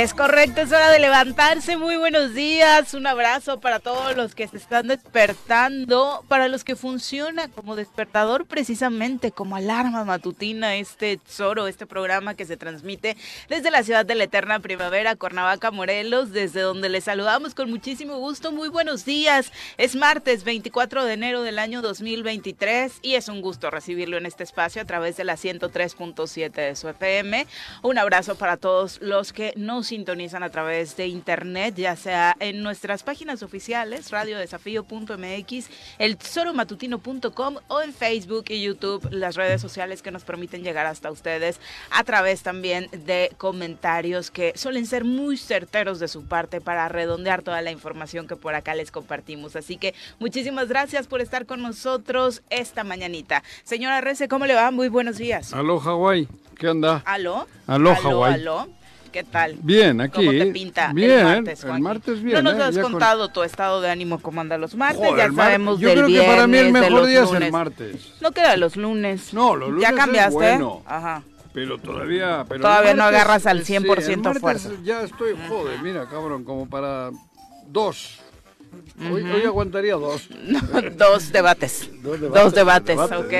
Es correcto, es hora de levantarse. Muy buenos días. Un abrazo para todos los que se están despertando, para los que funciona como despertador precisamente, como alarma matutina, este Zoro, este programa que se transmite desde la ciudad de la eterna primavera, Cuernavaca, Morelos, desde donde les saludamos con muchísimo gusto. Muy buenos días. Es martes 24 de enero del año 2023 y es un gusto recibirlo en este espacio a través de la 103.7 de su FM. Un abrazo para todos los que nos sintonizan a través de internet, ya sea en nuestras páginas oficiales, radiodesafío.mx, el tesoromatutino.com o en Facebook y YouTube, las redes sociales que nos permiten llegar hasta ustedes a través también de comentarios que suelen ser muy certeros de su parte para redondear toda la información que por acá les compartimos. Así que muchísimas gracias por estar con nosotros esta mañanita. Señora Rece, ¿cómo le va? Muy buenos días. Aló, Hawái. ¿Qué onda? ¿Aló? Aló, Hawái. ¿Aló? ¿Qué tal? Bien, aquí. ¿Cómo te pinta bien, el martes, El martes bien. No nos ¿eh? has contado tu estado de ánimo cómo anda los martes, Joder, ya el sabemos Yo del creo que viernes, para mí el mejor día es lunes. el martes. No queda los lunes. No, los lunes ¿Ya es cambiaste? bueno. Ajá. Pero todavía... Pero Todavía el no agarras al sí, 100% el martes fuerza. Ya estoy, joder, mira, cabrón, como para dos. Hoy, hoy aguantaría dos. Dos debates. Dos Dos debates, debates, debates, ok.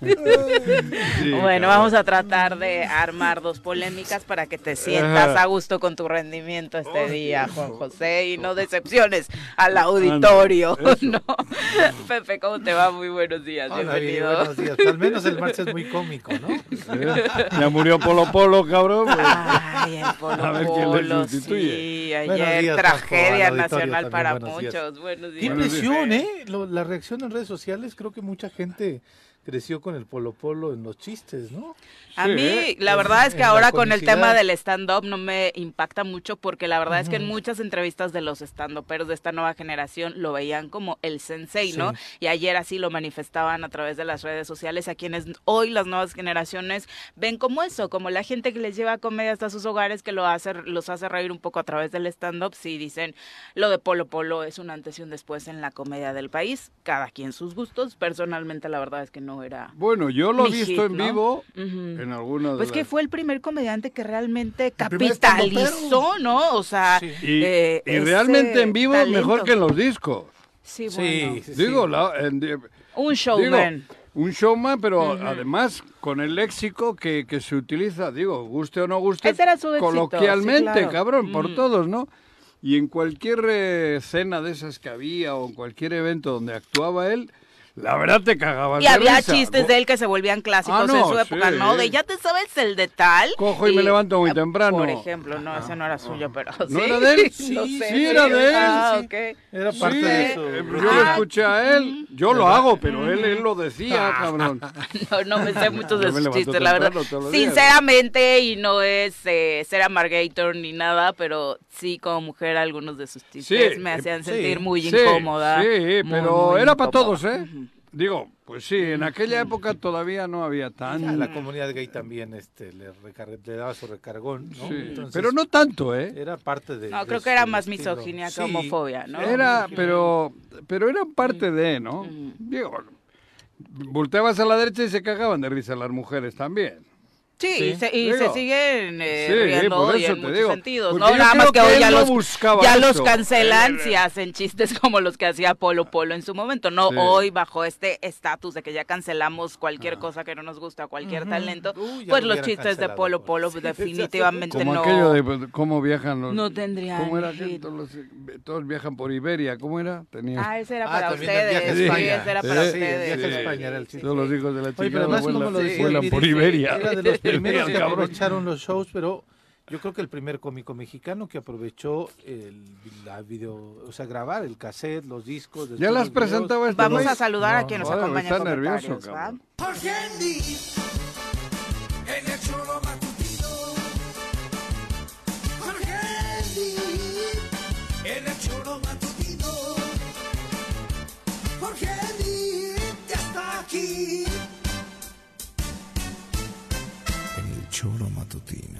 Sí, bueno, vamos a tratar de armar dos polémicas para que te sientas a gusto con tu rendimiento este día, Juan José, y no decepciones al auditorio, Eso. ¿no? Pepe, ¿cómo te va? Muy buenos días, Hola, bienvenido. buenos días. Al menos el martes es muy cómico, ¿no? Ya murió Polo Polo, cabrón. pues. Ay, el Polo A ver quién le sustituye. sí, Buenos ayer días, tragedia Paco, al auditorio nacional para buenos días. muchos. Buenos Qué días. impresión, ¿eh? Lo- la reacción en redes sociales, creo que mucha gente creció con el Polo Polo en los chistes, ¿no? A Sí, mí, ¿eh? la En- verdad es que ahora con el tema del stand-up no me impacta mucho porque la verdad es que en muchas entrevistas de los stand-uperos de esta nueva generación lo veían como el sensei, ¿no? Y ayer así lo manifestaban a través de las redes sociales a quienes hoy las nuevas generaciones ven como eso, como la gente que les lleva comedia hasta sus hogares que lo hace, los hace reír un poco a través del stand-up, sí dicen lo de Polo Polo es un antes y un después en la comedia del país, cada quien sus gustos, personalmente la verdad es que no era... Bueno, yo lo he visto hit, en ¿no? vivo Ujú. en alguna de Pues que las- fue el primer comediante que realmente capitalizó, ¿no? O sea, Sí. Y, eh, y realmente en vivo talento. mejor que en los discos. Sí, bueno. sí, Digo, sí. la- en- di- Un digo, showman. un showman, pero además con el léxico que, que se utiliza, digo, guste o no guste, Ese era su éxito, coloquialmente, sí, claro. cabrón, por Mm. todos, ¿no? Y en cualquier eh, escena de esas que había o en cualquier evento donde actuaba él, la verdad te cagabas y de había risa. chistes de él que se volvían clásicos Ah, no, en su época, sí. ¿no? De ya te sabes el de tal. Cojo y me levanto muy eh, temprano. Por ejemplo, no, ese no era suyo, pero ¿No sí. era de él? No Sí, sé, sí, era de él. Ah, Sí. ok. Era parte de eh, yo lo Ah, escuché a él, yo lo hago, pero él, él lo decía, cabrón. No, no me sé muchos de Yo sus chistes, la verdad. Sinceramente, y no es eh, ser amargator ni nada, pero sí como mujer algunos de sus chistes me hacían sí, sentir muy incómoda. Sí, pero era para todos, ¿eh? Digo, pues sí, en aquella época todavía no había tan... la comunidad gay también este, le, recar- le daba su recargón, ¿no? Sí, Entonces, pero no tanto, ¿eh? Era parte de... No, de creo que era más estilo. misoginia que Sí, homofobia, ¿no? Era, pero, pero era parte de, ¿no? Digo, volteabas a la derecha y se cagaban de risa las mujeres también. Sí, Sí. y, se, y se siguen eh, sí, riendo y en muchos digo, sentidos, porque ¿no? Nada más que que hoy ya, no los, ya los cancelan si hacen chistes como los que hacía Polo Polo en su momento, no Sí. hoy bajo este estatus de que ya cancelamos cualquier cosa que no nos gusta, cualquier talento, Uy, ya pues lo los chistes de Polo Polo Sí, definitivamente Como no... aquello de pues, cómo viajan los... no tendrían ¿Cómo era aquel? Todos, los- todos viajan por Iberia, ¿cómo era? Tenía... Ah, ese era Ah, para ustedes, sí, España. ese era para ustedes. Todos los hijos de la chica vuelan, por Iberia. Primeros que aprovecharon los shows, pero yo creo que el primer cómico mexicano que aprovechó el la video, o sea, grabar el cassette, los discos. Ya las presentaba este Vamos a saludar a quien nos acompaña en está nervioso, cabrón. En el choro matutino.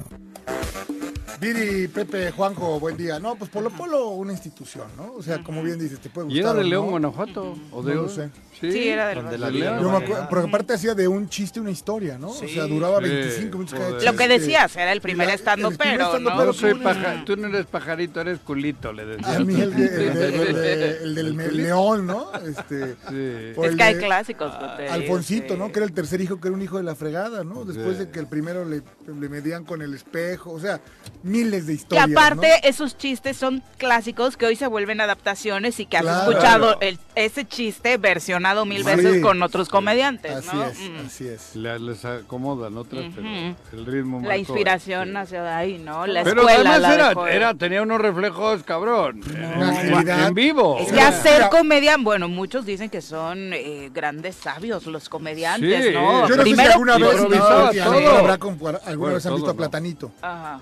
Viri, Pepe, Juanjo, buen día. No, pues Polo Polo, una institución, ¿no? O sea, como bien dices, te puede ¿Y gustar. era de León, no. Guanajuato? ¿O de No lo sé. Sí, era la de vida León. Yo me vale acuerdo, nada. porque aparte hacía de un chiste una historia, ¿no? O sea, duraba Sí, 25 minutos cada joder. Lo que chiste. decías, era el primer Y la- estando pero, estando ¿no? pero Yo soy tú- paja- tú no eres pajarito, eres culito, le decía. A mí el, de- el de- el de- el del león, ¿no? Este, Sí. Es que hay clásicos. Pepe, Alfonsito, sí. ¿no? Que era el tercer hijo, que era un hijo de la fregada, ¿no? Después de que el primero le medían con el espejo, o sea, miles de Que historias, aparte ¿no? esos chistes son clásicos que hoy se vuelven adaptaciones y que has Claro. escuchado el- ese chiste versionado mil Sí. veces con otros comediantes, Así ¿no? es, Mm. así es. Le- Les acomodan otras, pero el ritmo La marcó, inspiración sí. nació de ahí, ¿no? La Pero escuela además la era, tenía unos reflejos, cabrón. Una en, vivo. Es que hacer comedia, bueno, muchos dicen que son eh, grandes sabios los comediantes, Sí, ¿no? Yo no sé si alguna vez, no, y todo. habrá alguna Bueno, vez han visto a ¿no? Platanito. Ajá.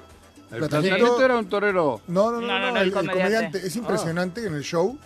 El Platanito- platanito era un torero. No, no, no, No, no, no, no, el, el el comediante. comediante. Es impresionante en el show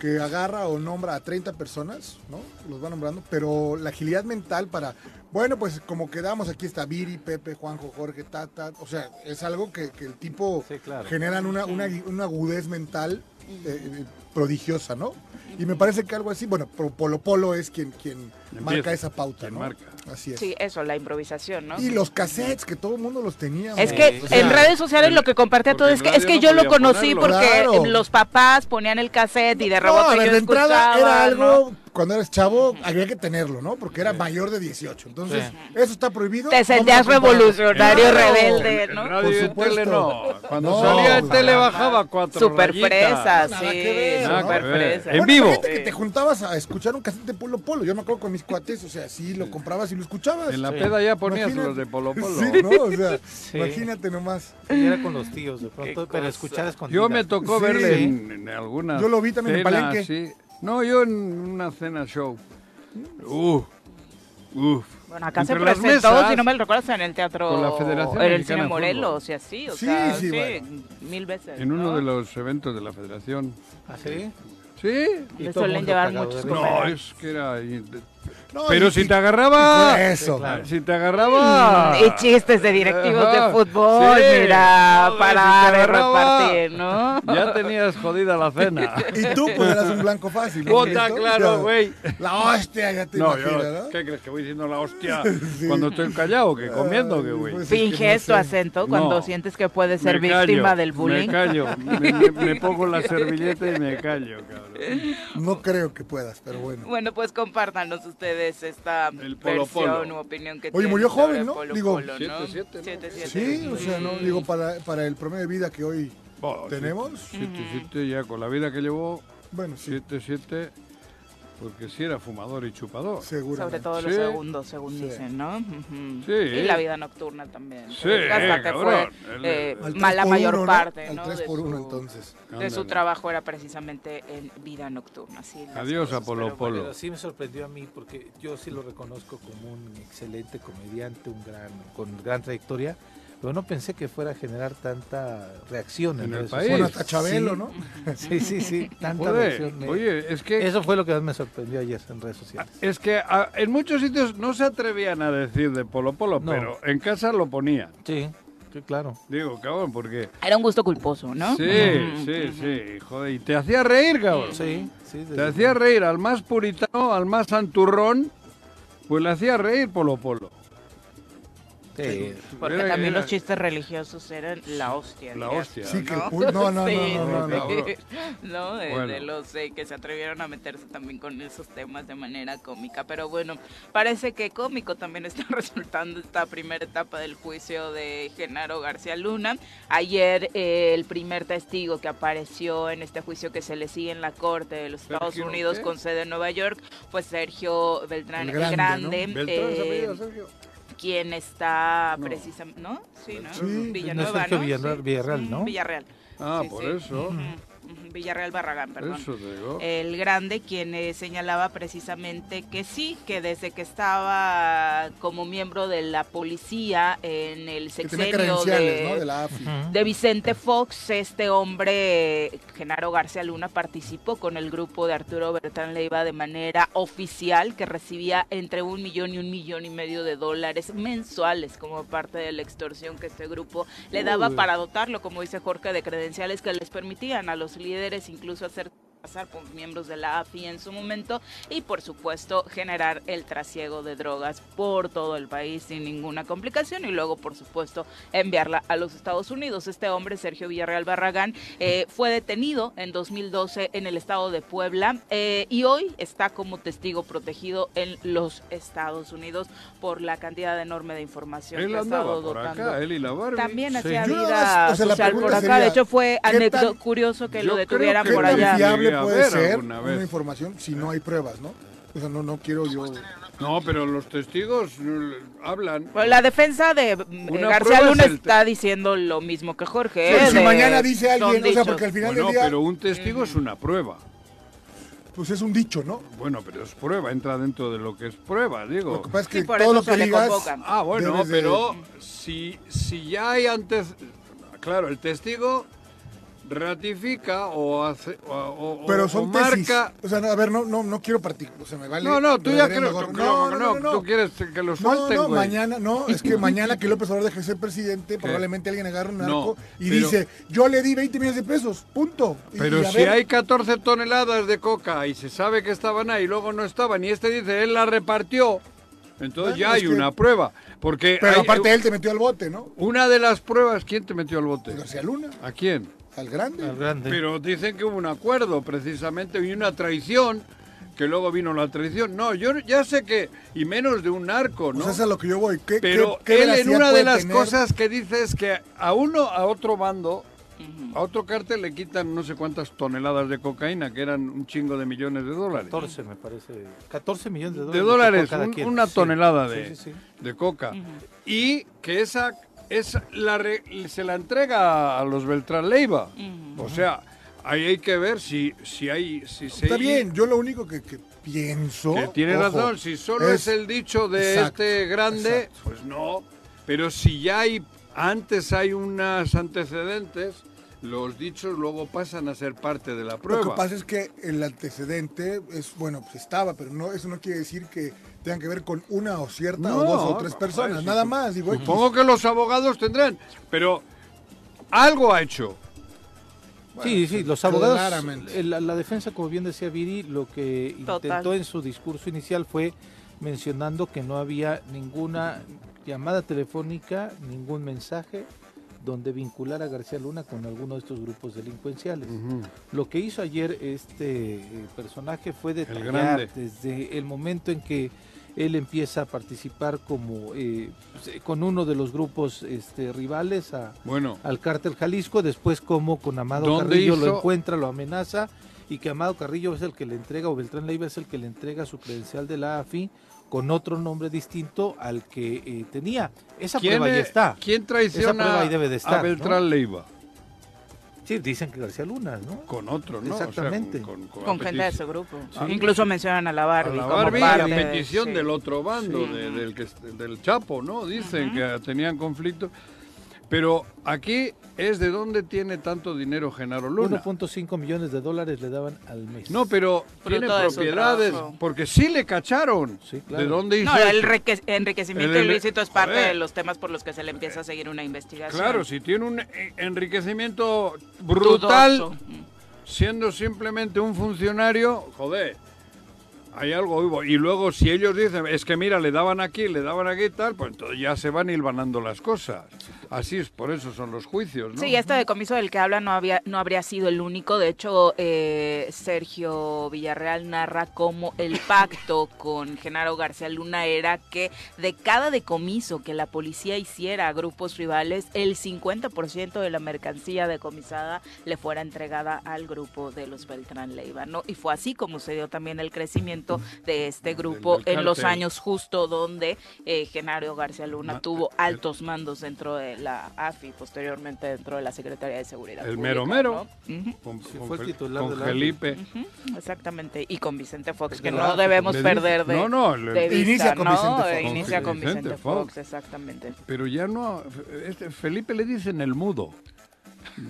que agarra o nombra a 30 personas, ¿no? Los va nombrando, pero la agilidad mental para, bueno, pues como quedamos, aquí está Viri, Pepe, Juanjo, Jorge, Tata, o sea, es algo que, que el tipo Sí, claro. generan una, una, una agudez mental eh, prodigiosa, ¿no? Y me parece que algo así, bueno, Polo Polo es quien, quien marca esa pauta, quien ¿no? marca. Así es. Sí, eso, la improvisación, ¿no? Y los cassettes, que todo el mundo los tenía. Es ¿no? que O sea, en redes sociales lo que compartía todo es que es que no yo lo conocí ponerlo. porque Claro. los papás ponían el cassette y de No, rebote a ver, yo de entrada escuchaba, era ¿no? algo, cuando eres chavo, había que tenerlo, ¿no? Porque era mayor de 18. Entonces, eso está prohibido. Te sentías revolucionario, rebelde, ¿no? en supuesto. tele no. Cuando No, salía en tele bajaba cuatro Super rayitas. fresa, sí, que ver, Nada super que ver. fresa. En vivo. fíjate que te juntabas a escuchar un cassette de Polo Polo. Yo me acuerdo con mis cuates, o sea, sí, lo comprabas y lo escuchabas. En la Sí. peda ya ponías Imagínate. los de Polo Polo. Sí, ¿no? O sea, Sí. imagínate nomás. Era con los tíos de pronto, pero escuchar escondidas. Yo me tocó Sí. verle en, en algunas Yo lo vi también en Palenque. No, yo en una cena show. Uf, uf. Bueno, acá se Entre presentó, mesas, si no me lo recuerdas, en el teatro, con la Federación en el cine Morelos y así, o Sí, sea, sí, sí, bueno. mil veces. En uno ¿no? de los eventos de la federación. ¿Ah, sí? Sí. Y el suelen llevar muchos. No, es que era... No, Pero y- si te agarraba... Eso. claro. Si te agarraba... Y chistes de directivos Ajá, de fútbol, sí. mira, si agarraba, repartir, ¿no? Ya tenías jodida la cena. Y tú, pues eras un blanco fácil. ¿no? Puta, claro, güey. La hostia, ya te No, imaginas, yo, ¿no? ¿qué crees que voy diciendo la hostia cuando estoy callado? que comiendo? que güey? pues, es que Finges no tu sé. acento cuando No. sientes que puedes ser Me callo, víctima del bullying. Me callo, me, me- me pongo la servilleta y me callo, cabrón. No creo que puedas, pero bueno. Bueno, pues compártanos ustedes esta El Polo versión Polo. u opinión que Oye, tienen murió joven, ¿no? Polo Digo, ¿no? siete, siete, ¿no? Siete, siete. Sí, o sea, no digo para, para el promedio de vida que hoy Oh, tenemos. 7-7 ya con la vida que llevó, Bueno, sí, 7-7, porque sí era fumador y chupador. seguro. Sobre todo los Sí. segundos, según Sí. dicen, ¿no? Sí. Y la vida nocturna también. Sí, que fue eh, la 3 por mayor 1, ¿no? parte, Al ¿no? 3 de por 1 su- entonces. De su trabajo era precisamente en vida nocturna. sí, Adiós cosas, a Polo pero Polo. Pero sí me sorprendió a mí porque yo sí lo reconozco como un excelente comediante, un gran con gran trayectoria, pero no pensé que fuera a generar tanta reacción en, En el redes país. Bueno, hasta Chabelo, Sí. ¿no? Sí, sí, sí, tanta Joder, reacción. me- oye, es que Eso fue lo que más me sorprendió ayer en redes sociales. es que ah, en muchos sitios no se atrevían a decir de Polo Polo, No. pero en casa lo ponían. Sí, sí, claro. Digo, cabrón, porque Era un gusto culposo, ¿no? sí, sí, sí, joder, y te hacía reír, cabrón. Sí, sí. Te hacía reír al más puritano, al más santurrón, pues le hacía reír Polo Polo. Sí. Porque Era- también era los chistes religiosos eran la hostia. La hostia. Sí, que ¿no? no, no, no, Sí, no, no, no, sí. No, de, Bueno. de los eh, que se atrevieron a meterse también con esos temas de manera cómica. Pero bueno, parece que cómico también está resultando esta primera etapa del juicio de Genaro García Luna. Ayer eh, el primer testigo que apareció en este juicio que se le sigue en la corte de los Estados Sergio, Unidos ¿qué? con sede en Nueva York fue Sergio Beltrán El el Grande, Grande. ¿no? Beltrán eh. Quien está No. precisamente, ¿no? Sí, ¿no? Sí, Villanueva, no. Villarreal- Sí. Villarreal, ¿no? Villarreal. Ah, Sí, por sí. eso. Villarreal Barragán, perdón. Eso te digo. El grande quien eh, señalaba precisamente que sí, que desde que estaba como miembro de la policía en el sexenio de, ¿no? De la AFI. De Vicente Fox, este hombre, Genaro García Luna, participó con el grupo de Arturo Bertrán Leiva de manera oficial, que recibía entre un millón y un millón y medio de dólares mensuales como parte de la extorsión que este grupo le daba Uy. para dotarlo, como dice Jorge, de credenciales que les permitían a los líderes incluso hacer pasar por miembros de la AFI en su momento y por supuesto generar el trasiego de drogas por todo el país sin ninguna complicación y luego por supuesto enviarla a los Estados Unidos. Este hombre, Sergio Villarreal Barragán, eh, fue detenido en 2012 en el estado de Puebla eh, y hoy está como testigo protegido en los Estados Unidos por la cantidad enorme de información Él que ha estado por dotando. acá, él y la Barbie. También hacía vida o sea, social por acá. sería, de hecho, fue ¿qué anécdota tan- curioso que lo detuvieran que ¿Qué por allá. fiable A puede ser vez. una información si no hay pruebas, no? O sea, no, no quiero yo... No, pero los testigos eh, hablan. La defensa de mm, Una García Luna es el está diciendo lo mismo que Jorge. Pero ¿eh? si de- mañana dice alguien, o sea, porque al final Bueno, del día, pero un testigo es una prueba. pues es un dicho, ¿no? Bueno, pero es prueba, entra dentro de lo que es prueba, digo. Lo que pasa es que Sí, por todo lo que le digas... Ah, bueno, debes de- pero si, si ya hay antes... Claro, el testigo ratifica o hace o, o- Pero o son tesis. marca... O sea, no, a ver, no, no, no quiero participar. O sea, me vale. No, no, tú ya creo, gorro. tú, no, no, tú quieres que lo No, suelten, no, güey. mañana, no, es que mañana que López Obrador deje de ser presidente, probablemente alguien agarre un No, narco y pero- dice, yo le di 20 millones de pesos, punto. Y- Pero y si ver, hay 14 toneladas de coca y se sabe que estaban ahí y luego no estaban y este dice él la repartió, entonces Bueno, ya hay que- una prueba. Porque Pero hay- aparte él te metió al bote, ¿no? una de las pruebas, ¿quién te metió al bote? García Luna, ¿A quién? Al grande. Al grande. Pero dicen que hubo un acuerdo precisamente y una traición, que luego vino la traición. No, yo ya sé que, y menos de un narco, ¿no? O sea, es a lo que yo voy. ¿Qué, Pero qué- qué él en una de las tener? cosas que dice es que a uno, a otro bando, a otro cártel le quitan no sé cuántas toneladas de cocaína, que eran un chingo de millones de dólares. 14 me parece. 14 millones de dólares. de dólares, un- una tonelada sí, de, sí, sí. de coca. Y que esa, esa la re- se la entrega a los Beltrán Leiva. O sea, ahí hay que ver si, si hay... Si se Está bien, yo lo único que, que pienso... Que tiene ojo, razón, si solo es, el dicho de Exacto, este grande, exacto. pues no. Pero si ya hay, antes hay unos antecedentes, los dichos luego pasan a ser parte de la Lo prueba. que pasa es que el antecedente es, bueno, pues estaba, pero no, eso no quiere decir que tengan que ver con una o cierta No, o dos o tres personas, nada más. Digo. Supongo que los abogados tendrán, pero algo ha hecho. Sí, sí, los abogados, claramente. eh, la, la defensa, como bien decía Viri, lo que Total. intentó en su discurso inicial fue mencionando que no había ninguna llamada telefónica, ningún mensaje donde vincular a García Luna con alguno de estos grupos delincuenciales. Lo que hizo ayer este eh, personaje fue detallar desde el momento en que él empieza a participar como eh, pues, con uno de los grupos este, rivales a, Bueno, al cártel Jalisco, después como con Amado ¿Dónde Carrillo lo encuentra, lo amenaza y que Amado Carrillo es el que le entrega, o Beltrán Leiva es el que le entrega su credencial de la AFI con otro nombre distinto al que eh, tenía. Esa ¿quién, prueba ya eh, está. ¿quién Esa prueba traiciona ahí debe de a estar, Beltrán Leiva? Sí, dicen que García Luna, ¿no? Con otro, ¿no? O sea, Exactamente. con, con- Con a gente de ese grupo. Sí. Incluso mencionan a la a Barbie. la como Barbie a parte de- petición del otro bando, Sí. de- del, que, del Chapo, ¿no? Dicen que tenían conflicto. Pero aquí es de dónde tiene tanto dinero Genaro Luna. 1.5 millones de dólares le daban al mes. No, pero tiene de su propiedades, porque sí le cacharon. Sí, claro. ¿De dónde hizo No, el eso? enriquecimiento El ilícito es parte Joder. de los temas por los que se le empieza a seguir una investigación. Claro, si tiene un eh, enriquecimiento brutal, Dudoso. Siendo simplemente un funcionario, joder, hay algo vivo. Y luego si ellos dicen, es que mira, le daban aquí, le daban aquí y tal, pues entonces ya se van hilvanando las cosas. Así es, por eso son los juicios. Sí, este decomiso del que habla no había, no habría sido el único. De hecho, eh, Sergio Villarreal narra cómo el pacto con Genaro García Luna era que de cada decomiso que la policía hiciera a grupos rivales, el 50% de la mercancía decomisada le fuera entregada al grupo de los Beltrán Leiva, ¿no? Y fue así como se dio también el crecimiento de este grupo en los años justo donde eh, Genaro García Luna Ma- tuvo altos mandos dentro de la AFI, posteriormente dentro de la Secretaría de Seguridad. El Pública, mero mero. Con, Sí, con fue el Fel- titular con de la- Felipe. exactamente. Y con Vicente Fox, que no debemos le perder de, no, no, le- de vista, Inicia con ¿no? Vicente Fox. Eh, Inicia Con con Vicente Vicente Fox. Fox, exactamente. Pero ya no, este Felipe le dicen el mudo.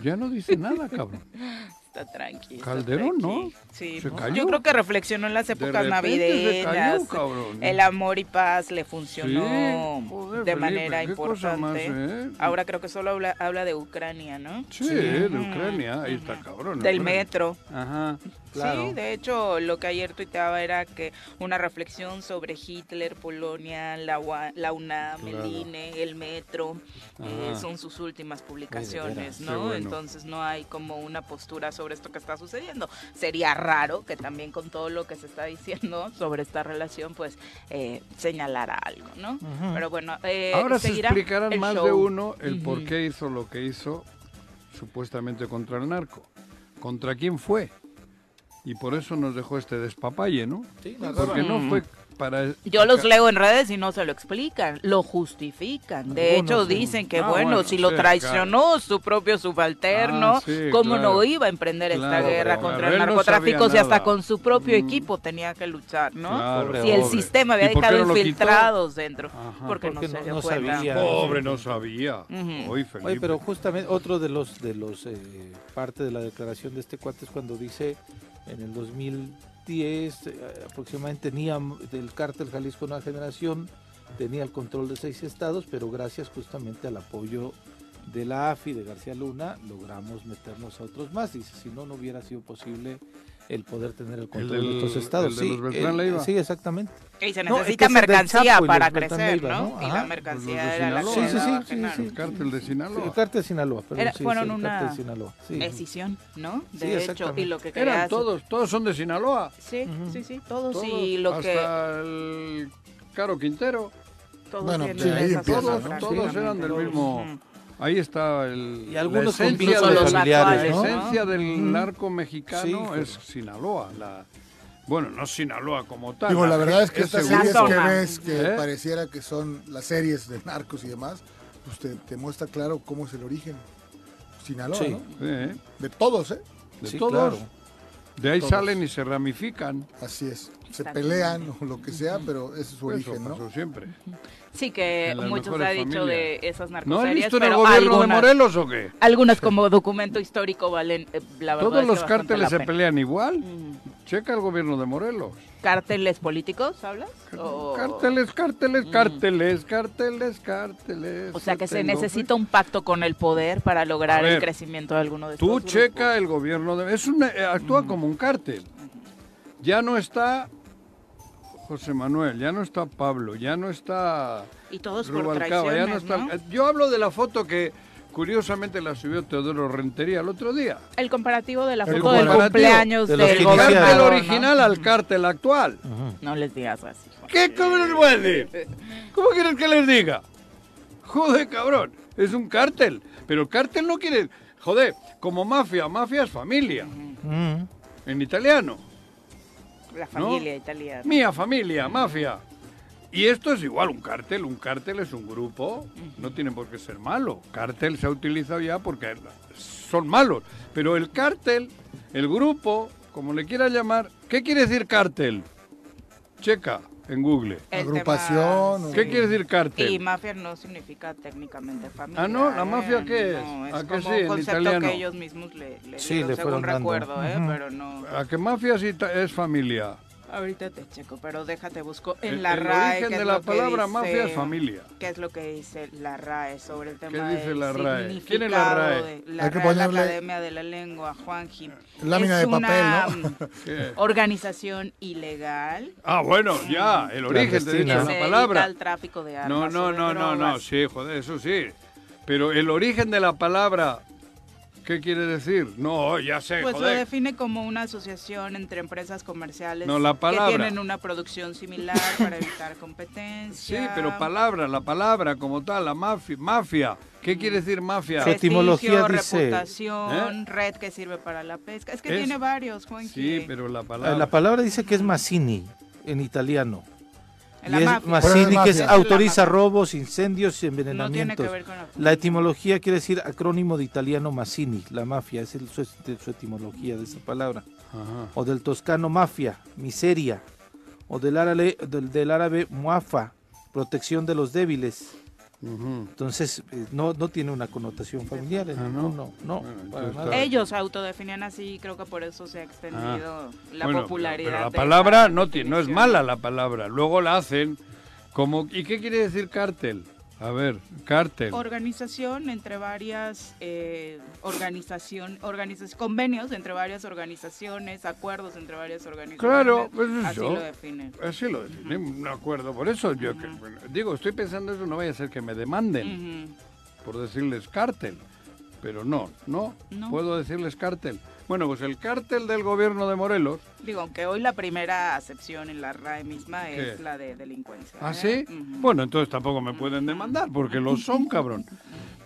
Ya no dice nada, cabrón. Está tranqui. está Calderón, ¿no? Sí. Se cayó. Yo creo que reflexionó en las épocas cayó, navideñas. cabrón. el amor y paz le funcionó Sí, joder, de Felipe, manera importante. más, ¿eh? Ahora creo que solo habla, habla de Ucrania, ¿no? Sí, de Ucrania, ahí está cabrón. Del Ucrania. metro. Ajá. Claro. Sí, de hecho, lo que ayer tuiteaba era que una reflexión sobre Hitler, Polonia, la, UA- la UNAM, Claro. el INE, el metro, eh, son sus últimas publicaciones, ¿no? bueno. Entonces no hay como una postura sobre esto que está sucediendo. Sería raro que también con todo lo que se está diciendo sobre esta relación, pues eh, señalara algo, ¿no? Pero bueno, eh, Ahora se explicarán más show. de uno el por qué hizo lo que hizo supuestamente contra el narco. ¿Contra quién fue? Y por eso nos dejó este despapalle, ¿no? Sí, Porque no fue para... Yo los leo en redes y no se lo explican, lo justifican. De Algunos hecho, dicen que, Ah, bueno, bueno, si lo traicionó su propio subalterno, Ah, sí, ¿cómo claro. no iba a emprender esta guerra pero contra el no narcotráfico si hasta con su propio Mm. equipo tenía que luchar, ¿no? Claro, si el pobre. sistema había ¿Y por qué dejado no infiltrados dentro, Ajá. porque, Porque no se no- dio no cuenta. sabía. Pobre, no sabía. Ujú. Hoy Felipe. Oye, pero justamente otro de los de los eh, parte de la declaración de este cuate es cuando dice en el 2010 eh, aproximadamente tenía del cártel Jalisco Nueva Generación tenía el control de seis estados, pero gracias justamente al apoyo de la AFI de García Luna logramos meternos a otros más. Dice, si no, no hubiera sido posible el poder tener el control del- de otros estados. el de sí, los Beltrán el- Leiva. sí, exactamente. Y se No, es necesita que mercancía Chapo para crecer, ¿no? ¿no? Y la mercancía de era la que Sí, sí, sí, sí, Genaro. sí. El cártel de Sí, Sinaloa. el cártel de Sinaloa, perdón, Era- sí, fueron sí, una cártel de Sinaloa. sí. Decisión, ¿no? Sí, De hecho, y lo que quería Eran todos, todos son de Sinaloa. Sí, sí, sí, todos, Todos, y lo hasta que el Caro Quintero. todos Bueno, tienen sí, ahí. Todos, todos eran del mismo. Ahí está el, Y algunos la esencia, de- familiares, la ¿no? esencia del narco mexicano Sí, es Sinaloa. La, bueno, no Sinaloa como tal. Digo, la verdad es que estas series zona. que ves que ¿Eh? pareciera que son las series de narcos y demás, pues te, te muestra claro cómo es el origen. Sinaloa, Sí. ¿no? Sí, ¿eh? De todos, ¿eh? De Sí, todos. claro. De ahí Todos. salen y se ramifican. Así es. Se pelean o lo que sea, pero ese es su Eso origen, pasó ¿no? siempre. Sí, que muchos ha dicho familias. de esas ¿No has narcoseries, visto en el gobierno de algunas, Morelos o qué? algunas como documento histórico valen, eh, la verdad Todos los cárteles se pena. pelean igual. Mm. Checa el gobierno de Morelos. ¿Cárteles políticos, hablas? O- Cárteles, cárteles, cárteles, cárteles, cárteles. O sea que se necesita un pacto con el poder para lograr el crecimiento de alguno de estos Tú grupos. checa el gobierno de... Es una, eh, actúa como un cártel. Ya no está José Manuel, ya no está Pablo, ya no está Y todos por Rubalcaba, ya no está... ¿no? Yo hablo de la foto que curiosamente la subió Teodoro Rentería el otro día. El comparativo de la El foto del cumpleaños de del iniciaron, gobernador, ¿no? original al cártel actual. No les digas así. ¿Qué cabrón voy a decir? ¿Cómo quieres que les diga? Joder, cabrón, es un cártel. Pero el cártel no quiere... Joder, como mafia, mafia es familia, Mm. en italiano. La familia italiana. Mía familia, mafia. Y esto es igual, un cártel. Un cártel es un grupo, no tiene por qué ser malo. Cártel se ha utilizado ya porque son malos. Pero el cártel, el grupo, como le quieras llamar, ¿qué quiere decir cártel? Checa. en Google. El Agrupación, tema- ¿Qué quiere decir cártel? Y mafia no significa técnicamente familia. Ah, ¿no? ¿La ¿eh? mafia qué es? No, es ¿A que como sí, un en concepto italiano? que ellos mismos le, le Sí, dieron, le según fueron dando. recuerdo, ¿eh? Pero no... ¿A qué mafia sí ta- es familia? Ahorita te checo, pero déjate busco en El- la el RAE. origen qué es de la palabra dice- mafia es familia. ¿Qué es lo que dice la RAE sobre el tema ¿Qué dice la RAE? ¿Quién es la RAE? de la Hay que Real ponerle- Academia de la Lengua, Juanji. Lámina Es de papel, una, ¿no? Organización ilegal. Ah, bueno, ya, el origen, Clandestina. dicho la palabra. al tráfico de armas. No, no, de no, no, no, sí, joder, eso sí. Pero el origen de la palabra, ¿qué quiere decir? No, ya sé, Pues lo joder. define como una asociación entre empresas comerciales No, la palabra. que tienen una producción similar para evitar competencia. Sí, pero palabra, la palabra como tal, la mafia. Mafia. ¿Qué quiere decir mafia? Su etimología dice- reputación, red que sirve para la pesca. Es que ¿Eh? Es- tiene varios, Juanqui. Sí, pero la palabra. La palabra dice que es Mazzini en italiano. Y la es mafia. Mazzini es que es, autoriza robos, incendios y No tiene envenenamientos. que ver con la... La etimología quiere decir acrónimo de italiano Mazzini, la mafia, es el- su, su etimología de esa palabra. Ajá. O del toscano mafia, miseria. O del árabe, del, del árabe muafa, protección de los débiles. Entonces, eh, no, no tiene una connotación familiar. Ah, ¿no? no, para entonces nada. está- Ellos se autodefinían así y creo que por eso se ha extendido la Bueno, popularidad. Pero, la palabra no, no es mala la palabra. Luego la hacen como... ¿Y qué quiere decir cártel? A ver, cártel. Organización entre varias eh, organización, organiza- convenios entre varias organizaciones, acuerdos entre varias organizaciones. Claro, pues eso. Así lo definen. Así lo definimos, un acuerdo. Por eso yo que- bueno, digo, estoy pensando eso, no vaya a ser que me demanden por decirles cártel. Pero no, no, No. puedo decirles cártel. Bueno, pues el cártel del gobierno de Morelos. Digo, aunque hoy la primera acepción en la RAE misma ¿Qué? es la de delincuencia. ¿Ah, ¿eh? sí? Bueno, entonces tampoco me pueden demandar porque lo son, cabrón.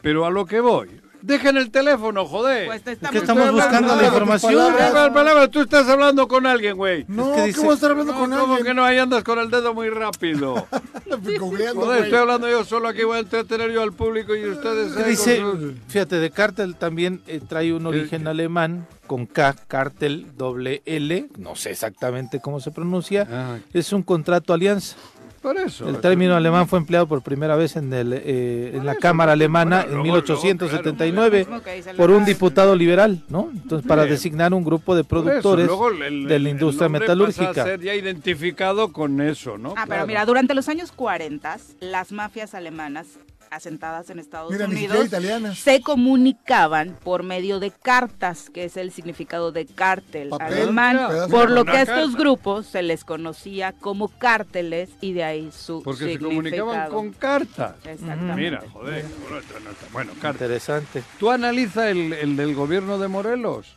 Pero a lo que voy. Dejen el teléfono, joder. Pues te Es que estamos, estamos buscando la información. palabras. Palabra, palabra, tú estás hablando con alguien, güey. No, Es que ¿qué dice- voy a estar hablando No, con ¿Cómo alguien? que no? Ahí andas con el dedo muy rápido. Joder, estoy hablando yo solo aquí, voy a entretener yo al público y ustedes... Dice, sus- fíjate, de cártel también eh, trae un origen ¿Qué? alemán con K, cártel, doble L, no sé exactamente cómo se pronuncia, Ah, es un contrato alianza. por eso. El término alemán fue empleado por primera vez en, el, eh, en la eso, Cámara Alemana bueno, en luego- luego, 1879 Lo mismo que dice la por un diputado liberal, ¿no? Entonces, para Bien. designar un grupo de productores luego el- el- de la el industria nombre metalúrgica. Pasa a ser ya identificado con eso, ¿no? Ah, pero Claro. mira, durante los años 40, las mafias alemanas asentadas en Estados Mira, Unidos se comunicaban por medio de cartas, que es el significado de cártel Papel, alemán, por lo que a estos carta. grupos se les conocía como cárteles y de ahí su Porque se comunicaban con cartas. Exactamente. Mira, joder. bueno, cartas. Interesante. Tú analiza el, el del gobierno de Morelos,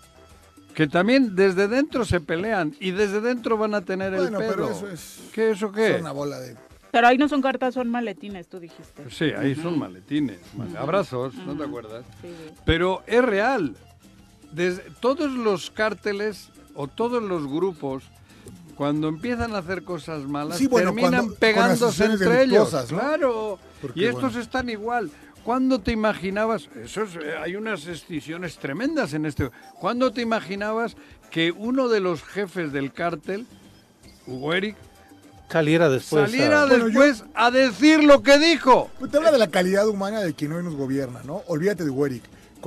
que también desde dentro se pelean y desde dentro van a tener Bueno, el pedo. pero eso es- ¿Qué eso qué? Es una bola de... Pero ahí no son cartas, son maletines, tú dijiste. Sí, ahí son maletines, male- abrazos, ¿no te acuerdas? Sí. Pero es real. Desde, todos los cárteles o todos los grupos, cuando empiezan a hacer cosas malas, Sí, bueno, terminan cuando- pegándose entre ellos. ¿no? Claro. Porque, y estos bueno. están igual. ¿Cuándo te imaginabas? Eso es, eh, hay unas excisiones tremendas en este. ¿Cuándo te imaginabas que uno de los jefes del cártel, Hugo Eric, Saliera después. saliera a- Bueno, después a decir lo que dijo? Pues te habla de la calidad humana de quien hoy nos gobierna, ¿no? Olvídate de Warwick.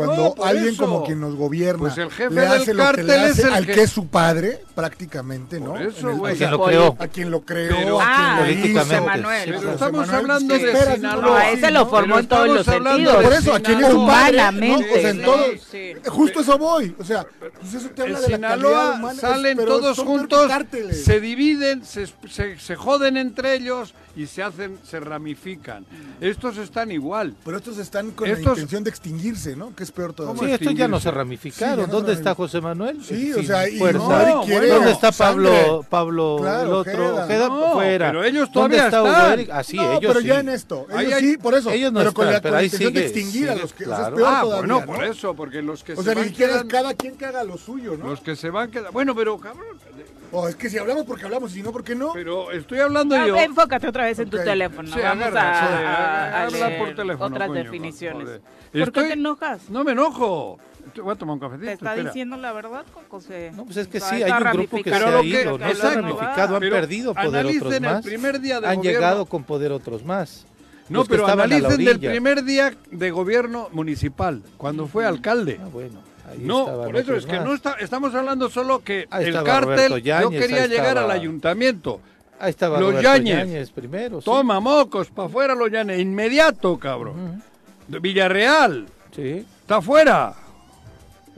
Cuando No, alguien eso. como quien nos gobierna Pues el jefe le del hace lo que cártel le es hace el al que- que... es su padre, prácticamente, ¿no? Por eso, En el- o sea, Quien lo creó. a quien lo creó, Pero- a Ah, quien lo políticamente. hizo. Manuel. Pero estamos Manuel, hablando ¿qué de esperas? Sinaloa. No, a ese lo formó en todos los sentidos. Por eso, a quien es su padre, O sea, en ¿no? todo, Sí. justo eso voy. O sea, pues eso te En habla de la calidad Sinaloa humana. salen todos juntos, se dividen, se, se, se joden entre ellos y se hacen, se ramifican. Estos están igual. Pero estos están con la Estos- intención de extinguirse, ¿no? Que es peor todavía. Sí, estos ya no se Sí, ramificaron. ya no se ¿Dónde está. José Manuel? Sí, o sea, y. Hugo No, quiere ¿Dónde está sangre. Pablo, Pablo Claro, el otro? Ojeda No, fuera. pero ellos ¿Dónde todavía está Hugo están. Eric? Ah, sí, no, ellos pero sí. ya en esto. Ellos Ahí sí, por eso. ellos no pero con están, la, pero con la ahí intención de sigue- extinguir a sigue, los que. O sea, claro. es peor Ah, todavía, bueno, ¿no? por eso, porque los que O se sea, ni siquiera cada quien que haga lo suyo, ¿no? los que se van quedando. Bueno, pero cabrón, O es que si hablamos porque hablamos, y si no, ¿por qué no? pero estoy hablando Ah, yo. Enfócate otra vez en tu teléfono. Sí, Vamos agarra, a, sí, a- a habla leer por teléfono, otras coño, definiciones. joder. ¿Por qué Estoy- te enojas? No me enojo. voy a tomar un cafecito. ¿Te está espera. diciendo la verdad, José? No, pues es que O sea, sí, hay un grupo que se ha ido, no se ha exacto. ramificado, han perdido poder otros más, primer día de han gobierno. llegado con poder otros más. No, Los que pero estaban a la analicen del primer día de gobierno municipal, cuando fue alcalde. Ah, bueno, ahí No, por eso es que más. no está, estamos hablando solo que Ahí el cártel, yo Yáñez, quería ahí llegar estaba- al ayuntamiento. Ahí estaba los. Yáñez primero. sí. Toma mocos, para afuera los Llanes, inmediato, cabrón. Villarreal, Sí. está afuera.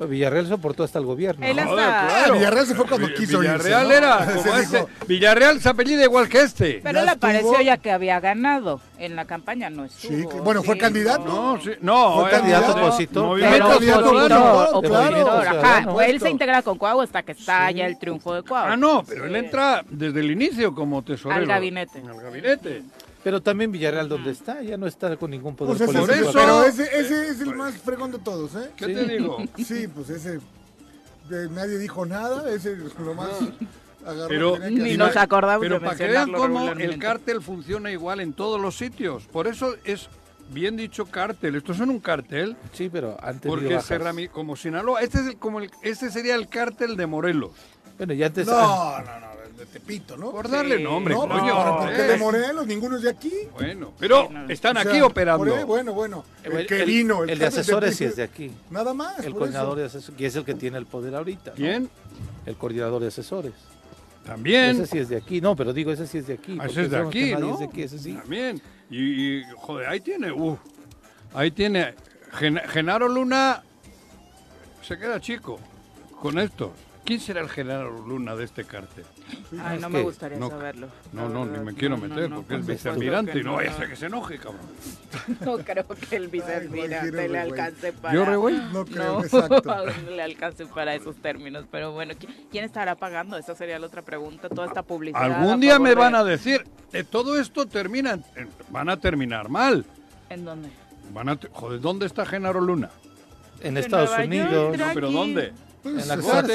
Pues Villarreal soportó hasta el gobierno. Él ¿no? hasta- Joder, claro. Ah, Villarreal se fue cuando quiso irse, Villarreal ¿no? era como este. Villarreal se apellida igual que este. Pero Ya él apareció ya que había ganado. En la campaña no estuvo. Sí, bueno, fue candidato. No, sí, no, Fue eh, candidato no, opositor, Pero opositor, claro. ajá. Pues él se integra con Cuau hasta que está ya el triunfo de Cuau. Ah, no, pero él entra desde el inicio como tesorero. Al gabinete. Al gabinete. Pero también Villarreal, ¿dónde está? Ya no está con ningún poder Pues ese Por político. Pero ese, ese es el más fregón de todos, ¿eh? ¿Qué te digo? Sí, pues ese. eh, nadie dijo nada, ese es lo más. agarró Pero, que que Ni hacer. nos acordamos pero de para que vean cómo el cártel funciona igual en todos los sitios. Por eso es bien dicho cártel. Estos son un cártel Sí, pero antes porque se rami- como Sinaloa. Este, es el- como el- este sería el cártel de Morelos. Bueno, ya antes... No, no, no, de Tepito, ¿no? Por darle Sí. nombre, no, pues, coño. pero ¿por qué eh. de Morelos? Ninguno es de aquí. Bueno, pero no. están O sea, aquí operando. por bueno, bueno. El, el, que el- vino. el de jefe asesores sí es de aquí. Nada más. El coordinador eso. de asesores, que es el que tiene el poder ahorita. ¿no? ¿Quién? El coordinador de asesores. También. Ese sí es de aquí. No, pero digo, ese sí es de aquí. Ah, porque Ese es de aquí, ¿no? es de aquí, ese sí. También. Y, y, joder, ahí tiene, uh, ahí tiene. Gen- Genaro Luna se queda chico con estos. ¿Quién será el Genaro Luna de este cártel? Ay, no me gustaría no, saberlo. No, no, ni me quiero meter no, porque es vicealmirante y no vaya a ser que se enoje, cabrón. No creo que el vicealmirante le alcance para... ¿Yo, re, güey? No creo, No, exacto. le alcance para esos términos. Pero bueno, ¿qui- ¿quién estará pagando? Esa sería la otra pregunta. Toda esta publicidad. Algún día me de- van a decir, eh, todo esto termina, van a terminar mal. ¿En dónde? Van a, te- joder, ¿dónde está Genaro Luna? En En Estados Nueva Unidos. No, pero. ¿dónde? Pues, En la exacto.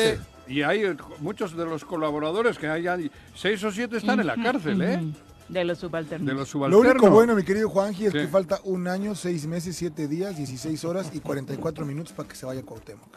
Y hay eh, muchos de los colaboradores que hay, hay seis o siete están en la cárcel, ¿eh? De los subalternos. De los Lo único bueno, mi querido Juanji, es que falta un año, seis meses, siete días, 16 horas y 44 minutos para que se vaya Cuauhtémoc.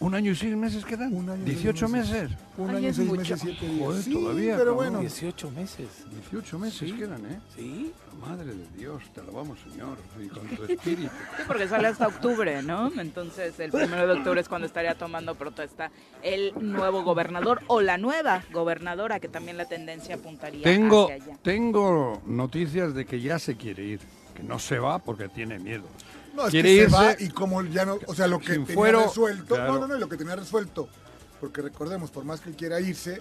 ¿Un año y seis meses quedan? Un año y seis 18 meses. meses. Un Ay, año, es seis mucho. meses, siete días. Joder, Sí, todavía, pero cabrón. bueno. 18 meses. 18 meses Sí. quedan, ¿eh? Sí. Madre de Dios, te alabamos, Señor, y con tu espíritu. Sí, porque sale hasta octubre, ¿no? Entonces, el primero de octubre es cuando estaría tomando protesta el nuevo gobernador o la nueva gobernadora, que también la tendencia apuntaría Tengo, hacia allá. tengo noticias de que ya se quiere ir, que no se va porque tiene miedo. No, es Quiere que irse se va y como ya no, o sea, lo que tenía fuero, resuelto, claro. no, no, no, lo que tenía resuelto, porque recordemos, por más que él quiera irse,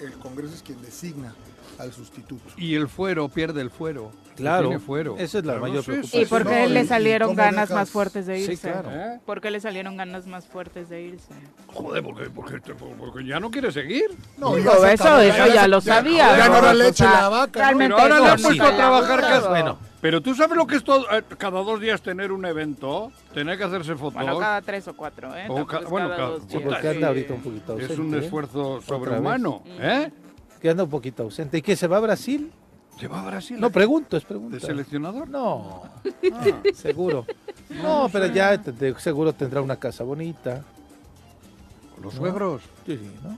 el Congreso es quien designa al sustituto. Y el fuero pierde el fuero. Claro, Tiene fuero. esa es la mayor ¿Y preocupación. por qué No, y- le y salieron ganas dejas- más fuertes de Sí, irse? claro. ¿Eh? ¿Por qué le salieron ganas más fuertes de irse? Joder, porque, porque, porque ya no quiere seguir. No, Digo, ya eso- acabó, eso ya lo ya- sabía, Ya no ¿no? O leche sea, la vaca. ¿no? realmente Pero ahora le han eso puesto sí a trabajar casa. Bueno. Pero tú sabes lo que es todo, eh, cada dos días tener un evento, tener que hacerse fotos. Bueno, cada tres o cuatro, ¿eh? O ca- es bueno, cada cada- dos sí, Sí, días. porque anda ahorita un poquito ausente. es un ¿eh? esfuerzo sobrehumano, ¿eh? Que anda un poquito ausente. ¿Y que se va a Brasil? ¿Se va a Brasil? No, pregunto, es ¿De pregunta. seleccionador? No, Ah, seguro. No, pero ya te- te- seguro tendrá una casa bonita. los No. suegros. Sí, sí, ¿no?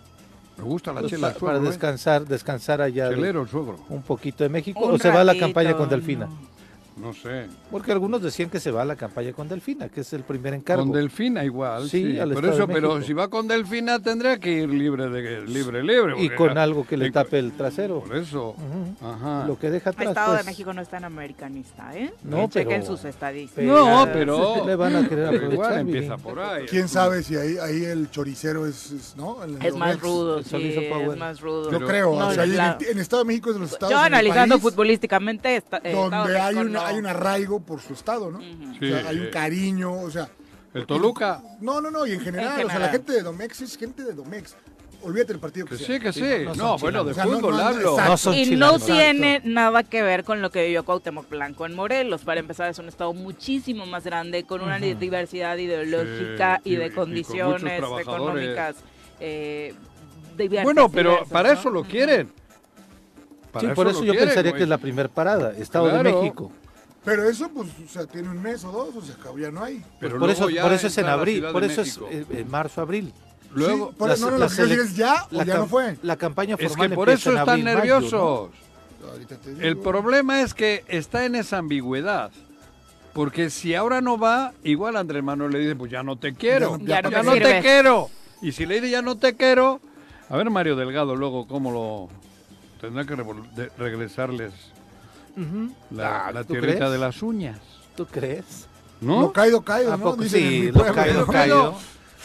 Me gusta la Pues chela para suegro, ¿eh? descansar, descansar allá de- Chelero el suegro. un poquito de México Un o se va a la campaña con Delfina. no. No sé. Porque algunos decían que se va a la campaña con Delfina, que es el primer encargo. Con Delfina igual, Sí, sí. al Por Estado eso, de pero si va con Delfina tendría que ir libre de libre, libre. y con algo que le y- tape el trasero. Por eso. Ujú. Ajá. Lo que deja El atrás, Estado de pues, México no es tan americanista, ¿eh? No, Chequen pero- sus estadísticas. No, pero le van a querer pero igual aprovechar. empieza por ahí. ¿Quién sabe si ahí, ahí el choricero es, es, ¿no? El Es más rudo, el sí, es más rudo. Yo Pero- creo, No, o sea, ahí en, la- el, en Estado de México es de los estados Yo el analizando país futbolísticamente, esta- eh, Estado donde de hay, una, no. hay un arraigo por su estado, ¿no? Sí, o sea, hay un cariño, o sea, El Toluca. no, no, no, y en general, En o sea, la gente de Domex es gente de Domex. Olvídate del partido que Que sea. sí, que sí. no bueno, de. O sea, no- fútbol no- hablo. exacto. No son Y no tiene nada que ver con lo que vivió Cuauhtémoc Blanco en Morelos. Para empezar, es un estado muchísimo más grande, con una diversidad ideológica Sí, y de con condiciones económicas eh, diversas, Bueno, pero diversas, para ¿no? eso lo quieren. Sí, por eso yo quieren, pensaría güey. que es la primera parada, Estado Claro. de México. Pero eso, pues, o sea, tiene un mes o dos, o sea, ya no hay. Pero por eso, por eso es en abril, por eso es eh, en marzo, abril. Luego, Sí, por- las- no, lo que es ya o ya no fue. La campaña es formal que por eso están abril, mayo, ¿no? nerviosos. El problema es que está en esa ambigüedad. Porque si ahora no va, igual Andrés Manuel le dice, pues ya no te quiero. Ya no ya te no te quiero. Y si le dice ya no te quiero, a ver Mario Delgado luego cómo lo tendrá que revol- Ujú. la, Ah, la ¿tú tierrita crees? de las uñas, ¿tú crees? ¿no? Lo caído, caído, ¿A ¿no? poco Dicen en sí? Lo caído, caído.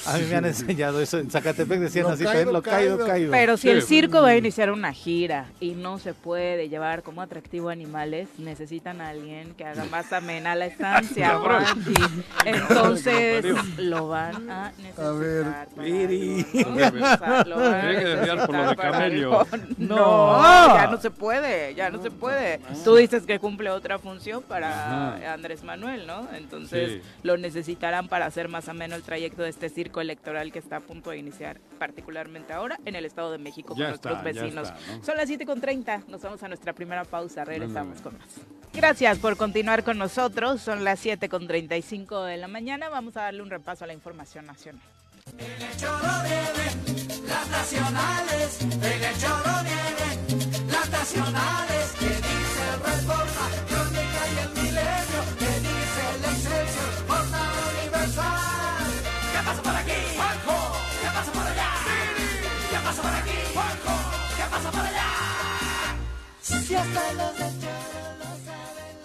A mí me han enseñado eso. En Zacatepec decían Lo así, caído, también, lo caído, caído. caído. Pero si Sí, el pues. circo va a iniciar una gira y no se puede llevar como atractivo animales, necesitan a alguien que haga más amena la estancia. Entonces lo van a necesitar. A ver, desviar por lo de camello. No. No, ya no se puede, ya no se puede. Tú dices que cumple otra función para Ajá. Andrés Manuel, ¿no? Entonces Sí. lo necesitarán para hacer más ameno el trayecto de este circo electoral que está a punto de iniciar, particularmente ahora en el Estado de México Ya con nuestros está, ya vecinos. está, ¿no? Son las 7 con 30, nos vamos a nuestra primera pausa, regresamos con más. Gracias por continuar con nosotros, son las 7 con 35 de la mañana, vamos a darle un repaso a la información nacional. Las nacionales, el choro vienen las nacionales, que dice Reforma, Si hasta los del choro lo saben.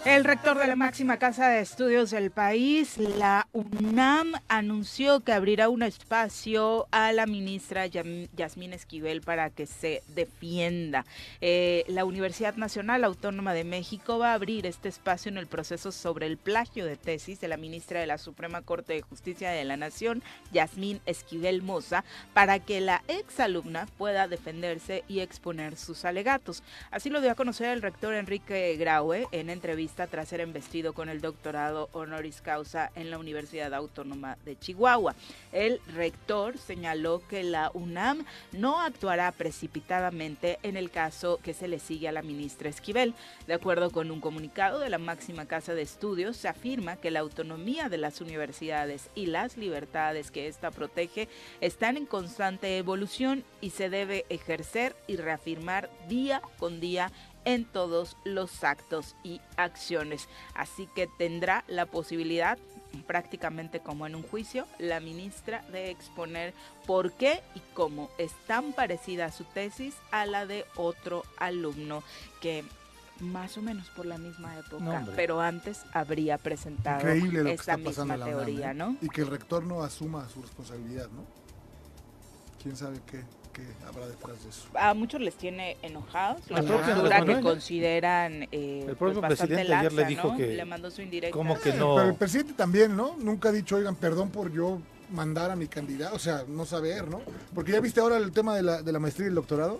El rector de la máxima casa de estudios del país, la UNAM, anunció que abrirá un espacio a la ministra Yasmín Esquivel para que se defienda. Eh, la Universidad Nacional Autónoma de México va a abrir este espacio en el proceso sobre el plagio de tesis de la ministra de la Suprema Corte de Justicia de la Nación, Yasmín Esquivel Moza, para que la exalumna pueda defenderse y exponer sus alegatos. Así lo dio a conocer el rector Enrique Graue en entrevista tras ser embestido con el doctorado honoris causa en la Universidad Autónoma de Chihuahua. El rector señaló que la UNAM no actuará precipitadamente en el caso que se le sigue a la ministra Esquivel. De acuerdo con un comunicado de la máxima casa de estudios, se afirma que la autonomía de las universidades y las libertades que ésta protege están en constante evolución y se debe ejercer y reafirmar día con día en todos los actos y acciones. Así que tendrá la posibilidad, prácticamente como en un juicio, la ministra de exponer por qué y cómo es tan parecida su tesis a la de otro alumno que más o menos por la misma época, No, pero antes habría presentado Increíble lo que esta está misma UNAM, teoría, ¿eh? ¿no? Y que el rector no asuma su responsabilidad, ¿no? ¿Quién sabe qué, qué habrá detrás de eso? a muchos les tiene enojados la postura que consideran eh, El pues, propio bastante presidente ayer le laxa, dijo ¿no? que- le mandó su indirecta ¿Cómo que no? Pero el presidente también, ¿no? Nunca ha dicho, oigan, perdón por yo mandar a mi candidato, o sea, no saber, ¿no? Porque ya viste ahora el tema de la, de la maestría y el doctorado.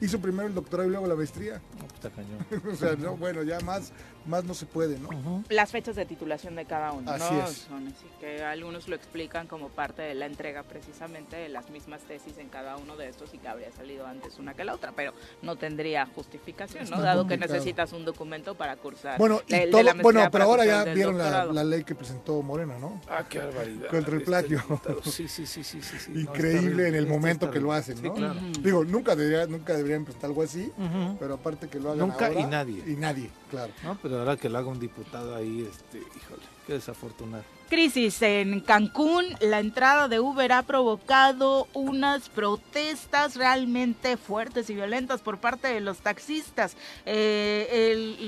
Hizo primero el doctorado y luego la maestría. No, pues está cañón. o sea, no, bueno, ya más, más no se puede, ¿no? Las fechas de titulación de cada uno, Así ¿no? es. Son así que algunos lo explican como parte de la entrega precisamente de las mismas tesis en cada uno de estos y que habría salido antes una que la otra, pero no tendría justificación, ¿no? Dado que necesitas un documento para cursar. Bueno, y de todo, la bueno, pero ahora ya vieron la, ley que presentó Morena, ¿no? Ah, qué barbaridad. Contra el Este plagio. Sí, sí, sí, sí, Increíble en el momento que lo hacen, Sí, ¿no? claro. Digo, nunca, debería, nunca deberían presentar algo así, pero aparte que lo hagan Nunca ahora, y nadie. Y nadie, claro. No, pero ahora que lo haga un diputado ahí, este, híjole, qué desafortunado. Crisis en Cancún, la entrada de Uber ha provocado unas protestas realmente fuertes y violentas por parte de los taxistas. Eh,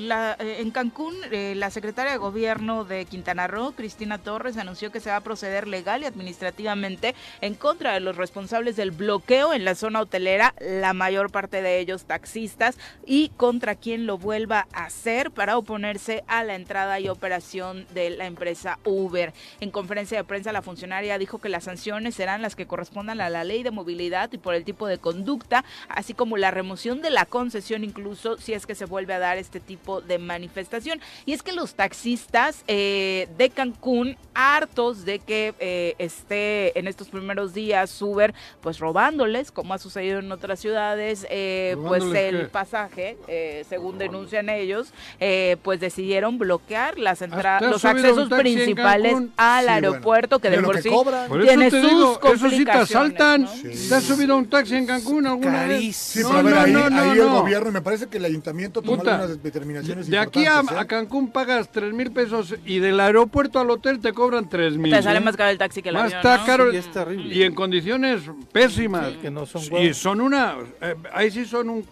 eh, en Cancún, eh, la secretaria de Gobierno de Quintana Roo, Cristina Torres, anunció que se va a proceder legal y administrativamente en contra de los responsables del bloqueo en la zona hotelera, la mayor parte de ellos taxistas, y contra quien lo vuelva a hacer para oponerse a la entrada y operación de la empresa Uber. En conferencia de prensa, la funcionaria dijo que las sanciones serán las que correspondan a la ley de movilidad y por el tipo de conducta, así como la remoción de la concesión, incluso si es que se vuelve a dar este tipo de manifestación. Y es que los taxistas eh, de Cancún, hartos de que eh, esté en estos primeros días Uber, pues robándoles, como ha sucedido en otras ciudades, eh, pues ¿Robándoles el qué? pasaje, eh, según denuncian ellos, eh, pues decidieron bloquear las entradas, ¿te has los accesos principales Al Sí, bueno. aeropuerto, que De por que sí. Por tiene te sus digo, eso sí te complicaciones, asaltan. ¿no? ¿Te has subido a un taxi en Cancún alguna vez? Sí, No, pero a ver, no, ahí, no, no, ahí el no. gobierno, y me parece que el ayuntamiento tomó Puta, algunas determinaciones De aquí a, ¿eh? a Cancún pagas tres mil pesos y del aeropuerto al hotel te cobran tres mil. Te sale más caro el taxi que el Más avión, está ¿no? caro Sí, es terrible. y en condiciones pésimas. que no son y son una, eh, ahí sí son un-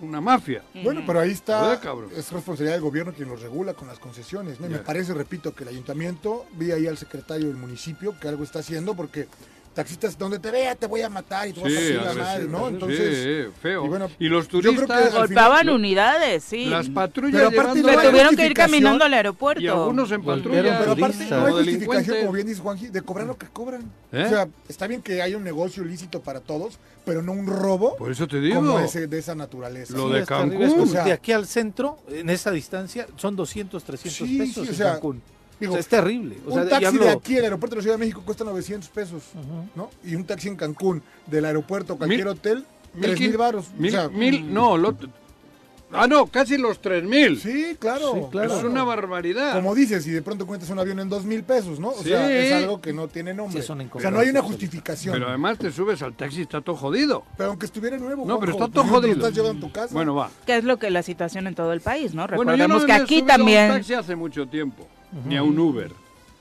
una mafia. Bueno, pero ahí está, es responsabilidad del gobierno quien los regula con las concesiones. ¿no? Y Me parece, repito, que el ayuntamiento, vi ahí al secretario del municipio que algo está haciendo porque taxistas, donde te vea te voy a matar y te voy a partir la a madre, ¿no? sí, Entonces, feo. y los turistas, Golpeaban unidades, sí. las patrullas Pero aparte no tuvieron que ir caminando al aeropuerto. y algunos en patrulla. pero aparte no hay justificación, como bien dice Juanji, de cobrar lo que cobran. ¿Eh? O sea, está bien que haya un negocio lícito para todos, pero no un robo Por eso te digo. como ese, de esa naturaleza. Lo Sí, de. Cancún. O sea- de aquí al centro, en esa distancia, son 200, 300 Sí, pesos sí, o en sea, Cancún. Digo, o sea, es terrible. O sea, un taxi hablo- de aquí al aeropuerto de la Ciudad de México cuesta 900 pesos, ¿no? Y un taxi en Cancún del aeropuerto a cualquier Mil- hotel, Mil 3 mil baros. Mil, o sea, mil- no, lo- ah, no, casi los tres mil. Sí, claro. Sí, claro. Es una barbaridad. Como dices, y de pronto cuentas un avión en 2 mil pesos, ¿no? O Sí. sea, es algo que no tiene nombre. Sí, son o sea, no hay una justificación. Pero Pero, además te subes al taxi y está todo jodido. aunque estuviera nuevo, No, pero está todo no te lo jodido. estás llevando a tu casa. Bueno, va. Que es lo que la situación en todo el país, ¿no? Bueno, yo Recordemos no que aquí también... taxi hace mucho tiempo. Ni a un Uber.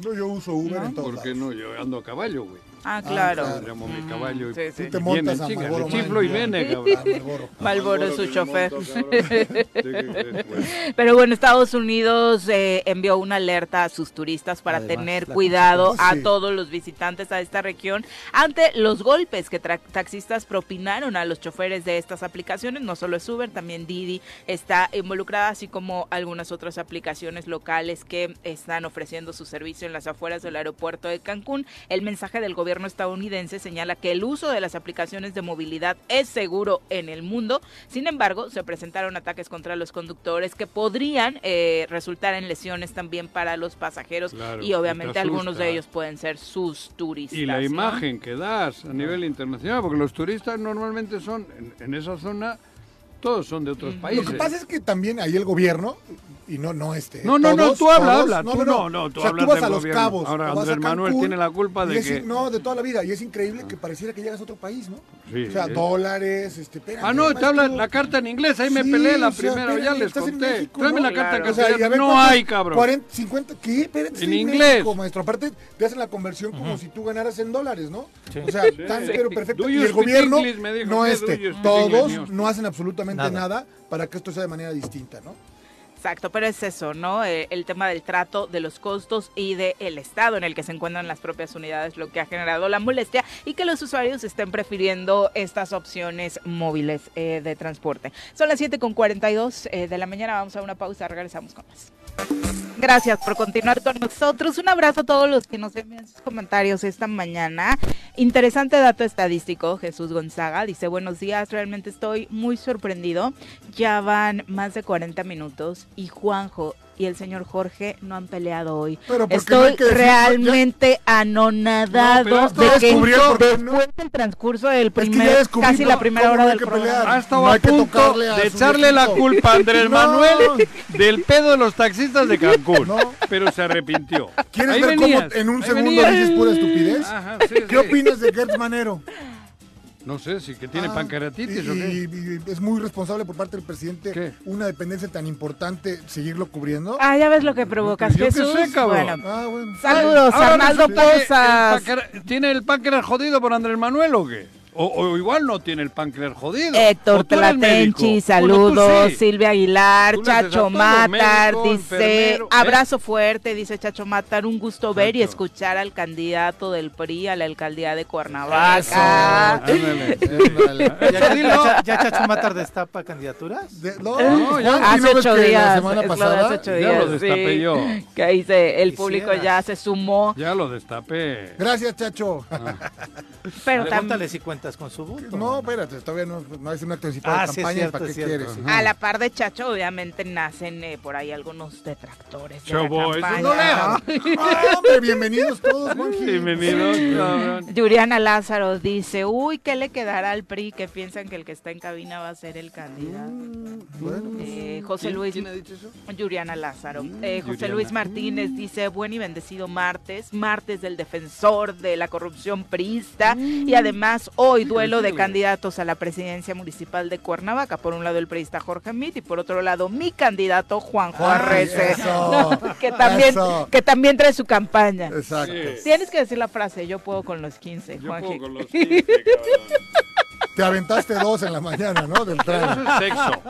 No, yo uso Uber ¿No? en todos Porque no, yo ando a caballo, güey. Ah, claro. claro. Llamo mi caballo y, Sí, sí. y Tú te montas a le chiflo y viene, cabrón. Malboro es su chofer. Pero bueno, Estados Unidos eh, envió una alerta a sus turistas para Además, tener cuidado a Sí. todos los visitantes a esta región ante los golpes que tra- taxistas propinaron a los choferes de estas aplicaciones. No solo es Uber, también Didi está involucrada, así como algunas otras aplicaciones locales que están ofreciendo su servicio en las afueras del aeropuerto de Cancún. El mensaje del gobierno estadounidense señala que el uso de las aplicaciones de movilidad es seguro en el mundo. Sin embargo, se presentaron ataques contra los conductores que podrían eh, resultar en lesiones también para los pasajeros Claro, y obviamente te algunos de ellos pueden ser sus turistas. Y la ¿no? imagen que das a nivel internacional, porque los turistas normalmente son, en, en esa zona, todos son de otros Lo países. que pasa es que también ahí el gobierno, y no, no este. No, no, no, tú habla, todos- habla, tú no, no, tú o sea, hablas tú vas a Los gobierno. Cabos. Ahora Andrés Manuel tiene la culpa de es- que- No, de toda la vida. Y es increíble que pareciera que llegas a otro país, ¿no? Sí, o sea, dólares, este, espérate, Ah, no, te habla la carta en inglés, ahí me Sí, peleé la o sea, primera, ya les estás en conté. México, Tráeme ¿no? la carta Claro. O sea, y a castellana. ver No cuántos- hay, cabrón. 40, 50, ¿qué? Espérate, En inglés. México, maestro. Aparte, te hacen la conversión como si tú ganaras en dólares, ¿no? Sí. O sea, tan pero perfecto. Y el gobierno, no ¿qué este, todos no hacen absolutamente nada para que esto sea de manera distinta, ¿no? Exacto, pero es eso, ¿no? Eh, el tema del trato, de los costos y del estado en el que se encuentran las propias unidades, lo que ha generado la molestia y que los usuarios estén prefiriendo estas opciones móviles eh, de transporte. Son las 7.42 eh, de la mañana, vamos a una pausa, regresamos con más. Gracias por continuar con nosotros. Un abrazo a todos los que nos envían sus comentarios esta mañana. Interesante dato estadístico, Jesús Gonzaga dice, buenos días, realmente estoy muy sorprendido. Ya van más de 40 minutos y Juanjo y el señor Jorge no han peleado hoy. Pero no Estoy realmente No, anonadado esto de que no- después del transcurso del Es que ya primer, casi la primera hora del que programa. pelear. Ha estado No a punto de echarle la culpa a Andrés No. Manuel del pedo de los taxistas de Cancún. No. Pero se arrepintió. ¿Quieres Ahí ver venías, cómo en un segundo venías. dices pura estupidez? Ajá, sí, ¿Qué sí. opinas de Gertz Manero? No sé, si que tiene Ah, pancreatitis y, o qué. y- y es muy responsable por parte del presidente ¿Qué? una dependencia tan importante seguirlo cubriendo. Ah, ya ves lo que provocas, Yo qué Jesús. sé, cabrón. Bueno, Ah, bueno. saludos, Arnaldo el Pozas. ¿Tiene el páncreas jodido por Andrés Manuel o qué? O, o igual no tiene el páncreas jodido. Héctor. Tlatenchi, saludos. sí. Silvia Aguilar, Chacho Matar, médico, dice, enfermero, ¿eh? abrazo fuerte, dice Chacho Matar, un gusto ver y escuchar al candidato del PRI a la alcaldía de. Cuernavaca. Ándale. Ándale. ¿Ya, ya, ya Chacho Matar destapa candidaturas? De- no, No, ya. Hace ¿no ves ocho días, La semana lo pasada. hace ocho Ya días, lo destapé sí. yo. Que dice, el público ya se sumó, Ya lo destapé. Gracias, Chacho. pero Pregúntale también si cuentas con su voto. No, espérate, todavía no, no es un acto anticipado Ah, de sí, campaña. cierto, ¿Para qué cierto, quieres? sí. a la par de Chacho obviamente nacen eh, por ahí algunos detractores de la campaña. no leas. Ah, hombre, bienvenidos todos, Juanqui. Bienvenido, cabrón. Yuriana Lázaro dice, uy, ¿qué le quedará al PRI? Que piensan que el que está en cabina va a ser el candidato. Bueno, Eh, José ¿Quién- Luis quién ha dicho eso? Yuriana Lázaro. Eh, José Yuriana. Luis Martínez dice, buen y bendecido martes, martes del defensor de la corrupción priista y además hoy duelo de candidatos a la presidencia municipal de Cuernavaca. Por un lado el priista Jorge Mit y por otro lado mi candidato Juanjo Arrece, eso, No, que, también, eso. que también trae su campaña. exacto. Sí. Tienes que decir la frase, yo puedo con los 15, Yo puedo con los 15, cabrón. Te aventaste dos en la mañana, ¿no? Del Eso tren. es sexo.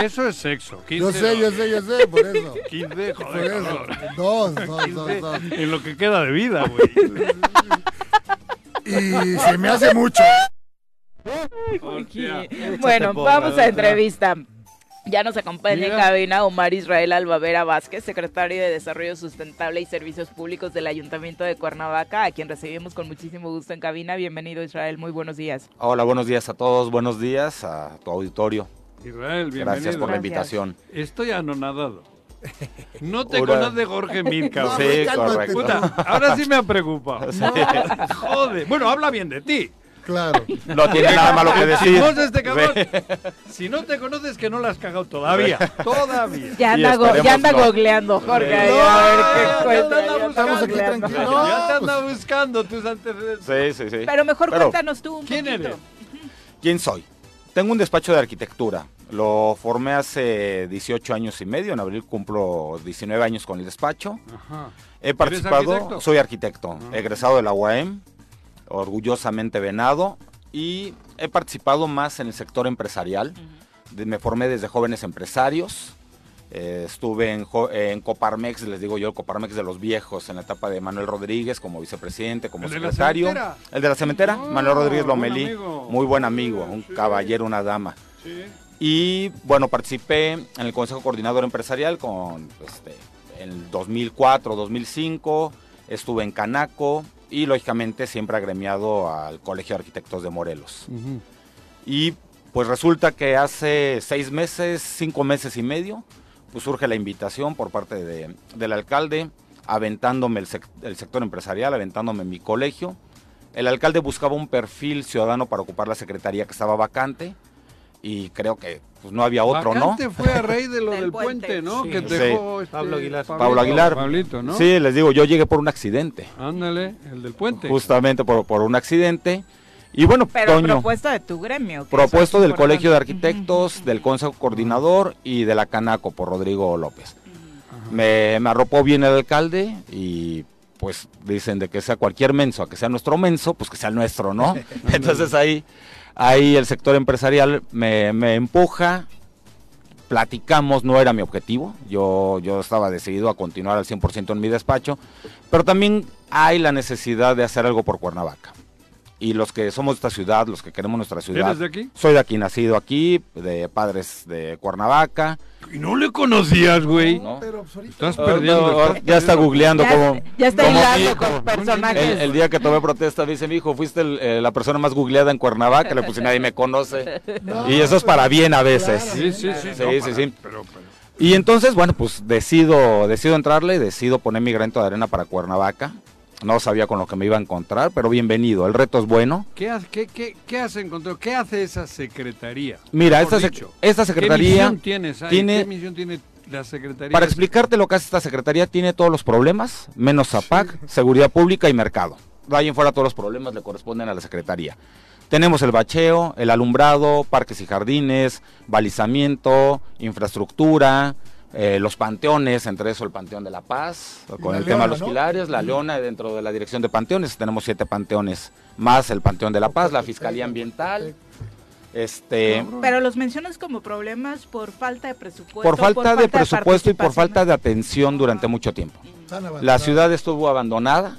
Eso es sexo. 15 Yo sé, yo sé, yo sé, por eso. 15, Por joder, eso. cabrón. Dos, dos, dos, dos. En lo que queda de vida, güey. Y se me hace mucho. Hostia. Bueno, vamos a entrevista. Ya nos acompaña en cabina Omar Israel Albavera Vázquez, secretario de Desarrollo Sustentable y Servicios Públicos del Ayuntamiento de Cuernavaca, a quien recibimos con muchísimo gusto en cabina. Bienvenido Israel, muy buenos días. Hola, buenos días a todos, buenos días a tu auditorio. Israel, bienvenido. Gracias por la invitación. Estoy anonadado. No te conoce Jorge Mir, cabrón. Sí, correcto. Puta, ahora sí me ha preocupado. Joder. Bueno, habla bien de ti. Claro. No tiene nada malo que decir. Este cabrón. Si no te conoces, que no la has cagado todavía. Todavía. Ya anda, go- ya anda no. googleando, Jorge, No, a ver ya cuenta. Estamos aquí googleando. tranquilos. ya te No, anda buscando tus antecedentes. Sí, sí, sí. Pero mejor Pero, cuéntanos tú un ¿Quién poquito. eres? ¿Quién soy? Tengo un despacho de arquitectura. Lo formé hace 18 años y medio. En abril cumplo 19 años con el despacho. Ajá. He participado, arquitecto? soy arquitecto, Ah. egresado de la UAM, orgullosamente venado, y he participado más en el sector empresarial. Me formé desde jóvenes empresarios. eh, estuve en, Coparmex, les digo yo, el Coparmex de los viejos, en la etapa de Manuel Rodríguez como vicepresidente, como ¿El de la secretario. cementera? el de la cementera, Ah, Manuel Rodríguez Lomelí, muy buen amigo, un Sí. caballero, una dama. Sí. Y bueno, participé en el Consejo Coordinador Empresarial con este, en el 2004, 2005, estuve en Canaco y lógicamente siempre agremiado al Colegio de Arquitectos de Morelos. Y pues resulta que hace seis meses, cinco meses y medio, pues surge la invitación por parte de- del alcalde, aventándome el, sec- el sector empresarial, aventándome mi colegio. El alcalde buscaba un perfil ciudadano para ocupar la secretaría que estaba vacante y creo que pues, no había otro, Vacante ¿no? fue a raíz de lo Del del, puente. puente, ¿no? Sí. Que Sí. dejó este, Pablo Aguilar. Pablo Aguilar. Pablito, ¿no? Sí, les digo, yo llegué por un accidente, Ándale, el del puente. justamente por, por un accidente. Y bueno, Pero Toño, propuesta de tu gremio. propuesto del importante. Colegio de Arquitectos, del Consejo Coordinador y de la Canaco por Rodrigo López. Me, me arropó bien el alcalde y pues dicen de que sea cualquier menso, a que sea nuestro menso, pues que sea el nuestro, ¿no? Entonces ahí, ahí el sector empresarial me, me empuja, platicamos, no era mi objetivo, yo, yo estaba decidido a continuar al 100% en mi despacho, pero también hay la necesidad de hacer algo por Cuernavaca. Y los que somos de esta ciudad, los que queremos nuestra ciudad, ¿Eres de aquí? soy de aquí, nacido aquí, de padres de Cuernavaca, Y no le conocías, güey. ¿no? Pero pues ahorita Estás Ah, perdiendo. no, estás ahora ya está googleando Ya, como ya está como hilando con personajes. el, el día que tomé protesta dice mi hijo fuiste el- eh, la persona más googleada en Cuernavaca le puse nadie me conoce y eso es para bien a veces Sí, sí, sí. Sí, no, sí, para- sí. Pero, pero. y entonces bueno pues decido decido entrarle decido poner mi granito de arena para Cuernavaca no sabía con lo que me iba a encontrar pero bienvenido el reto es bueno ¿Qué, has, qué, qué, ¿Qué has encontrado? ¿Qué hace esa secretaría? mira esta, sec- esta ¿Qué secretaría misión tienes ahí? tiene- ¿Qué misión tiene la secretaría? Para explicarte lo que hace esta secretaría, tiene todos los problemas, menos ZAPAC, seguridad pública y mercado. De ahí en fuera todos los problemas le corresponden a la secretaría. Tenemos el bacheo, el alumbrado, parques y jardines, balizamiento, infraestructura, eh, los panteones, entre eso el Panteón de la Paz, con la el tema de los pilares, la Leona dentro de la dirección de panteones, tenemos siete panteones más, el Panteón de la Paz, la Fiscalía Ambiental, este, Pero los mencionas como problemas por falta de presupuesto. por falta de presupuesto y por falta de atención durante mucho tiempo. La ciudad estuvo abandonada,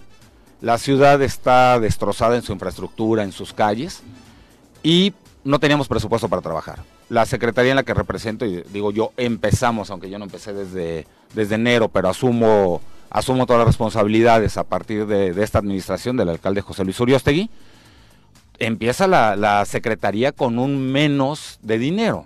la ciudad está destrozada en su infraestructura, en sus calles, y no teníamos presupuesto para trabajar. La secretaría en la que represento, y digo yo, empezamos, aunque yo no empecé desde, desde enero, pero asumo, asumo todas las responsabilidades a partir de, de esta administración del alcalde José Luis Uriostegui, empieza la, la secretaría con un menos de dinero,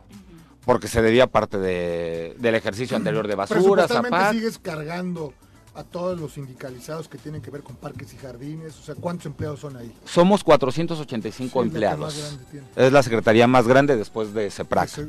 porque se debía parte de- del ejercicio anterior de Presupuestalmente zapatos. sigues cargando a todos los sindicalizados que tienen que ver con parques y jardines. O sea, ¿cuántos empleados son ahí? Somos 485 Sí, la que empleados. más tiene. Es la secretaría más grande después de CEPRAC. Se-.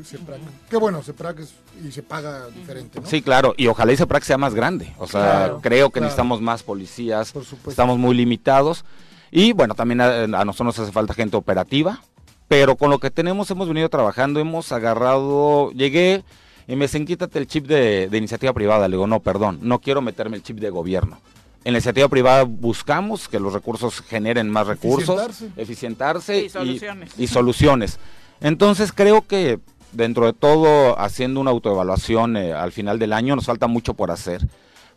Qué bueno, Seprac es, y se paga diferente, ¿no? Sí, claro, y ojalá y CEPRAC sea más grande. O sea, Claro, creo que claro. necesitamos más policías, Por supuesto. estamos muy limitados. Y bueno, también a, a nosotros nos hace falta gente operativa, pero con lo que tenemos hemos venido trabajando, hemos agarrado, llegué y me dicen, quítate el chip de, de iniciativa privada. Le digo, no, perdón, no quiero meterme el chip de gobierno. En la iniciativa privada buscamos que los recursos generen más recursos, Eficientarse. eficientarse Y soluciones. y soluciones. Entonces creo que dentro de todo, haciendo una autoevaluación eh, al final del año, nos falta mucho por hacer.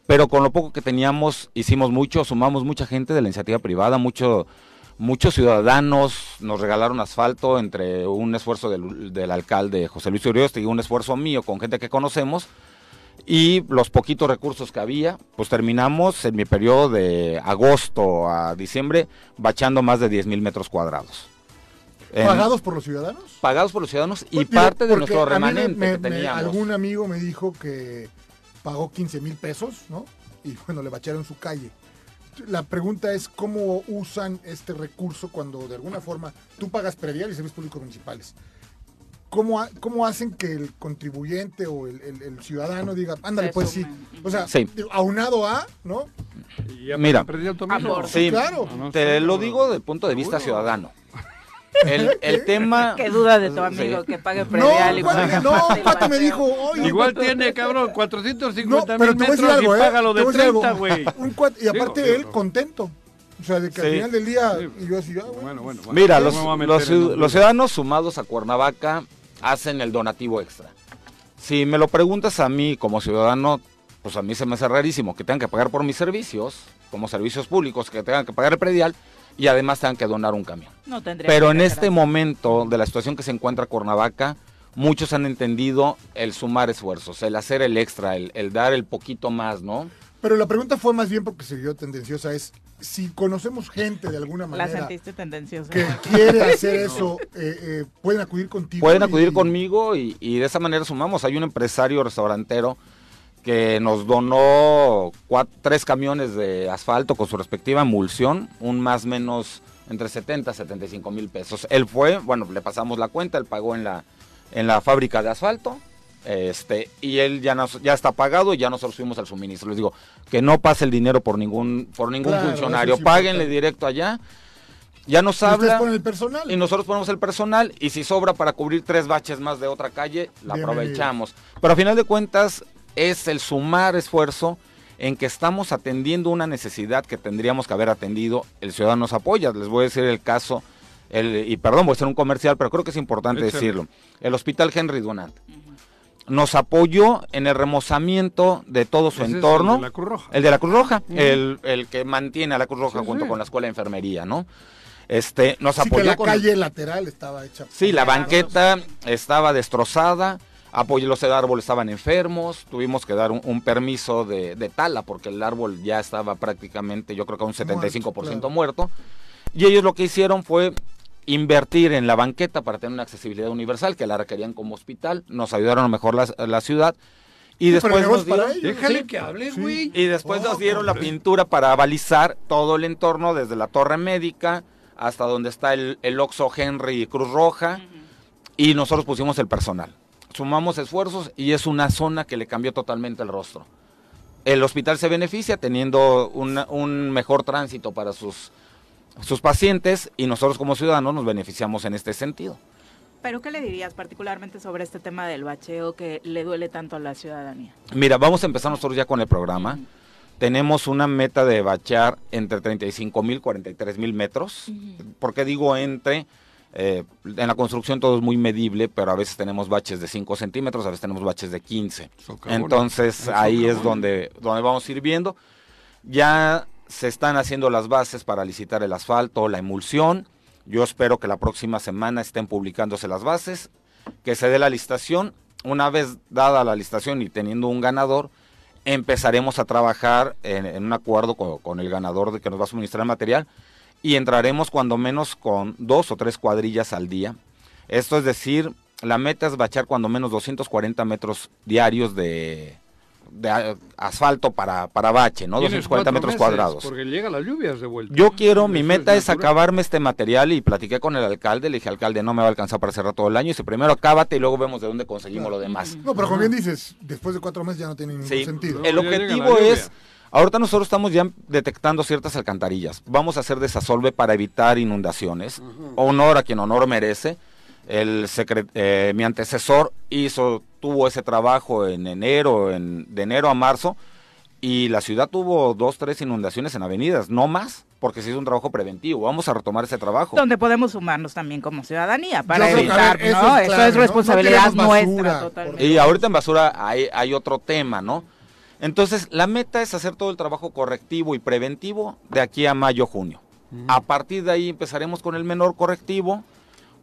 Pero con lo poco que teníamos, hicimos mucho, sumamos mucha gente de la iniciativa privada, mucho, muchos ciudadanos nos regalaron asfalto entre un esfuerzo del, del alcalde José Luis Urioste y un esfuerzo mío con gente que conocemos. Y los poquitos recursos que había, pues terminamos en mi periodo de agosto a diciembre bachando más de 10 mil metros cuadrados. En- ¿Pagados por los ciudadanos? pagados por los ciudadanos y Pues, digo, parte de nuestro me- remanente me- que me- teníamos. algún amigo me dijo que pagó 15 mil pesos, ¿no? Y bueno, le bacharon su calle. La pregunta es cómo usan este recurso cuando de alguna forma tú pagas predial y servicios públicos municipales. ¿Cómo, ha- cómo hacen que el contribuyente o el, el- el ciudadano diga, ándale, pues sí? O sea, Sí. aunado a, ¿no? Y ya Mira. el. Sí, claro. No te lo digo del punto de vista ciudadano. El, el tema... Qué duda de tu amigo Sí. que pague No, predial cuate- no, cuate me dijo, oye, Igual tiene, cabrón, No, 450 pero mil te voy a decir metros algo, y ¿eh? paga lo de voy a decir algo. 30, güey. Y aparte digo, él contento. O sea, de que al Sí. final del día, Sí. y yo así, ah, bueno. Bueno, bueno. Mira, No los ciudadanos sumados a Cuernavaca hacen el donativo extra. Si me lo preguntas a mí como ciudadano, pues a mí se me hace rarísimo que tengan que pagar por mis servicios, como servicios públicos, que tengan que pagar el predial y además tengan que donar un camión. No tendría Pero en este momento de la situación que se encuentra Cuernavaca, muchos han entendido el sumar esfuerzos, el hacer el extra, el, el dar el poquito más, ¿no? Pero la pregunta fue más bien porque se dio tendenciosa, es si conocemos gente de alguna La manera sentiste tendenciosa. que quiere hacer eso, eh, eh, pueden acudir contigo. Pueden y- acudir conmigo y, y de esa manera sumamos. Hay un empresario restaurantero que nos donó cuat- tres camiones de asfalto con su respectiva emulsión, un más o menos entre 70 y 75 mil pesos. Él fue, bueno, le pasamos la cuenta, él pagó en la, en la fábrica de asfalto. Este, y él ya, nos, ya está pagado y ya nosotros fuimos al suministro. Les digo, que no pase el dinero por ningún, por ningún Claro, funcionario, es páguenle directo allá. Ya nos Y habla. ponen el personal. Y nosotros ponemos el personal y si sobra para cubrir tres baches más de otra calle, la Bienvenido. aprovechamos. Pero a final de cuentas es el sumar esfuerzo en que estamos atendiendo una necesidad que tendríamos que haber atendido. El ciudadano nos apoya. Les voy a decir el caso, el, y perdón, voy a hacer un comercial, pero creo que es importante decirlo. El Hospital Henry Dunant nos apoyó en el remozamiento de todo su Ese es el entorno. de la Cruz Roja. El de la Cruz Roja, el, el que mantiene a la Cruz Roja Sí, junto sí. con la Escuela de Enfermería, ¿no? Este, nos Así que apoyó la con calle lateral estaba hecha. Sí, la banqueta estaba destrozada, apoyó los árboles estaban enfermos, tuvimos que dar un, un permiso de, de tala porque el árbol ya estaba prácticamente, yo creo que a un 75% claro. muerto. Y ellos lo que hicieron fue invertir en la banqueta para tener una accesibilidad universal, que la requerían como hospital, nos ayudaron a mejorar la, la ciudad. Y Sí, después nos dieron. Déjale Sí. que hable, Sí. güey. y después Oh, nos dieron la pintura para balizar todo el entorno, desde la torre médica hasta donde está el, el Oxo Henry y Cruz Roja, y nosotros pusimos el personal. Sumamos esfuerzos y es una zona que le cambió totalmente el rostro. El hospital se beneficia teniendo una- un mejor tránsito para sus, sus pacientes y nosotros como ciudadanos nos beneficiamos en este sentido. Pero ¿qué le dirías particularmente sobre este tema del bacheo que le duele tanto a la ciudadanía? Mira, vamos a empezar nosotros ya con el programa. Tenemos una meta de bachear entre 35 mil y 43 mil metros. ¿Por qué digo entre? Eh, en la construcción todo es muy medible, pero a veces tenemos baches de 5 centímetros, a veces tenemos baches de 15. Socavón. Entonces ahí es donde, donde vamos a ir viendo. Ya se están haciendo las bases para licitar el asfalto, la emulsión. Yo espero que la próxima semana estén publicándose las bases, que se dé la licitación. Una vez dada la licitación y teniendo un ganador, empezaremos a trabajar en, en un acuerdo con, con el ganador de que nos va a suministrar el material y entraremos cuando menos con dos o tres cuadrillas al día. Esto es decir, la meta es bachar cuando menos 240 metros diarios de, asfalto para, para bache, ¿no? Tienes 240 cuatro metros meses, cuadrados. Porque llega las lluvias de vuelta. Yo quiero, mi meta es acabarme este material y platiqué con el alcalde, le dije, alcalde, no me va a alcanzar para cerrar todo el año, y dice, primero acábate y luego vemos de dónde conseguimos lo demás. No, pero como bien dices, después de cuatro meses ya no tiene ningún Sí, sentido. el objetivo lluvia. es, ahorita nosotros estamos ya detectando ciertas alcantarillas, vamos a hacer desasolve para evitar inundaciones, honor a quien honor merece, el eh, mi antecesor hizo, tuvo ese trabajo en enero, en, de enero a marzo, y la ciudad tuvo dos, tres inundaciones en avenidas, no más, porque se hizo un trabajo preventivo, vamos a retomar ese trabajo. Donde podemos sumarnos también como ciudadanía para Yo evitar, ver, eso ¿no? es Eso es responsabilidad No nuestra totalmente. Y ahorita en basura hay, hay otro tema, ¿no? Entonces, la meta es hacer todo el trabajo correctivo y preventivo de aquí a mayo, junio. A partir de ahí empezaremos con el menor correctivo,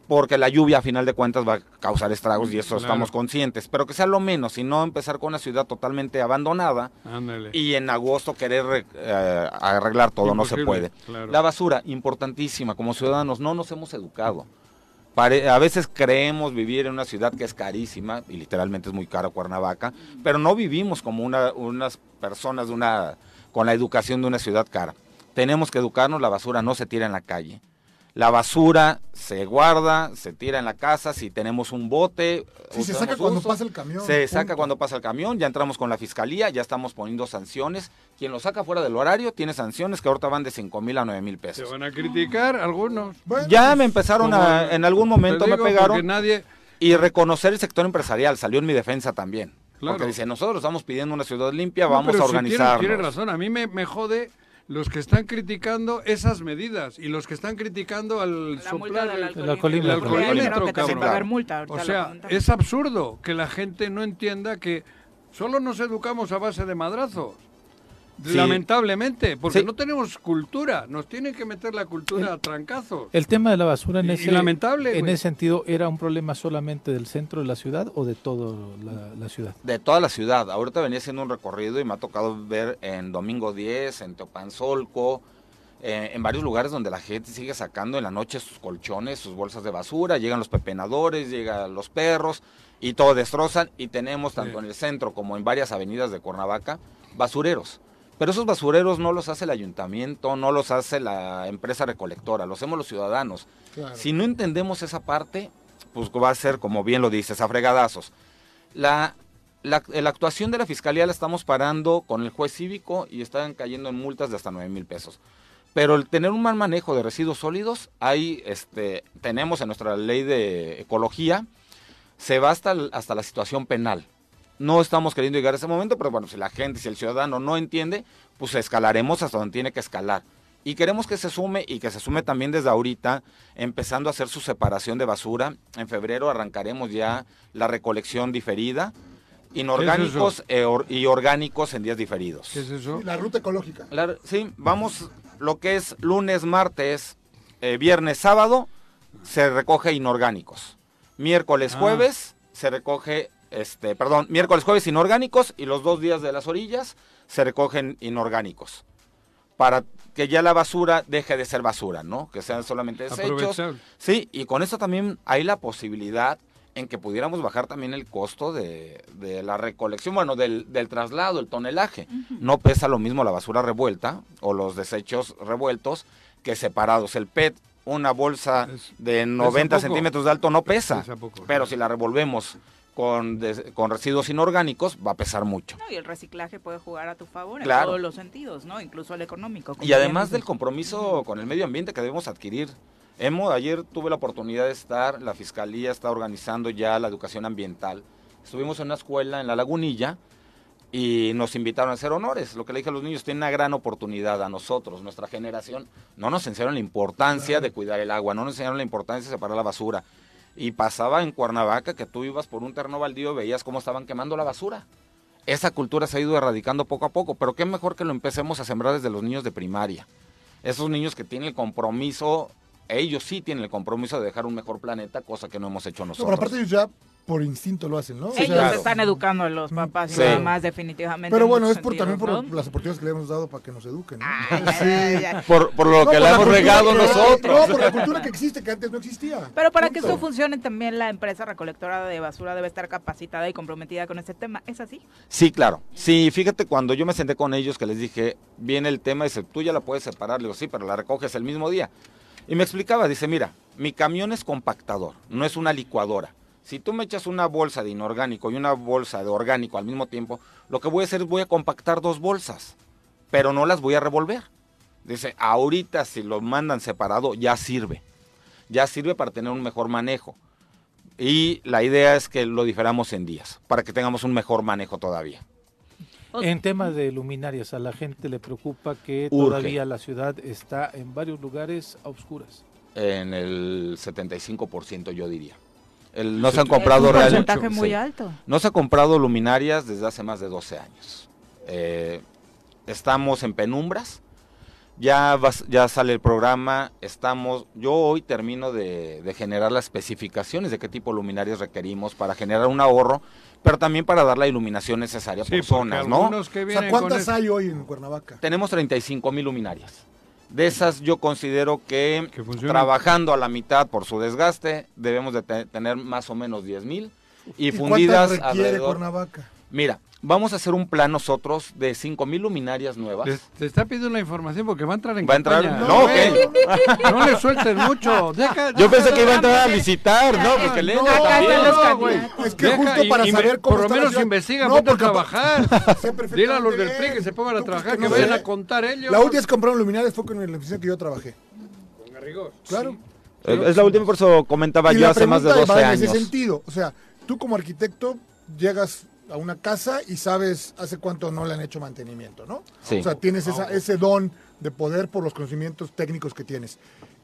porque la lluvia a final de cuentas va a causar estragos y eso Claro. estamos conscientes. Pero que sea lo menos, y no empezar con una ciudad totalmente abandonada Ándale. y en agosto querer re- eh, arreglar todo, no se puede. claro. La basura, importantísima, como ciudadanos, no nos hemos educado. A veces creemos vivir en una ciudad que es carísima, y literalmente es muy cara Cuernavaca, pero no vivimos como una- unas personas de una, con la educación de una ciudad cara. Tenemos que educarnos, la basura no se tira en la calle. La basura se guarda, se tira en la casa, si tenemos un bote. Sí, se saca cuando pasa el camión. Se saca cuando pasa el camión, ya entramos con la fiscalía, ya estamos poniendo sanciones. Quien lo saca fuera del horario tiene sanciones que ahorita van de 5 mil a 9 mil Se pesos. van a criticar algunos. Bueno, Ya pues, me empezaron a, en algún momento me pegaron nadie... y reconocer el sector empresarial salió en mi defensa también. Claro. Porque dice, nosotros estamos pidiendo una ciudad limpia, No, vamos pero a si tiene- razón, a mí me, me jode los que están criticando esas medidas y los que están criticando al La multa soplar del el- alcoholímetro. El. El cabrón. multa. O sea, es absurdo que la gente no entienda que solo nos educamos a base de madrazos. Sí. Lamentablemente, porque Sí. no tenemos cultura, nos tienen que meter la cultura a trancazos. El tema de la basura en Y- y ese, lamentable, en ese sentido, ¿era un problema solamente del centro de la ciudad o de toda la, la ciudad? De toda la ciudad. Ahorita venía haciendo un recorrido y me ha tocado ver en Domingo 10, en Teopanzolco, eh, en varios lugares donde la gente sigue sacando en la noche sus colchones, sus bolsas de basura, llegan los pepenadores, llegan los perros y todo destrozan. Y tenemos tanto Sí. en el centro como en varias avenidas de Cuernavaca basureros. Pero esos basureros no los hace el ayuntamiento, no los hace la empresa recolectora, los hacemos los ciudadanos. claro. Si no entendemos esa parte, pues va a ser, como bien lo dices, a fregadazos. La, la, la actuación de la fiscalía la estamos parando con el juez cívico y están cayendo en multas de hasta 9 mil pesos. Pero el tener un mal manejo de residuos sólidos, ahí este, tenemos en nuestra ley de ecología, se va hasta la situación penal. No estamos queriendo llegar a ese momento, pero bueno, si la gente, si el ciudadano no entiende, pues escalaremos hasta donde tiene que escalar. Y queremos que se sume y que se sume también desde ahorita, empezando a hacer su separación de basura. En febrero arrancaremos ya la recolección diferida, inorgánicos eh, or- y orgánicos en días diferidos. ¿Qué es eso? La ruta ecológica. La- sí, vamos, lo que es lunes, martes, eh, viernes, sábado, se recoge inorgánicos. Miércoles, Ah. jueves, se recoge, este, perdón, miércoles, jueves inorgánicos y los dos días de las orillas se recogen inorgánicos. Para que ya la basura deje de ser basura, ¿no? Que sean solamente desechos. Sí, y con eso también hay la posibilidad en que pudiéramos bajar también el costo de, de la recolección, bueno, del, del traslado, el tonelaje. No pesa lo mismo la basura revuelta o los desechos revueltos que separados. El PET, una bolsa Es- de 90 poco. centímetros de alto no pesa, Pesa poco, pero si la revolvemos con, des- con residuos inorgánicos va a pesar mucho. No, y el reciclaje puede jugar a tu favor en Claro. todos los sentidos, ¿no? Incluso el económico. Y además del compromiso con el medio ambiente que debemos adquirir Hemos, ayer tuve la oportunidad de estar, la fiscalía está organizando ya la educación ambiental. Estuvimos en una escuela en La Lagunilla y nos invitaron a hacer honores. Lo que le dije a los niños, tienen una gran oportunidad a nosotros, nuestra generación. No nos enseñaron la importancia de cuidar el agua, no nos enseñaron la importancia de separar la basura. Y pasaba en Cuernavaca que tú ibas por un terreno baldío y veías cómo estaban quemando la basura. Esa cultura se ha ido erradicando poco a poco, pero qué mejor que lo empecemos a sembrar desde los niños de primaria. Esos niños que tienen el compromiso, ellos sí tienen el compromiso de dejar un mejor planeta, cosa que no hemos hecho No, nosotros. pero aparte ellos ya por instinto lo hacen, ¿no? O sea, Ellos están educando a los papás y Sí. mamás definitivamente. Pero en bueno, es por, también por ¿no? las oportunidades que le hemos dado para que nos eduquen. ¿no? Ay, ay, ay. Por, por lo No, que por le hemos regado que- nosotros. No, por la cultura que existe, que antes no existía. Pero para que esto funcione también la empresa recolectora de basura debe estar capacitada y comprometida con este tema. ¿Es así? Sí, claro. Sí, fíjate, cuando yo me senté con ellos, que les dije, viene el tema, dice, tú ya la puedes separar. Le digo, sí, pero la recoges el mismo día. Y me explicaba, dice, mira, mi camión es compactador, no es una licuadora. Si tú me echas una bolsa de inorgánico y una bolsa de orgánico al mismo tiempo, lo que voy a hacer es voy a compactar dos bolsas, pero no las voy a revolver. Dice, ahorita si lo mandan separado ya sirve. Ya sirve para tener un mejor manejo. Y la idea es que lo diferamos en días, para que tengamos un mejor manejo todavía. En tema de luminarias, a la gente le preocupa que Urge. todavía la ciudad está en varios lugares a oscuras. En el 75% yo diría. El- no se han comprado un real- porcentaje muy sí. alto. No se ha comprado luminarias desde hace más de 12 años. Eh, estamos en penumbras. Ya, vas- ya sale el programa. Estamos. Yo hoy termino de, de generar las especificaciones de qué tipo de luminarias requerimos para generar un ahorro, pero también para dar la iluminación necesaria Sí, por zonas, ¿no? que O sea, ¿cuántas hay hoy en Cuernavaca? Tenemos 35 mil luminarias. De esas yo considero que, trabajando a la mitad por su desgaste debemos de te- tener más o menos 10 mil y, ¿Y fundidas cuántas requiere alrededor. Cuernavaca? Mira, vamos a hacer un plan nosotros de 5 mil luminarias nuevas. Les- te está pidiendo la información porque va a entrar en ¿Va a entrar? campaña. No. ¿qué? No le sueltes mucho. Deja- Yo pensé que iba a entrar a visitar, ¿no? Porque le no, también. No. Es que Deja justo para y saber cómo Por lo menos ciudad- investiga, No, ponte a trabajar. Dile a los del PRI que se pongan a trabajar, que que no vayan a contar ellos. La última vez que compraron luminarias fue con la oficina que yo trabajé. Con Garrigós. Claro. Es la última, por eso comentaba Y yo hace más de pregunta 12 va en ese años. sentido. O sea, tú como arquitecto llegas a una casa y sabes hace cuánto no le han hecho mantenimiento, ¿no? Sí. O sea, tienes esa- ese don de poder por los conocimientos técnicos que tienes.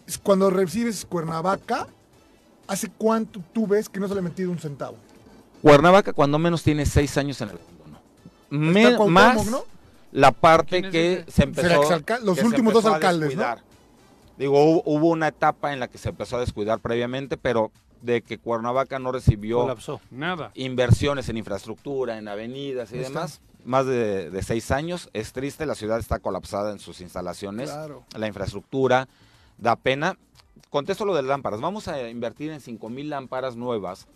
Es Cuando recibes Cuernavaca, ¿hace cuánto tú ves que no se le ha metido un centavo? Cuernavaca cuando menos tiene 6 años en el abandono. Me- más ¿no? la parte ¿Quién es que se empezó los que se últimos dos empezó alcaldes, ¿no? Digo, hubo una etapa en la que se empezó a descuidar previamente, pero de que Cuernavaca no recibió Colapsó. Nada. inversiones en infraestructura, en avenidas y demás, más de, de seis años. Es triste, la ciudad está colapsada en sus instalaciones, Claro. la infraestructura da pena. Contesto lo de las lámparas. Vamos a invertir en 5 mil lámparas nuevas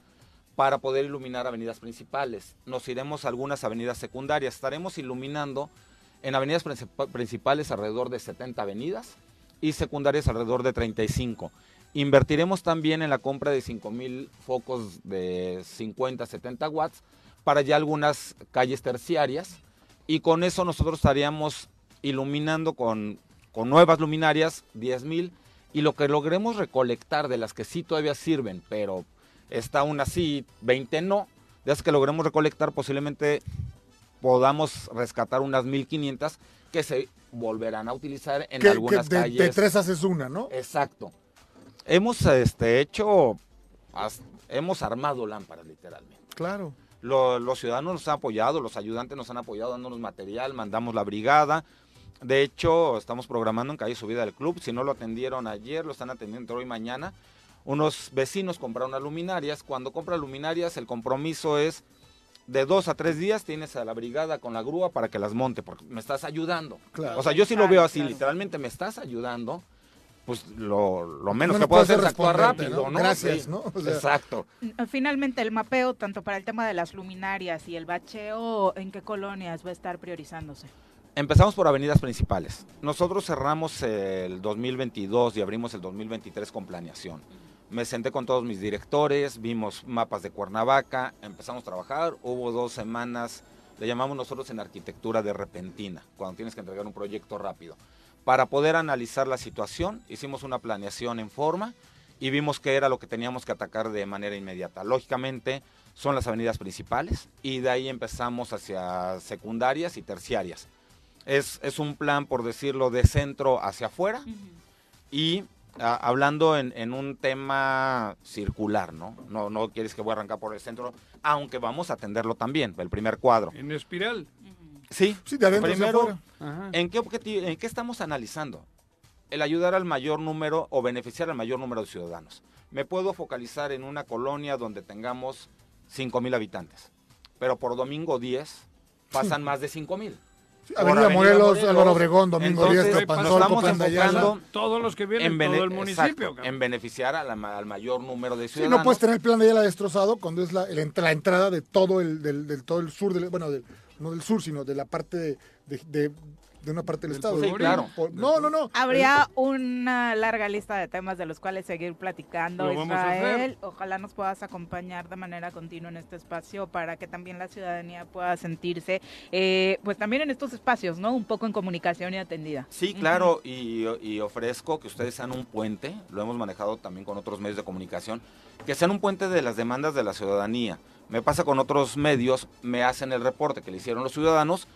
para poder iluminar avenidas principales. Nos iremos a algunas avenidas secundarias. Estaremos iluminando en avenidas princip- principales alrededor de 70 avenidas y secundarias alrededor de 35. Invertiremos también en la compra de 5 mil focos de 50, 70 watts para ya algunas calles terciarias y con eso nosotros estaríamos iluminando con, con nuevas luminarias 10 mil y lo que logremos recolectar de las que sí todavía sirven, pero está aún así 20 no, de las que logremos recolectar posiblemente podamos rescatar unas 1500 que se volverán a utilizar en Que, que algunas de, calles. de tres haces una, ¿no? Exacto. Hemos este, hecho, hemos armado lámparas literalmente. Claro. Lo- los ciudadanos nos han apoyado, los ayudantes nos han apoyado dándonos material, mandamos la brigada. De hecho, estamos programando en calle subida del club. Si no lo atendieron ayer, lo están atendiendo entre hoy y mañana. Unos vecinos compraron unas luminarias. Cuando compras luminarias, el compromiso es de dos a tres días tienes a la brigada con la grúa para que las monte, porque me estás ayudando. Claro. O sea, yo sí lo veo así, claro. literalmente me estás ayudando. Pues lo, lo menos Bueno, que puedo hacer es actuar rápido, ¿no? ¿no? Gracias, Sí. ¿no? O sea- Exacto. Finalmente, el mapeo, tanto para el tema de las luminarias y el bacheo, ¿en qué colonias va a estar priorizándose? Empezamos por avenidas principales. Nosotros cerramos el 2022 y abrimos el 2023 con planeación. Me senté con todos mis directores, vimos mapas de Cuernavaca, empezamos a trabajar. Hubo dos semanas, le llamamos nosotros en arquitectura de repentina, cuando tienes que entregar un proyecto rápido. Para poder analizar la situación, hicimos una planeación en forma y vimos que era lo que teníamos que atacar de manera inmediata. Lógicamente, son las avenidas principales y de ahí empezamos hacia secundarias y terciarias. Es, es un plan, por decirlo, de centro hacia afuera y a- hablando en, en un tema circular, ¿no? ¿no? No quieres que voy a arrancar por el centro, aunque vamos a atenderlo también, el primer cuadro. En espiral. Sí, Sí, de adentro primero. ¿en qué, objetivo, ¿en qué estamos analizando? El ayudar al mayor número o beneficiar al mayor número de ciudadanos. Me puedo focalizar en una colonia donde tengamos 5 mil habitantes, pero por domingo 10 pasan más de 5 mil. Sí, Avenida Avenida Morelos, Morelos, Álvaro Obregón, Domingo entonces, Díaz, nos Tapanzol, estamos enfocando Todos los que vienen, en, todo el municipio. exacto, en beneficiar a la al mayor número de Sí, ciudadanos. no puedes tener el plan de Ayala destrozado cuando es la, el la entrada de todo el, del, del- todo el sur, del, bueno, del- no del sur, sino de la parte de, de, de- de una parte del, Del estado. Sí, ¿no? claro. Por- no, no, no. Habría una larga lista de temas de los cuales seguir platicando, Lo. Israel. Ojalá nos puedas acompañar de manera continua en este espacio para que también la ciudadanía pueda sentirse, eh, pues también en estos espacios, ¿no? Un poco en comunicación y atendida. Sí, claro, y, y ofrezco que ustedes sean un puente, lo hemos manejado también con otros medios de comunicación, que sean un puente de las demandas de la ciudadanía. Me pasa con otros medios, me hacen el reporte que le hicieron los ciudadanos,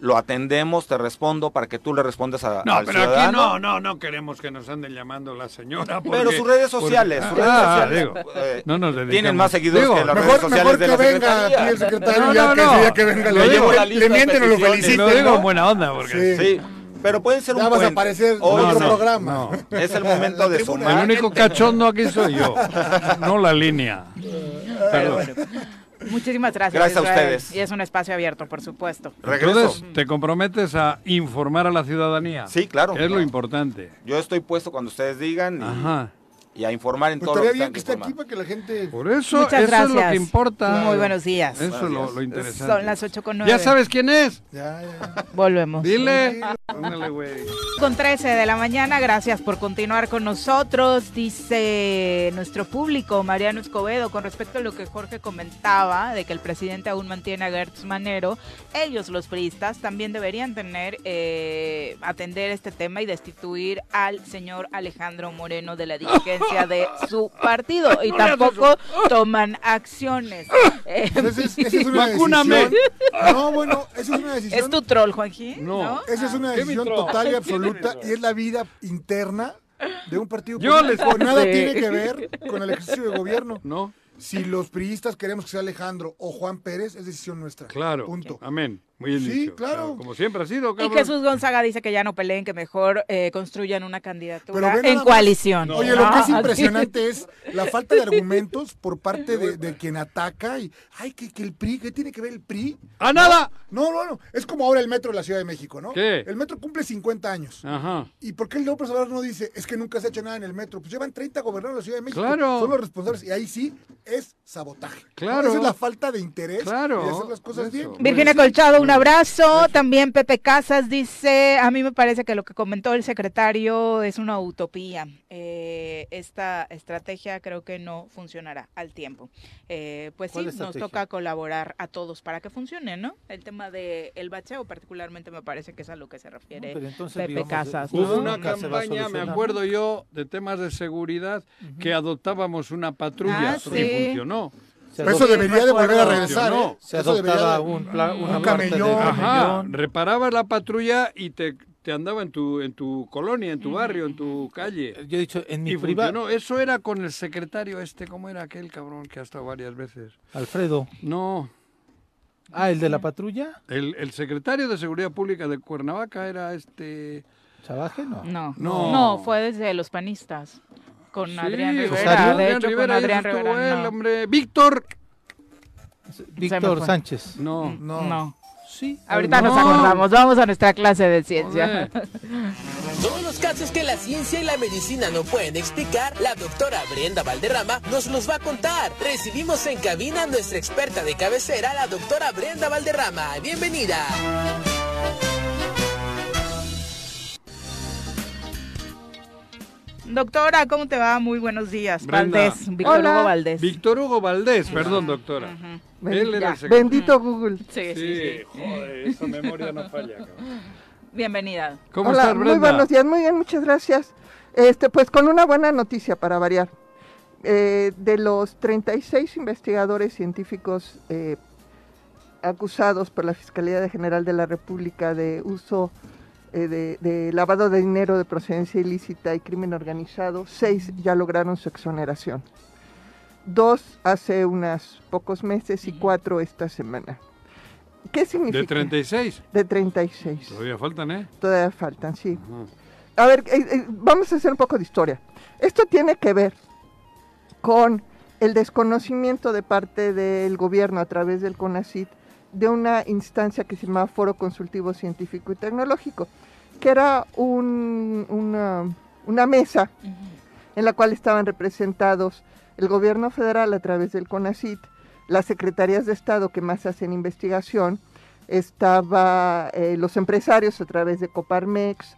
lo atendemos, te respondo para que tú le respondas a, No, al pero aquí no, no, no queremos que nos anden llamando la señora. Pero porque- sus redes sociales, porque- sus redes Ah, sociales, digo, eh, no nos dedicamos. tienen más seguidores Digo, que las Mejor, redes sociales mejor de que la venga aquí el secretario No, ya no, que, ya que venga Lo le, llevo le, la lista le de mienten o lo feliciten. Lo digo en buena onda, porque... Sí. Sí, pero pueden ser un Ya vas a aparecer en Hoy otro no, programa. no. Es el momento de sumar. El único cachondo aquí soy yo, no la línea. Perdón. Muchísimas gracias. Gracias a Israel. ustedes. Y es un espacio abierto, por supuesto. Regreso. Entonces, te comprometes a informar a la ciudadanía. Sí, claro. Es lo importante. Yo estoy puesto cuando ustedes digan y, Ajá. Y a informar en Pues todo lo que bien que esté aquí informar. para que la gente... Por eso, Muchas eso es lo que importa. Muy buenos días. Eso es lo, Buenos lo días. interesante. Son las 8 con 9. ¿Ya sabes quién es? Ya, ya. Volvemos. Dile. Güey. Con 13 de la mañana, gracias por continuar con nosotros. Dice nuestro público, Mariano Escobedo, con respecto a lo que Jorge comentaba, de que el presidente aún mantiene a Gertz Manero, ellos, los priistas, también deberían tener, eh, atender este tema y destituir al señor Alejandro Moreno de la dirigencia de su partido. Y tampoco toman acciones. Eh, Esa es, esa es una Vacúname. decisión. No, bueno, esa es una decisión. ¿Es tu troll, Juanji? No. Esa es una ¿Qué decisión total y ¿Qué absoluta y es la vida interna de un partido Yo político. les- Nada Sí. tiene que ver con el ejercicio de gobierno. ¿No? Si los priistas queremos que sea Alejandro o Juan Pérez, es decisión nuestra. Claro. Punto. Amén. Muy bien Sí, dicho. claro. Como siempre ha sido, Y cabrón. Jesús Gonzaga dice que ya no peleen, que mejor eh, construyan una candidatura en coalición. Oye, lo que es impresionante es la falta de argumentos por parte de, de quien ataca y, ay, que, que el PRI, ¿qué tiene que ver el PRI? ¡A nada! No, no, no, es como ahora el metro de la Ciudad de México, ¿no? ¿Qué? El metro cumple 50 años. Ajá. ¿Y por qué el López Obrador no dice, es que nunca se ha hecho nada en el metro? Pues llevan 30 gobernadores de la Ciudad de México. Claro. Son los responsables. Y ahí sí es sabotaje. ¿no? Claro. Esa es la falta de interés Claro. y hacer las cosas Eso. bien. Virginia Colchado, un abrazo. También Pepe Casas dice, a mí me parece que lo que comentó el secretario es una utopía. Eh, esta estrategia creo que no funcionará al tiempo. Eh, pues sí, ¿Cuál nos toca colaborar a todos para que funcione, ¿no? El tema del el bacheo particularmente me parece que es a lo que se refiere No, pero entonces Pepe vivamos de- Casas. Hubo ¿no? una campaña, me acuerdo yo, de temas de seguridad, que adoptábamos una patrulla Ah, y sí. funcionó. Eso debería de volver a regresar, No. ¿eh? Se adoptaba de- un, pla- una un parte de camellón. Ajá, reparabas la patrulla y te, te andaba en tu, en tu colonia, en tu barrio, en tu calle. Yo he dicho, en mi privado, funcionó. Eso era con el secretario este, ¿cómo era aquel cabrón que ha estado varias veces? Alfredo. No, Ah, el de la patrulla, el, el secretario de Seguridad Pública de Cuernavaca era este... Chavaje, no. No, No. no, fue desde los panistas. Con Sí, Adrián Rivera. Rosario. De Adrián hecho, Rivera, con Adrián Rivera. él, no. hombre. Víctor. Víctor. Sánchez. No. No. No. Sí. Ahorita No. nos acordamos. Vamos a nuestra clase de ciencia. Todos los casos que la ciencia y la medicina no pueden explicar, la doctora Brenda Valderrama nos los va a contar. Recibimos en cabina a nuestra experta de cabecera, la doctora Brenda Valderrama. Bienvenida. Doctora, ¿cómo te va? Muy buenos días. Brenda. Valdés, Víctor Hola. Hugo Valdés. Víctor Hugo Valdés, perdón, doctora. Él era el secretario. Bendito Google. Sí, sí, Sí, sí. joder, esa memoria no falla, cabrón. Bienvenida. ¿Cómo Hola, estás, Brenda? Muy buenos días, muy bien, muchas gracias. Este, pues con una buena noticia para variar. Eh, de los 36 investigadores científicos eh, acusados por la Fiscalía General de la República de uso de, de lavado de dinero de procedencia ilícita y crimen organizado, seis ya lograron su exoneración. Dos hace unos pocos meses y cuatro esta semana. ¿Qué significa? ¿De 36? De 36. Todavía faltan, ¿eh? Todavía faltan, sí. A ver, eh, eh, vamos a hacer un poco de historia. Esto tiene que ver con el desconocimiento de parte del gobierno a través del CONACIT de una instancia que se llamaba Foro Consultivo Científico y Tecnológico, que era un- una, una mesa en la cual estaban representados el gobierno federal a través del CONACIT, las secretarías de Estado que más hacen investigación, estaba eh, los empresarios a través de Coparmex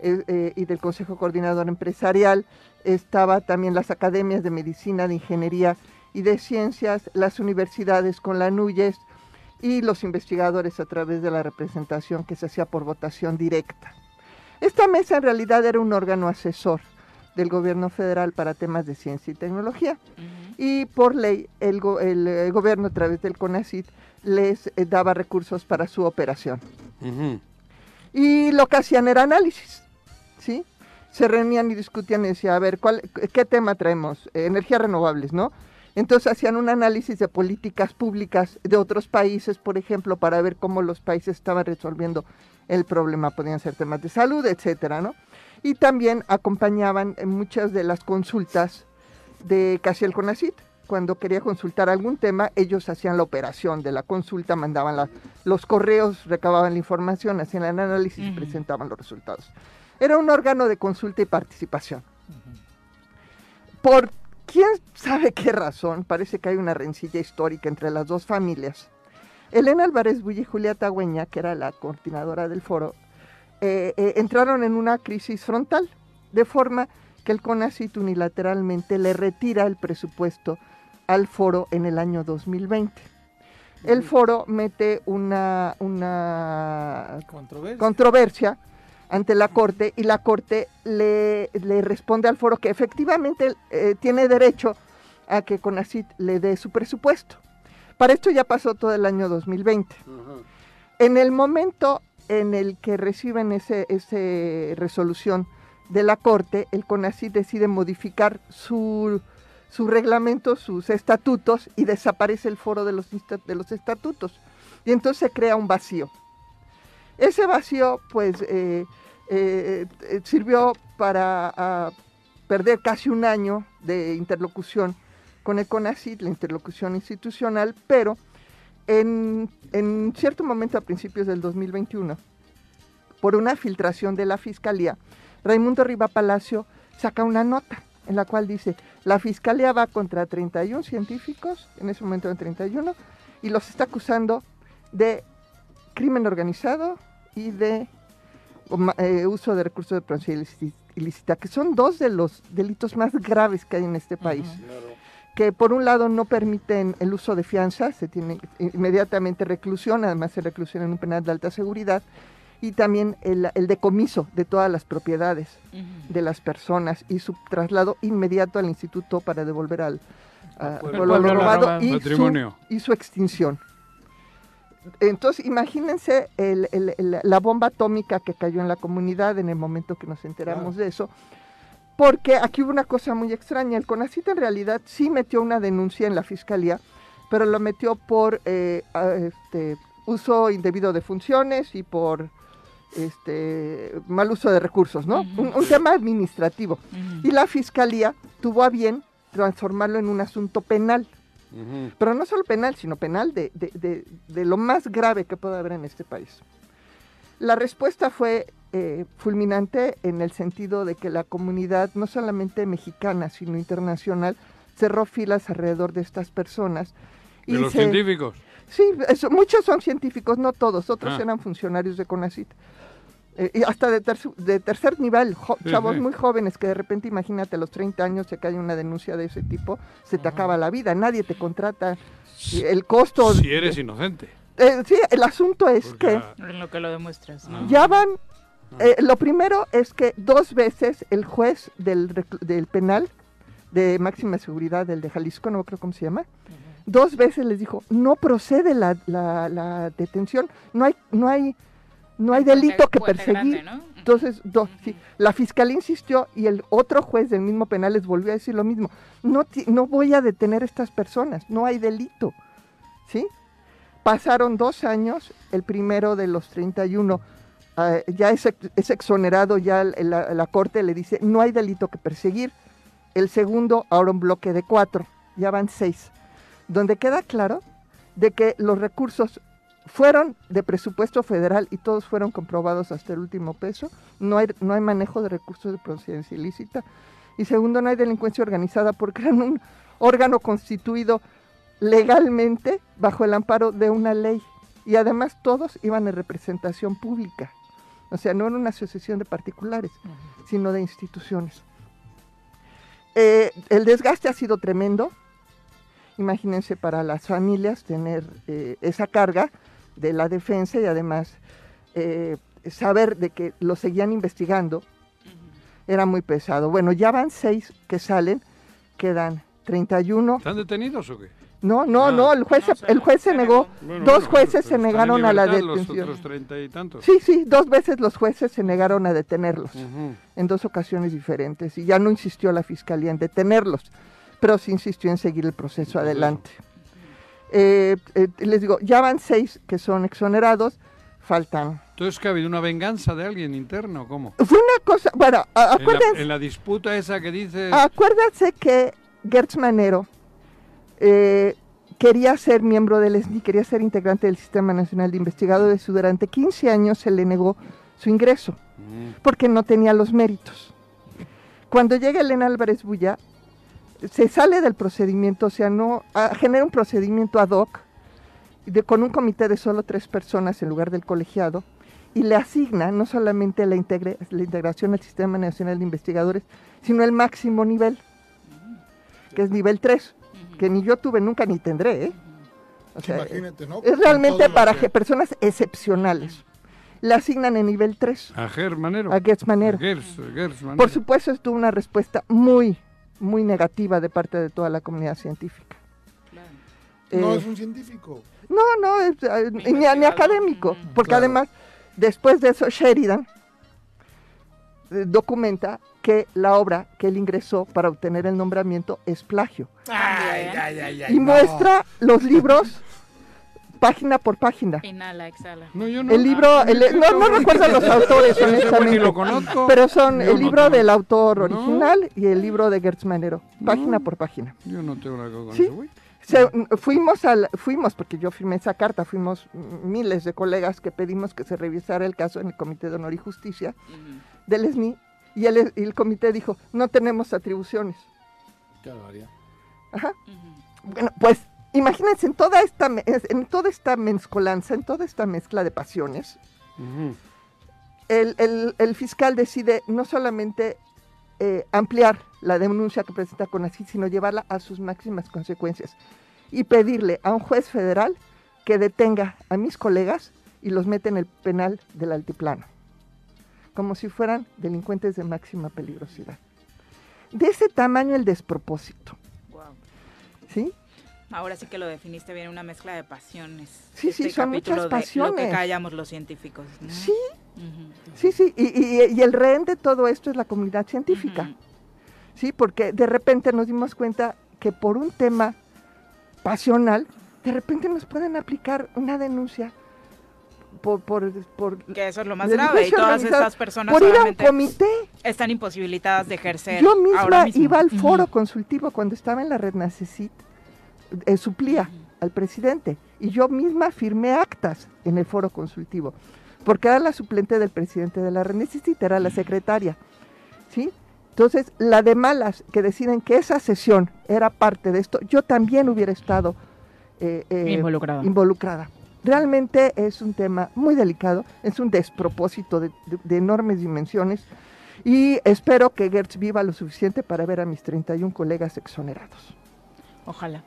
eh, eh, y del Consejo Coordinador Empresarial, estaba también las academias de medicina, de ingeniería y de ciencias, las universidades con la NUYES y los investigadores a través de la representación que se hacía por votación directa. Esta mesa en realidad era un órgano asesor del gobierno federal para temas de ciencia y tecnología. Y por ley el, go- el, eh, gobierno a través del CONACIT les eh, daba recursos para su operación. Y lo que hacían era análisis, ¿sí? Se reunían y discutían y decían, a ver, ¿cuál, ¿qué tema traemos? Eh, energías renovables, ¿no? Entonces hacían un análisis de políticas públicas de otros países, por ejemplo, para ver cómo los países estaban resolviendo el problema. Podían ser temas de salud, etcétera, ¿no? Y también acompañaban en muchas de las consultas de casi el CONACIT. Cuando quería consultar algún tema, ellos hacían la operación de la consulta, mandaban la- los correos, recababan la información, hacían el análisis y presentaban los resultados. Era un órgano de consulta y participación. Por quién sabe qué razón, parece que hay una rencilla histórica entre las dos familias. Elena Álvarez Bulla y Julia Tagüeña, que era la coordinadora del foro, eh, eh, entraron en una crisis frontal, de forma que el CONACIT unilateralmente le retira el presupuesto al foro en el año 2020. El foro mete una, una Controversia. controversia ante la Corte y la Corte le, le responde al foro que efectivamente eh, tiene derecho a que CONACIT le dé su presupuesto. Para esto ya pasó todo el año 2020. En el momento en el que reciben ese, ese resolución de la Corte, el CONACYT decide modificar su, su reglamento, sus estatutos, y desaparece el foro de los, de los estatutos. Y entonces se crea un vacío. Ese vacío, pues, eh, eh, eh, sirvió para perder casi un año de interlocución con el CONACYT, la interlocución institucional, pero en, en cierto momento a principios del 2021, por una filtración de la Fiscalía, Raimundo Riva Palacio saca una nota en la cual dice, la Fiscalía va contra 31 científicos, en ese momento eran 31, y los está acusando de crimen organizado y de eh, uso de recursos de procedencia ilícita- que son dos de los delitos más graves que hay en este país que por un lado no permiten el uso de fianza, se tiene inmediatamente reclusión, además se reclusión en un penal de alta seguridad, y también el, el decomiso de todas las propiedades de las personas y su traslado inmediato al instituto para devolver al, a- pueblo. lo, Al pueblo robado robado. y su, Patrimonio. y su extinción. Entonces, imagínense el- el- el- la bomba atómica que cayó en la comunidad en el momento que nos enteramos de eso, porque aquí hubo una cosa muy extraña. El CONACIT en realidad sí metió una denuncia en la fiscalía, pero lo metió por eh, este, uso indebido de funciones y por este mal uso de recursos, ¿no? un, un tema administrativo. Y la fiscalía tuvo a bien transformarlo en un asunto penal. Pero no solo penal, sino penal de, de- de- de lo más grave que puede haber en este país. La respuesta fue eh, fulminante en el sentido de que la comunidad, no solamente mexicana, sino internacional, cerró filas alrededor de estas personas. ¿De los se- científicos? Sí, eso- muchos son científicos, no todos, otros Ah. eran funcionarios de CONACIT. Eh, y hasta de, terc- de tercer nivel, Sí, chavos sí. muy jóvenes que de repente, imagínate, a los 30 años se cae una denuncia de ese tipo, se te acaba la vida, nadie te contrata. El costo... Si eres inocente. Eh, sí, el asunto es Porque que En lo que lo demuestras, ¿no? ya van Eh, lo primero es que dos veces el juez del, reclu- del penal de máxima seguridad, del de Jalisco, no creo cómo se llama, dos veces les dijo, no procede la, la- la detención, no hay, no hay, no hay delito que puente perseguir. grande, ¿no? Entonces, sí, la fiscalía insistió y el otro juez del mismo penal les volvió a decir lo mismo. No, no voy a detener a estas personas, no hay delito. ¿Sí? Pasaron dos años, el primero de los 31 ah, ya es, ex- es exonerado, ya la corte le dice no hay delito que perseguir. El segundo, ahora un bloque de cuatro, ya van seis, donde queda claro de que los recursos fueron de presupuesto federal y todos fueron comprobados hasta el último peso. No hay, no hay manejo de recursos de procedencia ilícita. Y segundo, no hay delincuencia organizada porque eran un órgano constituido legalmente bajo el amparo de una ley. Y además todos iban en representación pública. O sea, no era una asociación de particulares, sino de instituciones. Eh, el desgaste ha sido tremendo. Imagínense para las familias tener eh, esa carga de la defensa y además eh, saber de que lo seguían investigando era muy pesado. Bueno, ya van seis que salen, quedan 31. ¿Están detenidos o qué? No, no, Ah. no, el juez, se- el juez se negó, Bueno, dos jueces se negaron a la libertad Los detención. otros treinta y tantos. Sí, sí, dos veces los jueces se negaron a detenerlos, en dos ocasiones diferentes, y ya no insistió la fiscalía en detenerlos, pero sí insistió en seguir el proceso adelante. Eh, eh, les digo, ya van seis que son exonerados, faltan. Entonces, que ha habido una venganza de alguien interno? ¿Cómo? Fue una cosa, bueno, a- En la, acuérdense, en la disputa esa que dice... acuérdense que Gertz Manero eh, quería ser miembro del SNI, quería ser integrante del Sistema Nacional de Investigadores y durante 15 años se le negó su ingreso porque no tenía los méritos. Cuando llega Elena Álvarez Bulla, se sale del procedimiento, o sea, no ah, genera un procedimiento ad hoc de, con un comité de solo tres personas en lugar del colegiado y le asigna no solamente la, integre- la integración al Sistema Nacional de Investigadores, sino el máximo nivel, que es nivel 3, que ni yo tuve nunca ni tendré. ¿eh? O sea, Imagínate, ¿no? Es realmente para que- personas excepcionales. Le asignan en nivel 3 A Ger Manero. a Gertz Manero. Por supuesto, esto tuvo una respuesta muy, muy negativa de parte de toda la comunidad científica. No Eh, es un científico. no, no, es, eh, ni, ni académico, porque Claro. además, después de eso, Sheridan eh, documenta que la obra que él ingresó para obtener el nombramiento es plagio. Ay, ay, ay, ay, y no. muestra los libros página por página. Inhala, exhala. No, yo no. El libro, el- no, no recuerdo los autores, honestamente. lo conozco. Pero son Yo el no libro tengo- del autor No. original y el libro de Gertz Manero, página No. por página. Yo no tengo nada con Sí. eso, güey. Se- fuimos al, fuimos porque yo firmé esa carta, fuimos miles de colegas que pedimos que se revisara el caso en el Comité de Honor y Justicia del SNI y el, y el comité dijo, no tenemos atribuciones. Qué barbaridad. Ajá. Bueno, pues imagínense en toda esta en toda esta mezcolanza, en toda esta mezcla de pasiones, el, el- el fiscal decide no solamente eh, ampliar la denuncia que presenta Conacid, sino llevarla a sus máximas consecuencias y pedirle a un juez federal que detenga a mis colegas y los mete en el penal del altiplano, como si fueran delincuentes de máxima peligrosidad. De ese tamaño el despropósito, Wow. ¿sí? Ahora sí que lo definiste bien, una mezcla de pasiones. Sí, sí, son muchas capítulo de Lo que pasiones. callamos los científicos. ¿no? Sí. Sí, sí, y, y- y el rehén de todo esto es la comunidad científica. Sí, porque de repente nos dimos cuenta que por un tema pasional, de repente nos pueden aplicar una denuncia por... por, por Que eso es lo más grave. Y todas estas personas por ir a un comité. están imposibilitadas de ejercer. Yo ahora misma mismo. iba al foro consultivo cuando estaba en la red Nacecit, eh, suplía al presidente y yo misma firmé actas en el foro consultivo, porque era la suplente del presidente de la Nacecit, era la secretaria, ¿sí? Entonces, la de malas que deciden que esa sesión era parte de esto, yo también hubiera estado eh, eh, Involucrada. involucrada. Realmente es un tema muy delicado, es un despropósito de, de- de enormes dimensiones y espero que Gertz viva lo suficiente para ver a mis 31 colegas exonerados. Ojalá.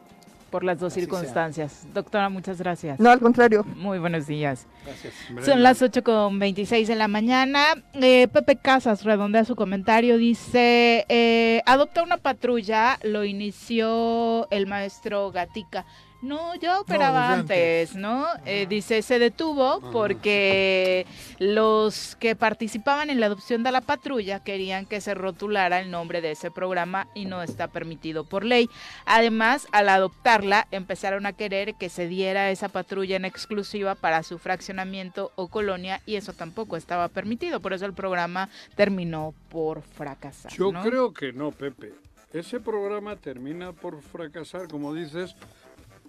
Por las dos Así sea. circunstancias. Doctora, muchas gracias. No, al contrario. Muy buenos días. Gracias. Son las 8 con 26 de la mañana. Eh, Pepe Casas redondea su comentario. Dice, eh, adopta una patrulla, lo inició el maestro Gatica. No, ya operaba antes, ¿no? Eh, dice, se detuvo porque los que participaban en la adopción de la patrulla querían que se rotulara el nombre de ese programa y no está permitido por ley. Además, al adoptarla, empezaron a querer que se diera esa patrulla en exclusiva para su fraccionamiento o colonia y eso tampoco estaba permitido. Por eso el programa terminó por fracasar. Yo ¿no? creo que no, Pepe. Ese programa termina por fracasar, como dices,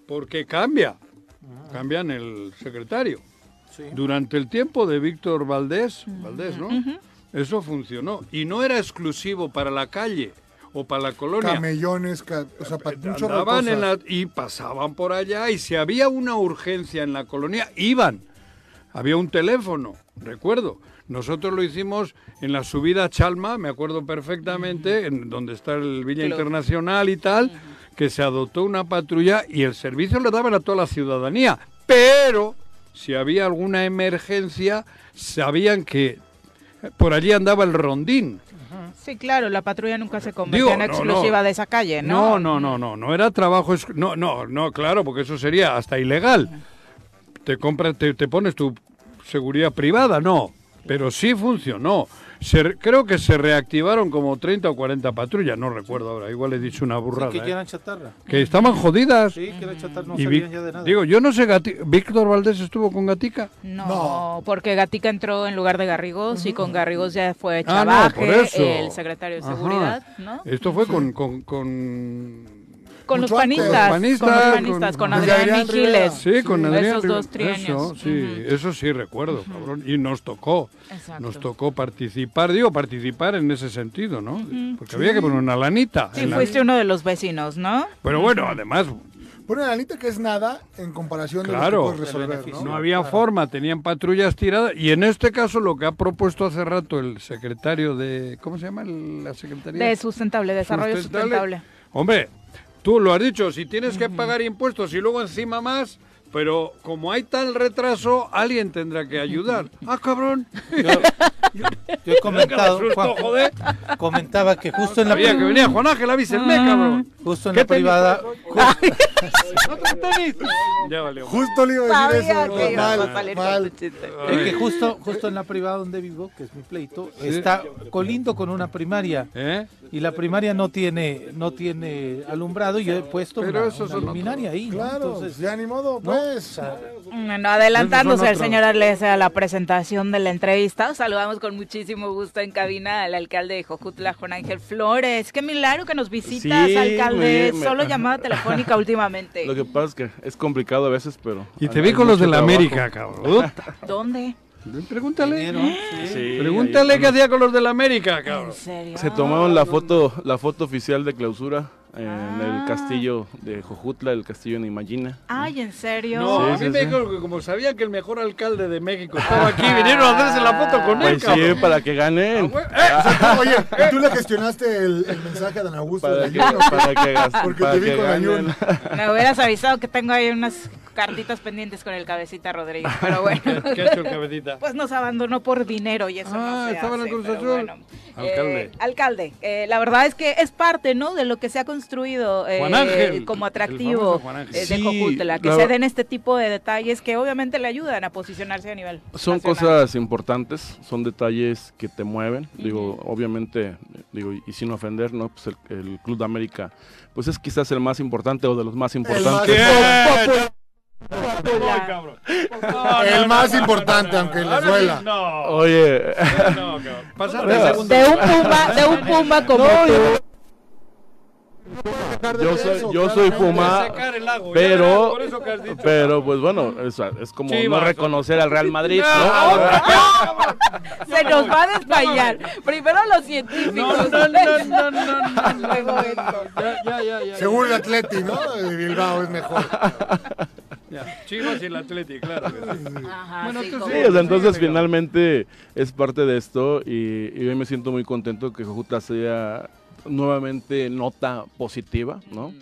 porque cambia. Cambian el secretario. Sí. Durante el tiempo de Víctor Valdés, Valdés, ¿no? Eso funcionó. Y no era exclusivo para la calle o para la colonia. Camellones, ca- o sea, para Andaban en la, y pasaban por allá y si había una urgencia en la colonia, iban. Había un teléfono, recuerdo. Nosotros lo hicimos en la subida a Chalma, me acuerdo perfectamente, en donde está el Villa. Internacional y tal, que se adoptó una patrulla y el servicio lo daban a toda la ciudadanía. Pero si había alguna emergencia, sabían que por allí andaba el rondín. Sí, claro, la patrulla nunca se convirtió en exclusiva no. de esa calle, ¿no? No, no, no, no, no era trabajo, no, no, no, claro, porque eso sería hasta ilegal. Te compras, te, te pones tu seguridad privada, no, pero sí funcionó. Se re- creo que se reactivaron como 30 o 40 patrullas, no recuerdo ahora, igual he dicho una burrada. Sí, que ¿eh? eran chatarra. Que estaban jodidas. Sí, que eran chatarra, no Y sabían ya de nada. Digo, yo no sé, Gati- Víctor Valdés estuvo con Gatica. No, No. porque Gatica entró en lugar de Garrigós y con Garrigós ya fue Ah, no, Chavaje, por eso. el secretario de Ajá. seguridad, ¿no? Esto fue con, con, con Con los Mucho antes. panistas, Panistas, con los panistas, con, con- Adrián Adrián Mijiles. Sí, con Adrián. Esos dos trienios. Eso, sí, Ujú. eso sí recuerdo, cabrón. Y nos tocó. Exacto. Nos tocó participar, digo, participar en ese sentido, ¿no? Porque había que poner una lanita. Sí, en la- fuiste uno de los vecinos, ¿no? Pero bueno, además, Pone la lanita que es nada en comparación de Claro. lo que puedes resolver. ¿no? no había forma, tenían patrullas tiradas. Y en este caso, lo que ha propuesto hace rato el secretario de. ¿Cómo se llama la secretaría? De sustentable, desarrollo sustentable. Hombre, tú lo has dicho, si tienes que pagar impuestos y luego encima más, pero como hay tal retraso, alguien tendrá que ayudar. Ah, cabrón. Yo he comentado, Juan, joder. comentaba que justo en la, Sabía que venía Juan Ángel, avísenme, cabrón. justo en ¿Qué la privada. Justo le iba a decir Sabía eso. que mal, mal. es que justo, justo en la privada donde vivo, que es mi pleito, está colindo con una primaria ¿Eh? Y la primaria no tiene no tiene alumbrado y yo he puesto Pero una, esos una luminaria ahí, ¿no? Claro, Entonces, ya ni modo, ¿no? pues. O sea, Bueno, adelantándose al señor Arlese a la presentación de la entrevista, saludamos con muchísimo gusto en cabina al alcalde de Jojutla, Juan Ángel Flores. Qué milagro que nos visitas, Sí, alcalde. me- me- Solo llamada telefónica últimamente. Lo que pasa es que es complicado a veces, pero... Y te vi con los de la trabajo. América, cabrón. ¿Dóde? Pregúntale. dinero, sí. Sí, Pregúntale qué hacía con los de la América, cabrón. ¿En serio? Se tomaron la foto, la foto oficial de clausura en el castillo de Jojutla, el castillo en Imagina. Ay, ¿en serio? No, Sí, a mí sí, me sí. dijo que como sabía que el mejor alcalde de México estaba aquí, vinieron a hacerse la foto con él, Pues sí, cabrón. para que ganen. Ah, ¡eh! Oye, ¿y tú le gestionaste el, el mensaje a Dan Augusto Para de que, ayuno? para que, Porque para te vi con ganen. Me hubieras avisado que tengo ahí unas cartitas pendientes con el cabecita Rodríguez, pero bueno. ¿Qué ha hecho el cabecita? Pues nos abandonó por dinero y eso Ah, no se estaba en el hace, Cruz Azul. bueno. Alcalde. Eh, alcalde, eh, la verdad es que es parte, ¿no? De lo que se ha construido eh, Juan Ángel, como el atractivo famoso Juan Ángel. eh, de Sí, Jojutla, que la se den este tipo de detalles que obviamente le ayudan a posicionarse a nivel Son nacional. cosas importantes, son detalles que te mueven. Digo, obviamente, digo, y sin ofender, ¿no? Pues el, el Club de América, pues es quizás el más importante o de los más El más, importantes. Ay, cabrón. El más importante, aunque sí, duela. No, Oye, no, al segundo. De un pumba, de un pumba como tú. De yo soy, eso, yo soy. Puma, pero, dicho. pero pues bueno, es, es como Chivas, no reconocer al Real Madrid, No, ¿no? Se nos va a desmayar. Primero los científicos. No, no, no, no. Seguro el Atleti, ¿no? De Bilbao es mejor. Ya. Chivas y el Atleti, claro. que sí. Ajá, Bueno, sí, tú como- Sí, o sea, entonces finalmente es parte de esto y, y hoy me siento muy contento que Jojutla sea nuevamente nota positiva, ¿no?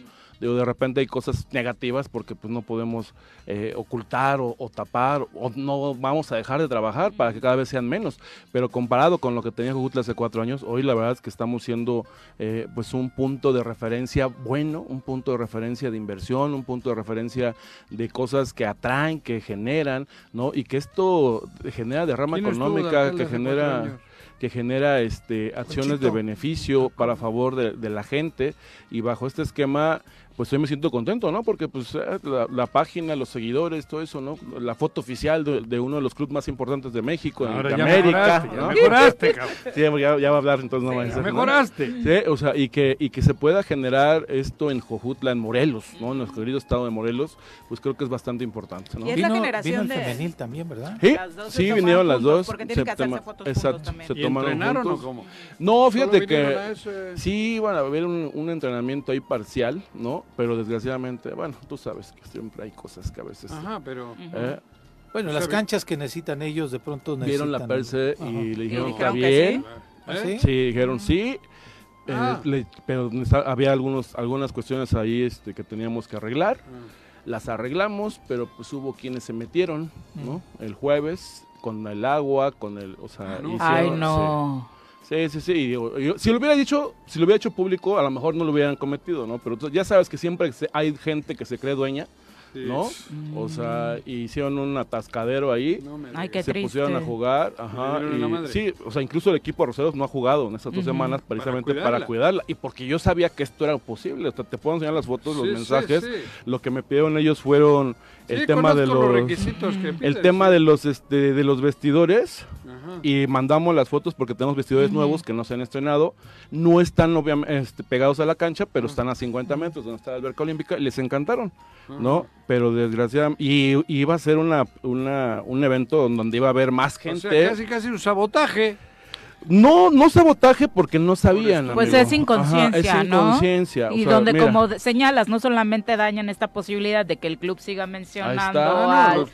Digo, de repente hay cosas negativas porque pues no podemos eh, ocultar o, o tapar o no vamos a dejar de trabajar para que cada vez sean menos. Pero comparado con lo que tenía Jujutla hace cuatro años, hoy la verdad es que estamos siendo eh, pues un punto de referencia bueno, un punto de referencia de inversión, un punto de referencia de cosas que atraen, que generan, ¿no? Y que esto genera derrama ¿Quién estuvo de económica, que genera que genera este acciones de beneficio para favor de, de la gente y bajo este esquema pues hoy me siento contento, ¿no? Porque pues eh, la, la página, los seguidores, todo eso, ¿no? La foto oficial de, de uno de los clubes más importantes de México, Ahora de ya América, mejoraste, ya ¿no? mejoraste, cabrón. Sí, ya, ya va a hablar, entonces no va a Ya ¿no? mejoraste. Sí, o sea, y que, y que se pueda generar esto en Jojutla, en Morelos, ¿no? En nuestro querido estado de Morelos, pues creo que es bastante importante, ¿no? Y es la generación vino el de- femenil también, ¿verdad? Sí, Las dos se sí vinieron las dos. porque tienen que hacerse fotos juntos exacto, también. se ¿Y tomaron entrenaron juntos. o cómo? No, fíjate que ese- sí iban a haber un, un entrenamiento ahí parcial, ¿no? Pero desgraciadamente, bueno, tú sabes que siempre hay cosas que a veces... Ajá, pero... ¿eh? Bueno, O las canchas que necesitan ellos de pronto necesitan... Vieron la perse Ajá. y le dijeron, está dijeron que bien. ¿Ah, ¿Eh? sí? Sí, dijeron sí. eh, Ah. le- pero había algunos, algunas cuestiones ahí este, que teníamos que arreglar. Las arreglamos, pero pues hubo quienes se metieron, ¿no? El jueves con el agua, con el, o sea, Ah, no. hicieron- Ay, sí. no. Sí, sí, sí. y digo, yo- si lo hubiera dicho, si lo hubiera hecho público, a lo mejor no lo hubieran cometido, ¿no? Pero tú- ya sabes que siempre se- hay gente que se cree dueña, Sí. ¿no? O sea, y hicieron un atascadero ahí. No me Ay, qué se triste. pusieron a jugar, ajá, y- sí, o sea, incluso el equipo de Roseros no ha jugado en estas dos semanas precisamente Para para cuidarla. y porque yo sabía que esto era posible, o sea, te puedo enseñar las fotos, los Sí, mensajes, sí. lo que me pidieron ellos fueron el tema de conozco los, requisitos que el tema sí. de los este de los vestidores Ajá. y mandamos las fotos porque tenemos vestidores nuevos que no se han estrenado. No están obviamente este, pegados a la cancha, pero están a 50 metros donde está la alberca olímpica y les encantaron, ¿no? Pero desgraciadamente, y, y iba a ser una, una, un evento donde iba a haber más O gente. sea, casi casi un sabotaje. No, no sabotaje porque no sabían. Pues amigo. es inconsciencia, Ajá, es ¿no? inconsciencia. o Y sea, donde, mira, como señalas, no solamente dañan esta posibilidad de que el club siga mencionando está. al-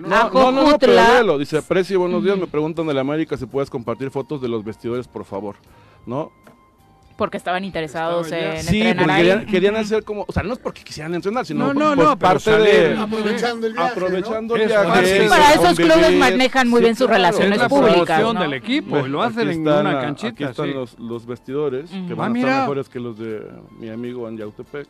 ¿no? No, no, no, no, pero léelo. Dice, Preci, buenos días. Me preguntan de la América si puedes compartir fotos de los vestidores, por favor. ¿No? Porque estaban interesados Estaban ya- en Sí, entrenar porque ahí. querían, querían hacer como, o sea, no es porque quisieran entrenar, sino No, no, pues, no, parte de Aprovechando el viaje, aprovechando el viaje. y Para esos clubes manejan muy bien sus claro. relaciones Es la públicas, ¿no? del equipo y lo hacen en están, una ah, canchita. Aquí están sí. los, los vestidores, que Ujú. van Ah, a estar mira. mejores que los de mi amigo en Yautepec.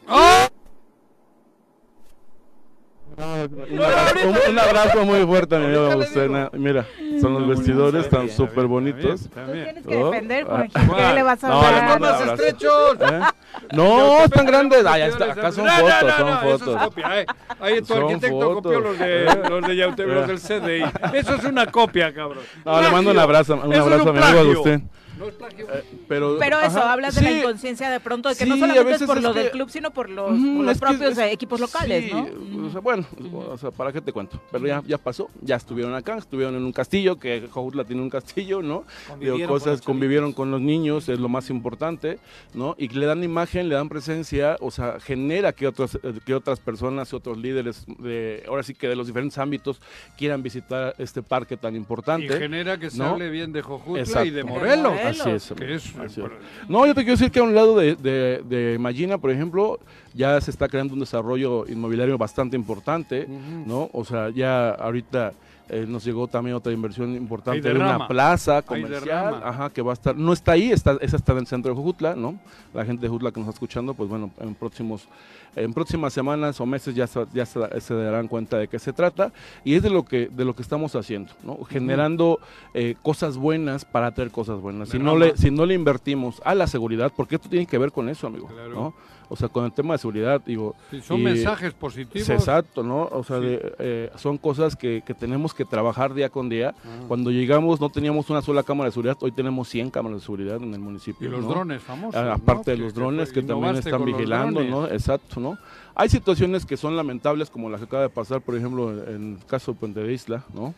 Un abrazo, un- un abrazo muy fuerte a mi amigo Agustina. Mira, son los vestidores, están súper bonitos. También, Tienes que ¿No? defender, Ah. Juanji. ¿Qué le vas a No, le mando más estrechos! ¿Eh? No, están grandes. Ah, está. Acá son No, no, fotos, no, son no, eso es fotos. copia, eh. Ahí tu Son arquitecto copió fotos. los de, los de los del CDI. Eso es una copia, cabrón. No, le mando un abrazo, un abrazo a mi amigo. Agustín. No es plagio. Pero, Pero eso, ajá, hablas de la inconsciencia de pronto, de que Sí, no solamente es por es lo que- del club, sino por los, Ujú, por los es que propios es- eh, equipos locales, sí, ¿no? o sea, bueno, o sea, ¿para qué te cuento? Pero ya, ya pasó, ya estuvieron acá, estuvieron en un castillo, que Jojutla tiene un castillo, ¿no? Convivieron Digo, cosas, convivieron con los niños, es lo más importante, ¿no? Y le dan imagen, le dan presencia, o sea, genera que, otros, eh, que otras personas, otros líderes, de, ahora sí que de los diferentes ámbitos, quieran visitar este parque tan Y importante. genera que se ¿no? hable bien de Jojutla Exacto. y De Morelos. Morelos. Así es. Que es, así es. por- No, yo te quiero decir que a un lado de, de, de Magina, por ejemplo, ya se está creando un desarrollo inmobiliario bastante importante. ¿no? O sea, ya ahorita eh, nos llegó también otra inversión importante de una plaza Hay comercial, ajá, que va a estar, no está ahí, está, esa está en el centro de Jujutla, ¿no? La gente de Jujutla que nos está escuchando, pues bueno, en próximos, en próximas semanas o meses ya, se- ya se, se darán cuenta de qué se trata y es de lo que, de lo que estamos haciendo, ¿no? Generando eh, cosas buenas para hacer cosas buenas. Si no, le, si no le invertimos a la seguridad, porque esto tiene que ver con eso, amigo, Claro. ¿no? O sea, con el tema de seguridad, digo, Sí, son y- mensajes positivos. Exacto, ¿no? O sea, Sí. de, eh, son cosas que, que tenemos que trabajar día con día. Ah. Cuando llegamos no teníamos una sola cámara de seguridad, hoy tenemos 100 cámaras de seguridad en el municipio. Y los ¿no? drones famosos. Ah, ¿no? Aparte de los drones que, también están vigilando. ¿no? Exacto, ¿no? Hay situaciones que son lamentables, como la que acaba de pasar, por ejemplo, en el caso de Puente de Isla, ¿no?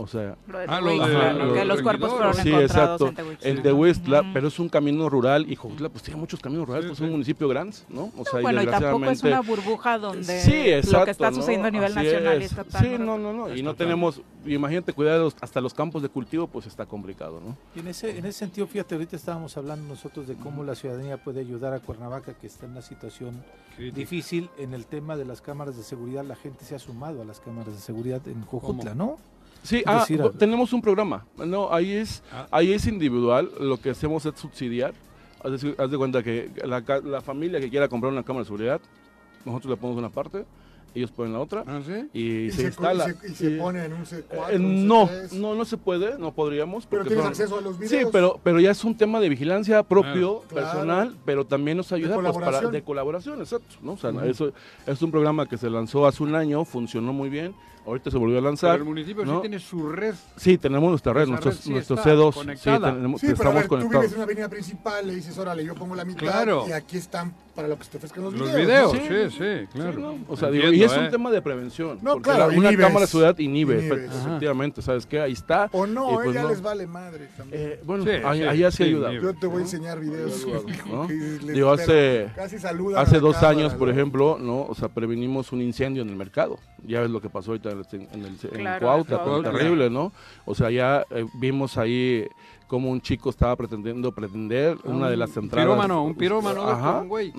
O sea, Lo de Ah, lo de- lo ¿no? de que los cuerpos fueron Sí, encontrados exacto. en Tehuistla. En Tehuistla, pero es un camino rural y Jojutla pues tiene muchos caminos rurales, pues es un municipio grande, ¿no? O sea, Bueno, y tampoco es una burbuja donde Sí, exacto, lo que está ¿no? sucediendo a nivel Así nacional es. está tan... Sí, no, no, no. Y no tenemos, imagínate, cuidar los- hasta los campos de cultivo, pues está complicado, ¿no? Y en ese, en ese sentido, fíjate, ahorita estábamos hablando nosotros de cómo la ciudadanía puede ayudar a Cuernavaca, que está en una situación Crítica. difícil en el tema de las cámaras de seguridad. La gente se ha sumado a las cámaras de seguridad en Jojutla, ¿no? Sí, ah, tenemos un programa. No, ahí es, Ah. ahí es individual. Lo que hacemos es subsidiar. Haz de, haz de cuenta que la, ca- la familia que quiera comprar una cámara de seguridad, nosotros le ponemos una parte, ellos ponen la otra ¿Ah, sí? y, Y se, se, instala. y se- y se Y- pone en un C4. Eh, un no, C3. no, no se puede, no podríamos. Pero porque tienes son- acceso a los Sí, videos. pero, pero ya es un tema de vigilancia propio, Claro. personal, pero también nos ayuda pues, para, colaboración. de colaboración, exacto. ¿no? O sea, eso es un programa que se lanzó hace un año, funcionó muy bien, ahorita se volvió a Pero lanzar. el municipio ¿no? sí tiene su red. Sí, tenemos nuestra red, nuestros, red sí nuestros está C2, sí, conectada. tenemos, Sí, que pero a estamos ver, tú vives en una avenida principal, le dices, órale, yo pongo la mitad Claro. y aquí están para lo que se te ofrezcan los, Los videos. videos, ¿no? sí, sí, claro. Sí, ¿no? O sea, digo, y es un ¿eh? tema de prevención. No, porque claro, la- una inhibes. cámara de ciudad inhibe, Inhibes. efe- efectivamente, ¿sabes qué? Ahí está. O no, y pues ella no. les vale madre también. Eh, bueno, Sí, ahí, sí, ahí así sí, ayuda. inhibe. yo te voy a enseñar videos. Digo, hace, casi hace dos cámara, años, por ejemplo, ¿no? O sea, prevenimos un incendio en el mercado. Ya ves lo que pasó ahorita en el, en el, Claro, Cuautla. terrible, ¿no? O sea, ya eh, vimos ahí como un chico estaba pretendiendo pretender una de las un entradas. pirómano, un pirómano Ajá, un güey.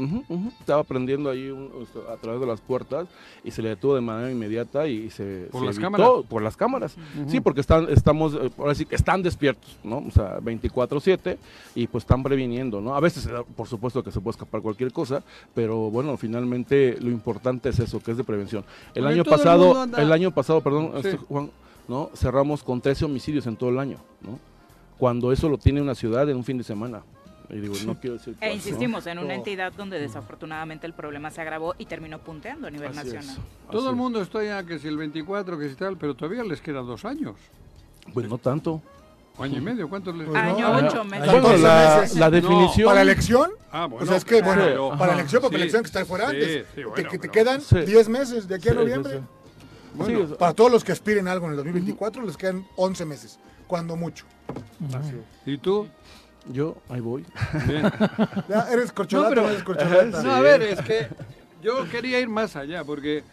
Estaba prendiendo ahí un- a través de las puertas y se le detuvo de manera inmediata y se ¿Por se las evitó cámaras? por las cámaras. Sí, porque están estamos eh, ahora sí que están despiertos, ¿no? O sea, 24/7 y pues están previniendo, ¿no? A veces eh, por supuesto que se puede escapar cualquier cosa, pero bueno, finalmente lo importante es eso, que es de prevención. El año el pasado, el año pasado, perdón, Sí. este, Juan, ¿no? Cerramos con 13 homicidios en todo el año, ¿no? Cuando eso lo tiene una ciudad en un fin de semana. Y digo, no quiero decir E cuál, ¿no? insistimos, en una No. entidad donde desafortunadamente el problema se agravó y terminó punteando a nivel Así es, nacional. Todo así el es. mundo está ya que si el 24, que si tal, pero todavía les quedan dos años. Pues no tanto. Año y medio, ¿cuántos les Pues quedan? Año, Bueno, ocho meses. Bueno, 14 la, No, definición... ¿Para elección? Ah, bueno, o sea, es que, bueno, pero- para elección, porque sí. elección que está fuera Sí, antes. sí, te- bueno, que quedan Sí. 10 meses de aquí a noviembre. sí. Bueno, Para todos los que aspiren a algo en el 2024 les quedan 11 meses, cuando mucho. ¿Y tú? yo, ahí voy. Bien. Ya eres corcholata, No, pero- no eres corcholata. No, a ver, es que yo quería ir más allá, porque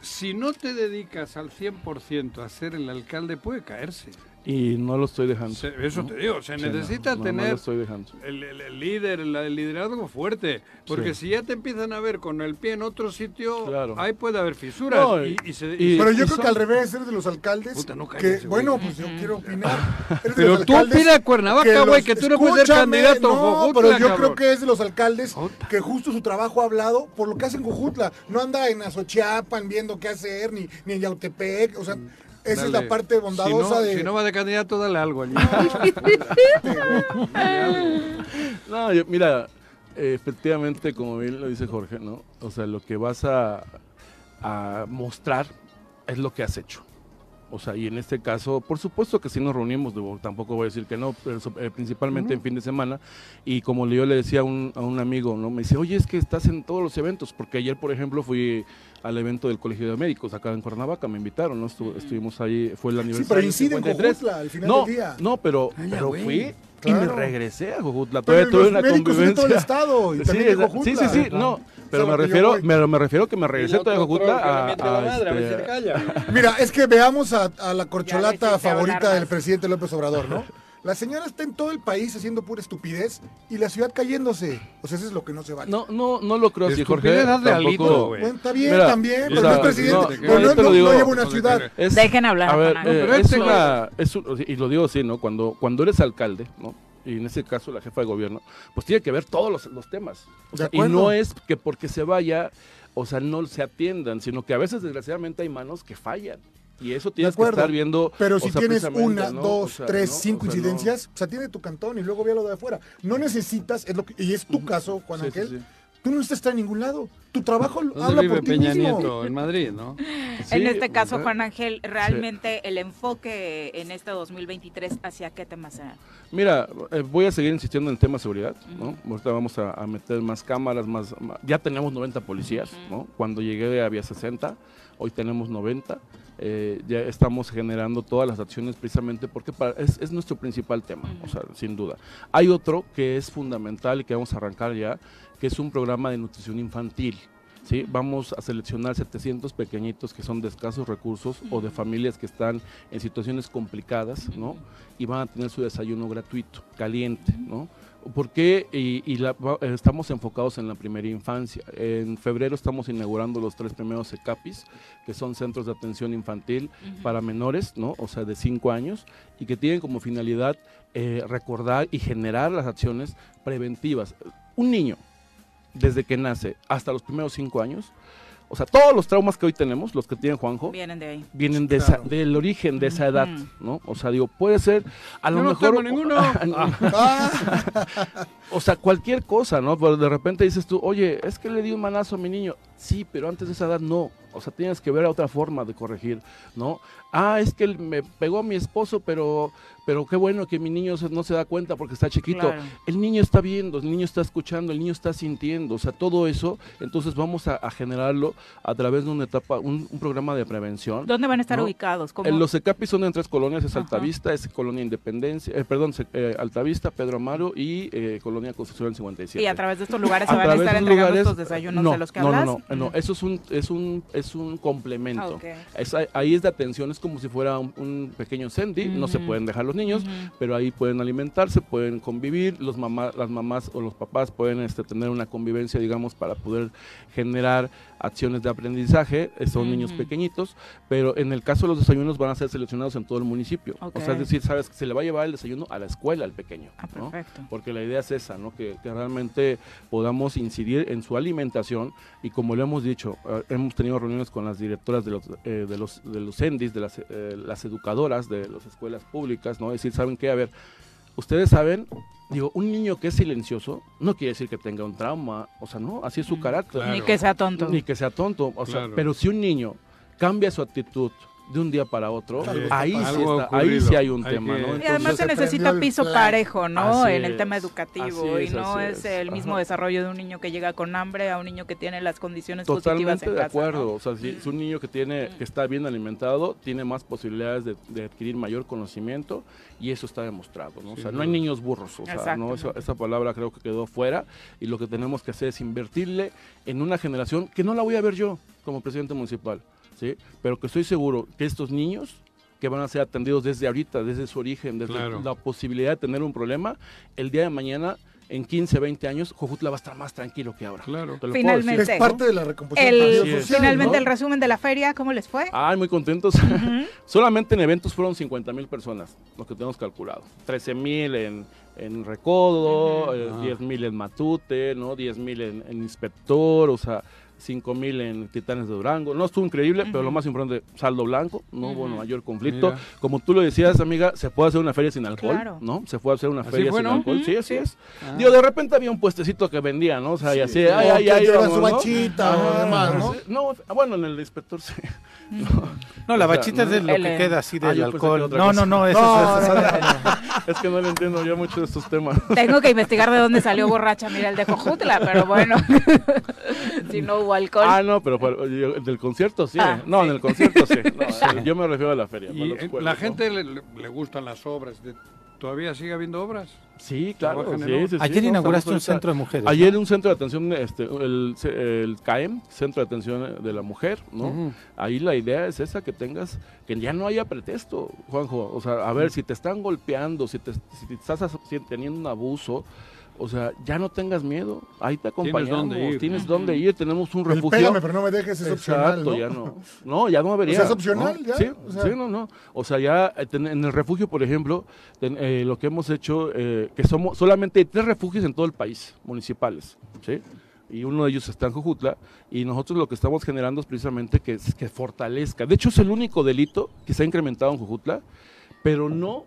si no te dedicas al 100% a ser el alcalde, puede caerse. Y no lo estoy dejando. Se- eso ¿no? te digo, se Sí, necesita no, no tener lo estoy dejando. el, el- el líder, el, el liderazgo fuerte, porque Sí. si ya te empiezan a ver con el pie en otro sitio, Claro. ahí puede haber fisuras. No, y, se- y- Pero yo y creo son- que al revés, eres de los alcaldes Puta, no que, bueno, pues yo quiero opinar. Pero tú opina Cuernavaca, güey, que tú no puedes ser candidato a No, Jojutla, pero yo cabrón. creo que es de los alcaldes que justo su trabajo ha hablado por lo que hace en Jojutla. No anda en Azochiapan viendo qué hacer, ni, ni en Yautepec, o sea... Esa es la parte bondadosa si no, de... Si no va de candidato, dale algo allí. No, yo- mira, efectivamente, como bien lo dice Jorge, ¿no? O sea, lo que vas a, a mostrar es lo que has hecho. O sea, y en este caso, por supuesto que sí nos reunimos, digo, tampoco voy a decir que no, pero eh, principalmente en fin de semana. Y como yo le decía a un, a un amigo, ¿no? Me dice, oye, es que estás en todos los eventos, porque ayer, por ejemplo, fui al evento del Colegio de Médicos acá en Cuernavaca, me invitaron, ¿no? Estu- estuvimos ahí, fue el Sí, aniversario. pero incide en 53. Jojutla al final No, del día. no, pero, Ay, pero güey. Fui y Claro. me regresé a Jojutla. Pero Todavía tuve los una de todo el convivencia. estado y Sí, también de Jojutla. sí, sí, sí, no. Pero a me refiero, me, me refiero que me regresé todavía a Jojutla a, a, este, calla. Mira, es que veamos a, a la corcholata favorita del presidente López Obrador, ¿no? La señora está en todo el país haciendo pura estupidez y la ciudad cayéndose. O sea, eso es lo que no se vale. No, no, no lo creo así, Jorge. Hazle Tampoco- alito, güey. Bueno, está bien Mira, también, pero sea, no es presidente. no, No, no, digo- no lleva una ciudad. Es- Dejen hablar A a ver, Juan eh, Ángel. pero es una, es un- y lo digo así, ¿no? Cuando, cuando eres alcalde, ¿no? Y en ese caso la jefa de gobierno, pues tiene que ver todos los, los temas. O De sea, y no es que porque se vaya, o sea, no se atiendan, sino que a veces desgraciadamente hay manos que fallan. Y eso tienes que estar viendo. Pero si sea, tienes una, ¿no? dos, O sea, tres, ¿no? cinco O sea, no- incidencias, o sea, tiene tu cantón y luego ve lo de afuera. No necesitas, es lo que- y es tu caso, Juan Sí, Ángel, sí. tú no estar en ningún lado. Tu trabajo ¿Dónde habla vive por ti Peña mismo. Nieto? En Madrid, ¿no? en este caso. Juan Ángel, realmente el enfoque en este 2023, ¿hacia qué temas será? Mira, eh, voy a seguir insistiendo en el tema de seguridad, ¿no? Ahorita vamos a, a meter más cámaras, más, ya tenemos 90 policías, ¿no? Cuando llegué había 60, hoy tenemos 90. Eh, ya estamos generando todas las acciones precisamente porque para- es, es nuestro principal tema, o sea, sin duda. Hay otro que es fundamental y que vamos a arrancar ya, que es un programa de nutrición infantil. ¿sí? Vamos a seleccionar 700 pequeñitos que son de escasos recursos o de familias que están en situaciones complicadas, ¿no? Y van a tener su desayuno gratuito, caliente, ¿no? ¿Por qué? Y, y la- va- estamos enfocados en la primera infancia. En febrero estamos inaugurando los tres primeros ECAPIS, que son centros de atención infantil para menores, ¿no? O sea, de 5 años, y que tienen como finalidad eh, recordar y generar las acciones preventivas. Un niño, desde que nace hasta los primeros 5 años, o sea, todos los traumas que hoy tenemos, los que tiene Juanjo, Vienen de ahí. vienen de Claro. esa- del origen de esa edad. ¿no? O sea, digo, puede ser a lo no mejor tengo ninguno. o sea, cualquier cosa, ¿no? Pero de repente dices tú, oye, es que le di un manazo a mi niño. Sí, pero antes de esa edad no. O sea, tienes que ver otra forma de corregir, ¿no? Ah, es que él me pegó a mi esposo, pero, pero qué bueno que mi niño no se da cuenta porque está chiquito. Claro. El niño está viendo, el niño está escuchando, el niño está sintiendo, o sea, todo eso. Entonces vamos a, a generarlo a través de una etapa, un, un programa de prevención. ¿Dónde van a estar ¿no? ubicados? ¿Cómo? En los ECAPI son en tres colonias, es Ajá. Altavista, es Colonia Independencia, eh, perdón, eh, Altavista, Pedro Amaro y eh, Colonia Constitución del 57. Y a través de estos lugares se A van a estar entregando lugares, estos desayunos no, de los que hablas. No, no, no, eso es un, es un, es un complemento. Ah. Es ahí- es de atención, es como si fuera un, un pequeño Sandy, no se pueden dejar los niños, pero ahí pueden alimentarse, pueden convivir, los mamá, las mamás o los papás pueden este, tener una convivencia, digamos, para poder generar acciones de aprendizaje, eh, son niños pequeñitos, pero en el caso de los desayunos van a ser seleccionados en todo el municipio. O sea, es decir, sabes que se le va a llevar el desayuno a la escuela al pequeño. Ah, ¿no? perfecto. Porque la idea es esa, ¿no? Que, que realmente podamos incidir en su alimentación y como lo hemos dicho, eh, hemos tenido reuniones con las directoras de los, eh, de los, de los ENDIs, de las, eh, las educadoras de las escuelas públicas, ¿no? Es decir, ¿saben qué? A ver, ustedes saben, digo, un niño que es silencioso no quiere decir que tenga un trauma, o sea, no, así es su carácter. Ni que sea tonto. Ni que sea tonto, o sea, pero si un niño cambia su actitud de un día para otro, ahí, sí está- ahí sí hay un Hay tema, que- ¿no? Y además se necesita el piso parejo, ¿no? Así en el tema educativo y no es es. el mismo Ajá. desarrollo de un niño que llega con hambre a un niño que tiene las condiciones positivas Totalmente en de casa. acuerdo. ¿no? O sea, si es un niño que tiene, que está bien alimentado, tiene más posibilidades de, de adquirir mayor conocimiento y eso está demostrado. ¿no? O sea, no hay niños burros. O sea, no, esa, esa palabra creo que quedó fuera y lo que tenemos que hacer es invertirle en una generación que no la voy a ver yo como presidente municipal, ¿sí? Pero que estoy seguro que estos niños que van a ser atendidos desde ahorita, desde su origen, desde Claro. la posibilidad de tener un problema, el día de mañana, en 15, 20 años, Jojutla va a estar más tranquilo que ahora. Claro. Te lo puedo Finalmente. decir. Es parte de la recomposición El, social, finalmente ¿no? el resumen de la feria, ¿cómo les fue? Ay, muy contentos. Solamente en eventos fueron 50 mil personas, lo que tenemos calculado. 13 mil en, en Recodo, eh. 10 mil en Matute, ¿no? 10 mil en, en Inspector, o sea, 5 mil en Titanes de Durango. No estuvo increíble, pero lo más importante, saldo blanco, no hubo mayor conflicto. Mira. Como tú lo decías, amiga, se puede hacer una feria sin alcohol, Claro. ¿no? Se puede hacer una ¿Así feria fue, sin no? alcohol, sí, Ujú, así sí. es. Ah. Digo, de repente había un puestecito que vendía, ¿no? O sea, y así, O ay, ay, ay, lleva su ¿no? bachita o Ajá, demás, ¿no? No, bueno, en el inspector sí. No, la O sea, bachita es de no- lo El- que queda así Ah, del yo alcohol. No, no, no, eso No, es- no, Es que no le entiendo ya mucho de estos temas. Tengo que investigar de dónde salió borracha mira el de Jojutla, pero bueno, si no hubo alcohol. Ah, no, pero fue- yo- del concierto sí. Ah, no, sí. en el concierto sí. No, yo me refiero a la feria. Y juegos, la gente le, le- le gustan las obras. de- ¿Todavía sigue habiendo obras? Sí, claro. Sí, sí, Ayer no, inauguraste un centro de mujeres. Ayer un centro de atención, este, el, el CAEM, Centro de Atención de la Mujer, ¿no? Ahí la idea es esa, que tengas, que ya no haya pretexto, Juanjo. O sea, a ver, si te están golpeando, si te, si te estás si teniendo un abuso, o sea, ya no tengas miedo. Ahí te acompañamos. dónde ir. Tienes dónde ir, tenemos un El refugio. pégame, pero no me dejes, es opcional, Exacto, ¿no? ya no. No, ya no debería. O sea, ¿es opcional ¿no? ya? Sí, O sea- sí, no, no. O sea, ya eh, en el refugio, por ejemplo, ten- eh, lo que hemos hecho, eh, que somos solamente hay tres refugios en todo el país, municipales, ¿sí? Y uno de ellos está en Jujutla, y nosotros lo que estamos generando es precisamente que, que fortalezca. De hecho, es el único delito que se ha incrementado en Jujutla, pero no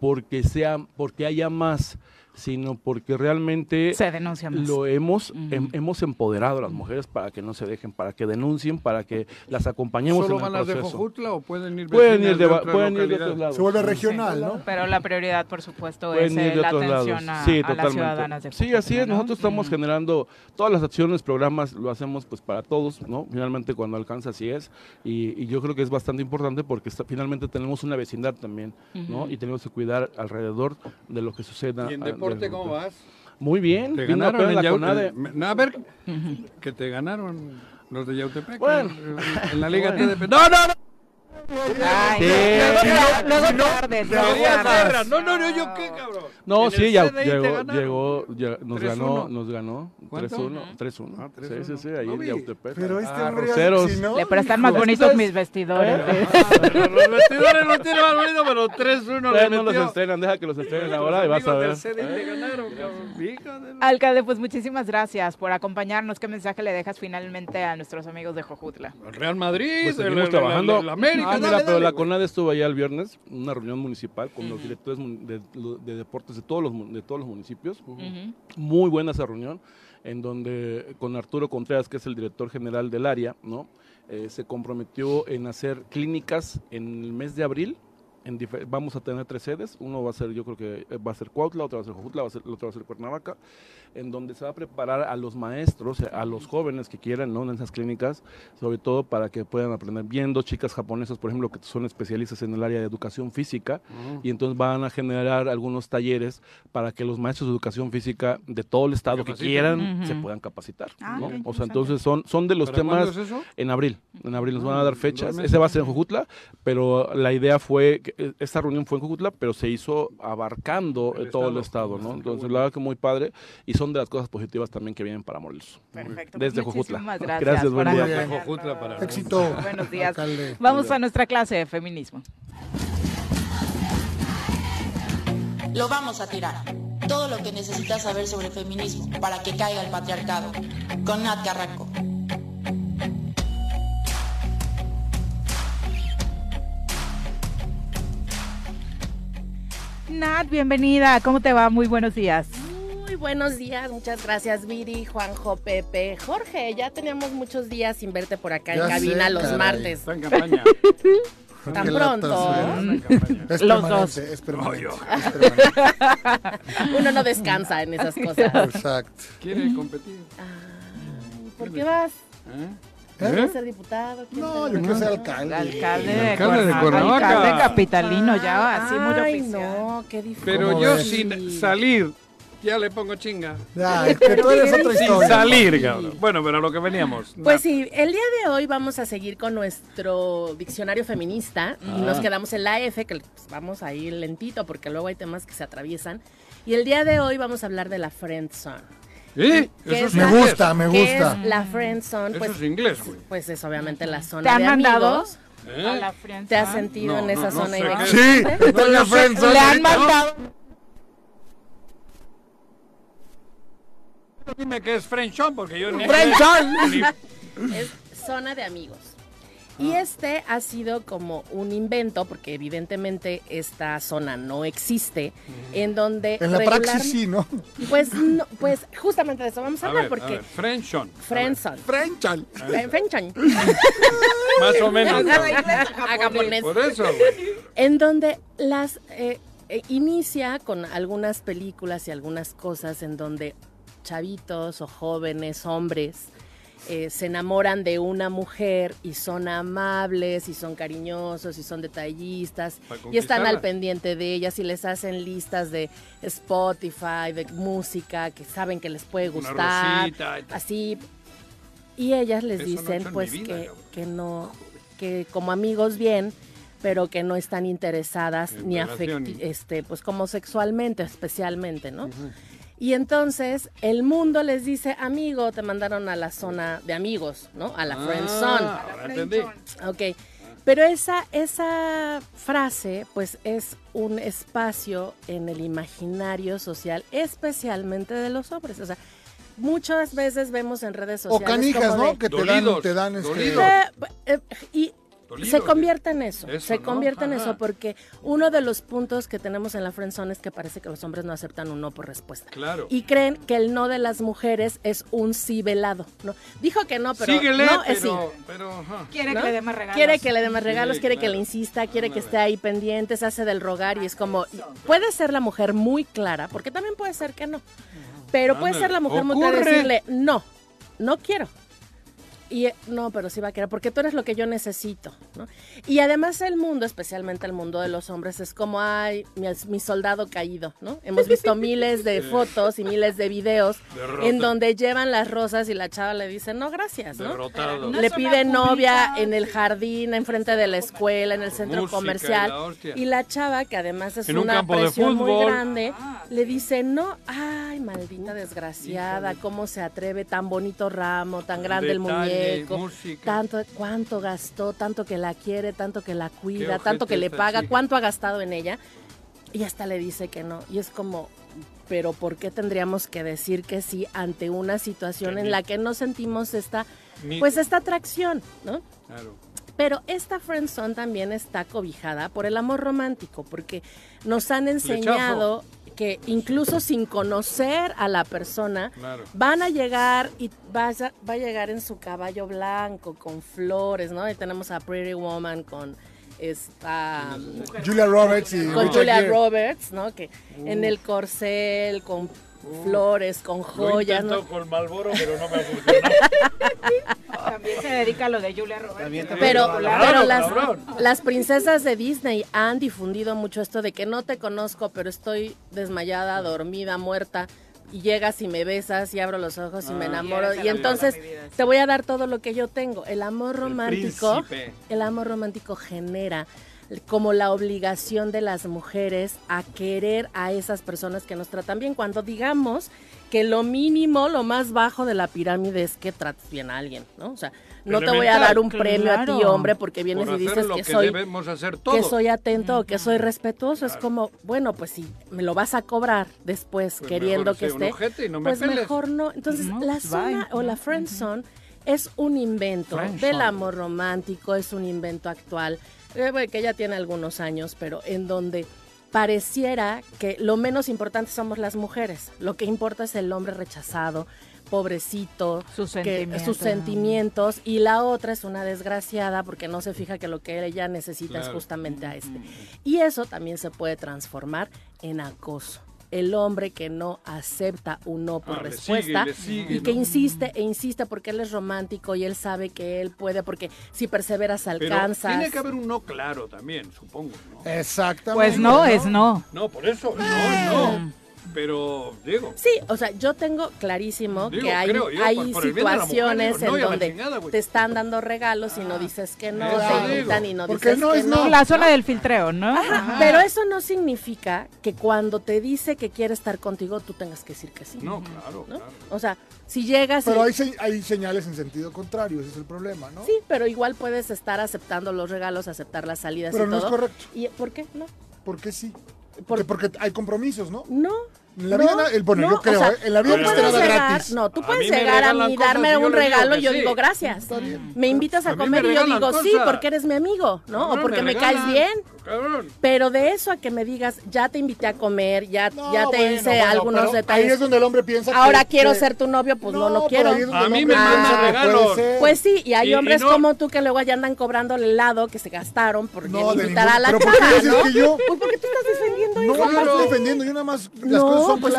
porque sea, porque haya más, sino porque realmente Se denuncia más. lo hemos hem- hemos empoderado a las mujeres para que no se dejen, para que denuncien, para que las acompañemos ¿Solo en el van las de proceso. Jojutla o pueden ir Pueden ir de, otras pueden ir de otros lados. Se vuelve Sí. regional, ¿no? Pero la prioridad, por supuesto, Pueden es ir eh, de la otros lados. atención a, sí, a las totalmente. ciudadanas de Sí, así Jojutla, es. ¿no? Nosotros estamos generando todas las acciones, programas, lo hacemos pues para todos, ¿no? Finalmente cuando alcanza así es. Y, y yo creo que es bastante importante porque está- finalmente tenemos una vecindad también, ¿no? Y tenemos que cuidar alrededor de lo que suceda. ¿Y en a- deporte cómo vas? Muy bien. Te ganaron en la CONADE. no, A ver, que te ganaron los de Yautepec. Bueno. en- la Liga. TDP. No, no, no. Ay, Sí. luego, Si luego. No, no, no, yo qué, cabrón. No, sí, ya llegó, llegó, ya- nos 3-1. ganó, nos ganó. ¿Cuánto? 3-1, 3-1. Ah, Sí, 3-1. sí, sí, ahí No en vi. Yautepec. Pero este Ah, hombre Roceros. así, ¿no? Le prestan más Hijo. bonitos mis vestidores. Los vestidores los tiene más bonito, pero 3-1 le Todavía no los metió. estrenan, deja que los estrenen ahora y vas a ver. Amigos del ganaron, cabrón. La- Alcalde, pues muchísimas gracias por acompañarnos. ¿Qué mensaje le dejas finalmente a nuestros amigos de Jojutla? El Real Madrid, Pues el- seguimos el- trabajando. el América, Ah, mira, dale, pero dale, la. CONADE estuvo allá el viernes, una reunión municipal con los directores de, de deportes de todos los, de todos los municipios. Muy buena esa reunión, en donde con Arturo Contreras, que es el director general del área, ¿no? Eh, se comprometió en hacer clínicas en el mes de abril. En vamos a tener tres sedes, uno va a ser, yo creo que eh, va a ser Cuautla, otro va a ser Jojutla, va a ser, el otro va a ser Cuernavaca, en donde se va a preparar a los maestros, a los jóvenes que quieran, ¿no? En esas clínicas, sobre todo para que puedan aprender. Viendo chicas japonesas, por ejemplo, que son especialistas en el área de educación física, y entonces van a generar algunos talleres para que los maestros de educación física de todo el estado que quieran se puedan capacitar. Ah, ¿no? O sea, entonces son, son de los ¿Para temas es eso? en abril. En abril nos van a dar dos fechas. meses. Ese va a ser en Jujutla, pero la idea fue, que eh, esta reunión fue en Jujutla, pero se hizo abarcando El eh, todo el estado. ¿no? Entonces, la verdad que muy padre y son de las cosas positivas también que vienen para Morelos. Perfecto. Desde pues Jojutla. muchísimas Gracias, Gracias, buen día. Jojutla para- Éxito. Buenos días. alcalde. Vamos a nuestra clase de feminismo. Lo vamos a tirar. Todo lo que necesitas saber sobre feminismo para que caiga el patriarcado. Con Nat Carranco. Nat, bienvenida. ¿Cómo te va? Muy buenos días. Buenos días, muchas gracias Viri, Juanjo, Pepe, Jorge. Ya teníamos muchos días sin verte por acá Ya en cabina sé, los caray. martes. Está en campaña. Tan Qué pronto. ¿eh? Es Los dos. es permanente. yo. es permanente. Uno no descansa en esas cosas. Exacto. ¿Quiere competir? Ay, ¿Por qué vas? ¿Eh? ¿Quieres ¿Eh? ser diputado? ¿Quieres No, ser yo quiero ser alcalde. Alcalde de alcalde de Cuernavaca. Cuernavaca. Alcalde capitalino, ya así muy Ay, oficial. no, qué difícil. Pero ¿Cómo yo ves? sin salir, ya le pongo chinga. Ya, es que tú eres otra Sin historia. salir, cabrón. Bueno, pero a lo que veníamos. Pues sí, el día de hoy vamos a seguir con nuestro diccionario feminista y nos quedamos en la F, que pues, vamos ahí lentito porque luego hay temas que se atraviesan. Y el día de hoy vamos a hablar de la friend zone. ¿Eh? ¿Qué Eso es Me la- gusta, me ¿Qué gusta. es la friend zone? Eso Pues, es inglés, güey. pues es obviamente la zona ¿Te han de mandado? amigos. ¿Eh? A la. ¿Te has sentido No, en no, esa no zona sé. Sí, estoy en la friendzone Le han ahorita. Dime que es Frenchon, porque yo ni- Es zona de amigos. Y este ha sido como un invento, porque evidentemente esta zona no existe, en donde En la regular- praxis sí, ¿no? Pues, no, pues justamente de eso vamos a A hablar, ver, a porque ver, Frenchon. friendzone. Frenchan. Fren- friendzone. Más o menos. A japonés. Por eso, güey. En donde las eh, eh, inicia con algunas películas y algunas cosas en donde chavitos o jóvenes, hombres, eh, se enamoran de una mujer y son amables y son cariñosos y son detallistas y están al pendiente de ellas y les hacen listas de Spotify, de música que saben que les puede gustar, así. Y ellas les Eso no he dicen pues vida, que, que no que como amigos bien pero que no están interesadas En ni afecti este pues como sexualmente especialmente no y entonces el mundo les dice amigo te mandaron a la zona de amigos no a la friend zone Ah, ahora entendí. Ok, pero esa, esa frase pues es un espacio en el imaginario social, especialmente de los hombres. O sea, muchas veces vemos en redes O sociales canijas, como ¿no? de- Que te dan, te dan este... Eh, eh, y Dolido, se convierte en eso, Eso, se ¿no? convierte en eso porque uno de los puntos que tenemos en la friendzone es que parece que los hombres no aceptan un no por respuesta. Claro. Y creen que el no de las mujeres es un sí velado, ¿no? Dijo que no, pero Síguele, no es sí. pero. Quiere ¿no? que le dé más regalos. Quiere que le dé más regalos, Sí, quiere que le insista, quiere que esté ahí pendiente, se hace del rogar y es como, puede ser la mujer muy clara, porque también puede ser que no, pero puede ser la mujer muy clara decirle, no, no quiero. Y eh, no, pero sí va a querer, porque tú eres lo que yo necesito, ¿no? Y además el mundo, especialmente el mundo de los hombres, es como, ay, mi, mi soldado caído, ¿no? Hemos visto miles de fotos y miles de videos Derrota. en donde llevan las rosas y la chava le dice, no, gracias, ¿no? Derrotado. Le pide novia en el jardín, enfrente de la escuela, en el centro Música y comercial. la. Y la chava, que además es En una presión muy grande, le dice, no, ay, maldita desgraciada, cómo se atreve, tan bonito ramo, tan grande el Detalle, música. tanto, cuánto gastó, tanto que la quiere, tanto que la cuida, tanto que le paga, chica. cuánto ha gastado en ella. Y hasta le dice que no. Y es como, pero ¿por qué tendríamos que decir que sí ante una situación Que en la que no sentimos esta, pues esta atracción, ¿no? Claro. Pero esta friendzone también está cobijada por el amor romántico, porque nos han enseñado que incluso sin conocer a la persona, Claro. van a llegar y vas a- va a llegar en su caballo blanco con flores, ¿no? Y tenemos a Pretty Woman con esta Julia Roberts y con Richard Julia Gere. Roberts, ¿no? Que en el corcel con flores, con joyas, Lo he ¿no? con Malboro, pero no me ha funcionado. También se dedica a lo de Julia Roberts. Pero, Cabrón, pero las, cabrón. las princesas de Disney han difundido mucho esto de que no te conozco, pero estoy desmayada, dormida, muerta. Y llegas y me besas y abro los ojos y me Ah. enamoro. El Y entonces vida, sí. te voy a dar todo lo que yo tengo. El amor romántico, príncipe. el amor romántico genera como la obligación de las mujeres a querer a esas personas que nos tratan bien. Cuando digamos que lo mínimo, lo más bajo de la pirámide es que trates bien a alguien, ¿no? O sea, no te voy a dar un premio a ti, hombre, porque vienes Por y dices lo que, que soy debemos hacer que soy atento o que soy respetuoso. Es como, bueno, pues si me lo vas a cobrar después Pues queriendo que esté, no me pues peles. mejor no. Entonces, No, la bye. zona o la friend zone es un invento del amor romántico, es un invento actual, eh, que ya tiene algunos años, pero en donde pareciera que lo menos importante somos las mujeres, lo que importa es el hombre rechazado, pobrecito, Sus que- sentimientos. sus sentimientos, y la otra es una desgraciada porque no se fija que lo que ella necesita es justamente a este. Y eso también se puede transformar en acoso. El hombre que no acepta un no por Ah, le respuesta sigue, le sigue, y que ¿no? insiste e insiste porque él es romántico y él sabe que él puede, porque si perseveras Pero alcanzas. tiene que haber un no claro también, supongo, ¿no? Exactamente. Pues no, es no. No, por eso, no, no. Pero, digo, Sí, o sea, yo tengo clarísimo Digo, que hay, creo yo, hay por- por mujer, situaciones digo, no, en y donde chingada, te están dando regalos y no dices que no, Eso te invitan y no Porque dices no que es no. no. La zona del filtreo, ¿no? Ajá, Pero eso no significa que cuando te dice que quiere estar contigo, tú tengas que decir que sí. no, claro, ¿no? claro. O sea, si llegas y... Pero hay, se- hay señales en sentido contrario, ese es el problema, ¿no? Sí, pero igual puedes estar aceptando los regalos, aceptar las salidas Pero y no es todo. correcto. ¿Y por qué? No. ¿Por qué sí? Por- Porque, porque hay compromisos, ¿no? No. En la no, vida na- el- bueno, no, yo creo, o sea, ¿eh? En la vida no está puedes nada llegar- gratis. No, tú A puedes me llegar a mí, darme yo un regalo que y yo sí. digo gracias. Está bien. Me invitas a, A comer y yo digo sí porque eres mi amigo, ¿no? Cabrón, o porque me, me caes bien. Cabrón. Pero de eso a que me digas, ya te invité a comer, ya, No, ya te bueno, hice bueno, algunos detalles. Ahí es donde el hombre piensa que- Ahora quiero que- ser tu novio, pues no, no, quiero. A mí me mandan que regalos. Pues sí, y hay Y- y hombres no- como tú que luego ya andan cobrando el helado que se gastaron por No, de invitar a la pero ¿por qué chava, ¿no? que yo? Pues porque tú estás defendiendo No, eso. yo no estoy defendiendo, yo nada más las No, cosas pues,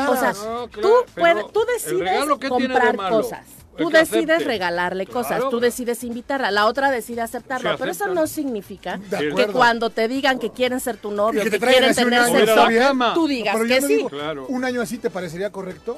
tú, puedes, tú ¿el decides comprar cosas. Tú decides acepte. regalarle cosas, tú decides invitarla, la otra decide aceptarlo, pero eso no significa que cuando te digan que quieren ser tu novio, que quieren tener sexo, tú digas que no sí. digo, Claro. ¿Un año así te parecería correcto?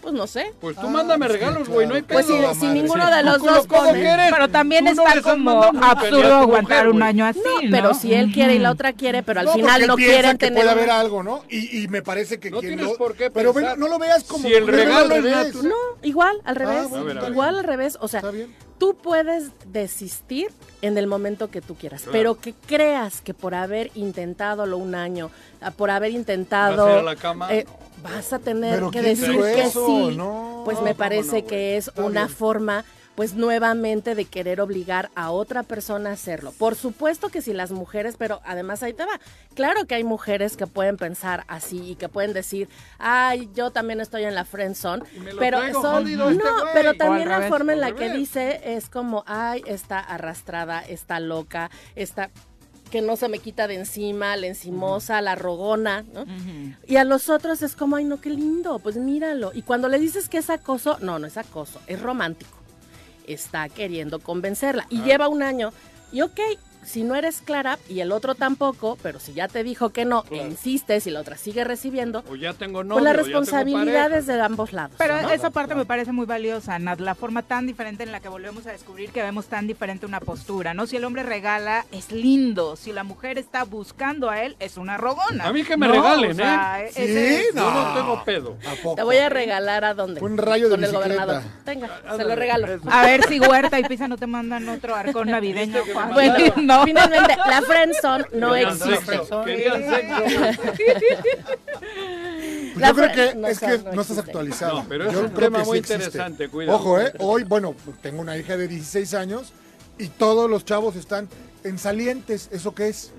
Pues no sé. Pues tú Ah, mándame sí, regalos, claro. güey, no hay pedo. Pues si, ninguno sí. de los Tú dos como pone- quieres. Pero también está como absurdo aguantar un año así, No, pero si él quiere y la otra quiere, pero al final no quieren tener puede haber algo, ¿no? Y, me parece que No tienes lo- por qué Pero no lo veas como Si el regalo es. No, igual, al revés. Igual al revés. O sea, tú puedes desistir en el momento que tú quieras, Claro. pero que creas que por haber intentado lo un año, ah, por haber ¿Vas intentado, a ir a la cama? eh, vas a tener que ¿quién decir que eso? sí. No, pues no, me parece no, que es Está una bien. forma pues nuevamente de querer obligar a otra persona a hacerlo. Por supuesto que si las mujeres, pero además ahí te va. Claro que hay mujeres que pueden pensar así y que pueden decir, ay, yo también estoy en la friend zone, pero son, este no, pero también la revés, forma en la que dice es como, ay, está arrastrada, está loca, está que no se me quita de encima, la encimosa, la rogona, ¿no? Y a los otros es como, ay, no, qué lindo, pues míralo. Y cuando le dices que es acoso, no, no es acoso, es romántico. Está queriendo convencerla. Y Ah. lleva un año. Y ok, si no eres clara y el otro tampoco, pero si ya te dijo que no, e insistes y la otra sigue recibiendo, O ya tengo novio, pues la responsabilidad es de ambos lados. Pero ¿no? esa parte me parece muy valiosa, Nat, la forma tan diferente en la que volvemos a descubrir que vemos tan diferente una postura, ¿no? Si el hombre regala, es lindo. Si la mujer está buscando a él, es una rogona. A mí que me ¿no? regalen, O sea, ¿eh? ese es- Yo no tengo pedo. Te voy a regalar a dónde? Un rayo de Con el bicicleta. gobernador. Tenga, se lo regalo. A ver si Huerta y Pisa no te mandan otro arcón navideño. Juan. Bueno, no. finalmente, la friendzone no existe. Pues yo creo que no, es que no no, estás actualizado. No, pero es Yo un creo tema que muy existe. interesante, cuidado. Ojo, ¿eh? Hoy, bueno, tengo una hija de 16 años y todos los chavos están en salientes. ¿Eso qué es?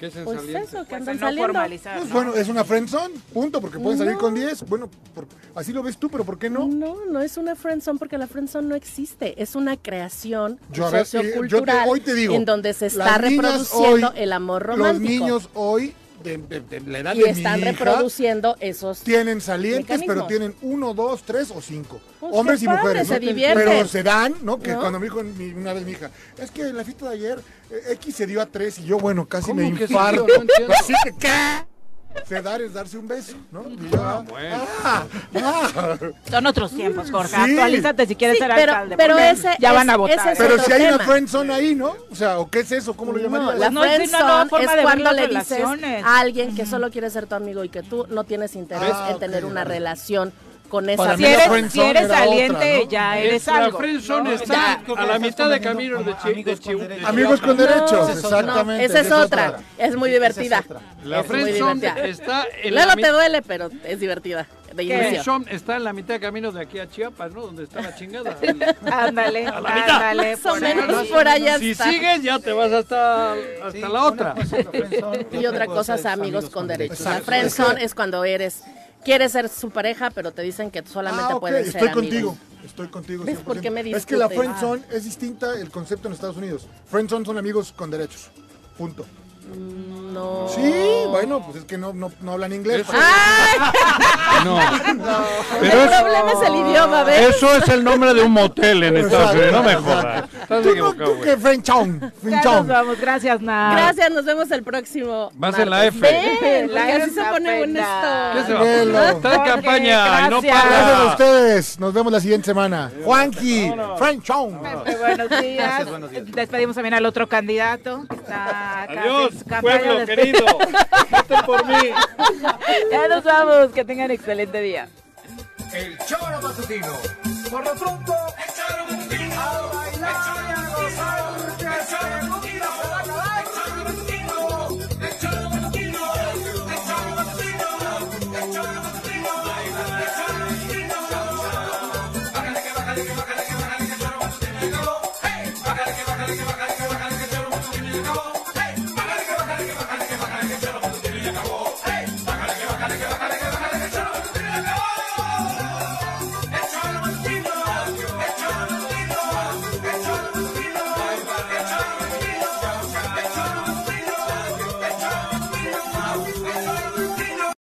¿Qué es en Pues saliente? eso, que Pues andan no formalizar, Pues ¿no? bueno, es una friendzone, punto, porque pueden salir No. con 10. Bueno, por- así lo ves tú, pero ¿por qué no? No, no es una friendzone porque la friendzone no existe. Es una creación Yo, ver, te- sociocultural hoy te digo, en donde se está reproduciendo hoy, el amor Los romántico. niños hoy, de, de- de la edad y de están mi hija, reproduciendo esos tienen salientes, pero tienen uno, dos, tres o cinco. Pues Hombres y padre, mujeres. se ¿no? divierten. Pero se dan, ¿no? Que ¿No? cuando me dijo mi- una vez mi hija, es que en la fiesta de ayer eh, X se dio a tres y yo, bueno, casi ¿Cómo me que se infarto. dio? No entiendo. Así que, ¿qué? Se dar es darse un beso, ¿no? Y yo, ah, bueno. ah, ah. Son otros tiempos, Jorge. Sí. Actualízate si quieres Sí, ser pero- alcalde. pero ese ya es- van a votar. ese es. Pero otro si hay una tema. friendzone ahí, ¿no? O sea, ¿o qué es eso? ¿Cómo lo No, llamarías? la No, una friendzone es cuando le dices a alguien que solo quiere ser tu amigo y que tú no tienes interés Ah, en tener una vale. relación con esa Para Si eres, si eres saliente, otra, ¿no? ya eres Es la algo. ¿no? está Ya. a la mitad de camino de, Amigos con derechos. Amigos con derechos, No, exactamente. esa es otra. Es muy divertida. La friendzone está en la Luego te duele, pero es divertida. De inicio. está en la mitad de camino de aquí a Chiapas, ¿no? Donde está la chingada. Ándale, A la mitad. ándale. Más o por ahí. menos por allá Si está. sigues, ya te vas hasta, hasta Sí, la otra. Y otra cosa es amigos con derechos. La friendzone es cuando eres quieres ser su pareja, pero te dicen que solamente Ah, ok, pueden ser estoy amigos. contigo. Estoy contigo. ¿Ves 100%. por qué me es que la friendzone es distinta el concepto en Estados Unidos. Friendzone son amigos con derechos. Punto. Mm, No. Sí, bueno, pues es que no, no, no hablan inglés. Eso- ¡Ay! No. El Pero es- problema es el idioma, ¿ves? eso es el nombre de un motel en Estados Unidos. No me jodas. Estás Tú no, tú güey. que nos Friendzone. vamos. Gracias, Nat. Gracias, nos vemos el próximo. Vas en la. F. Ven, La F se pone bueno apenas. ¿Qué se esto. va? Está en Jorge, campaña y no gracias. Gracias a para. ustedes. Nos vemos la siguiente semana. Juanqui. Pepe, buenos días. Gracias, buenos días. Despedimos también al otro candidato que está acá. Adiós, pueblo de- querido. Voten por mí. Ya nos vamos. Que tengan excelente día. El choro matutino. Por lo pronto, el choro matutino. A bailar y a gozar.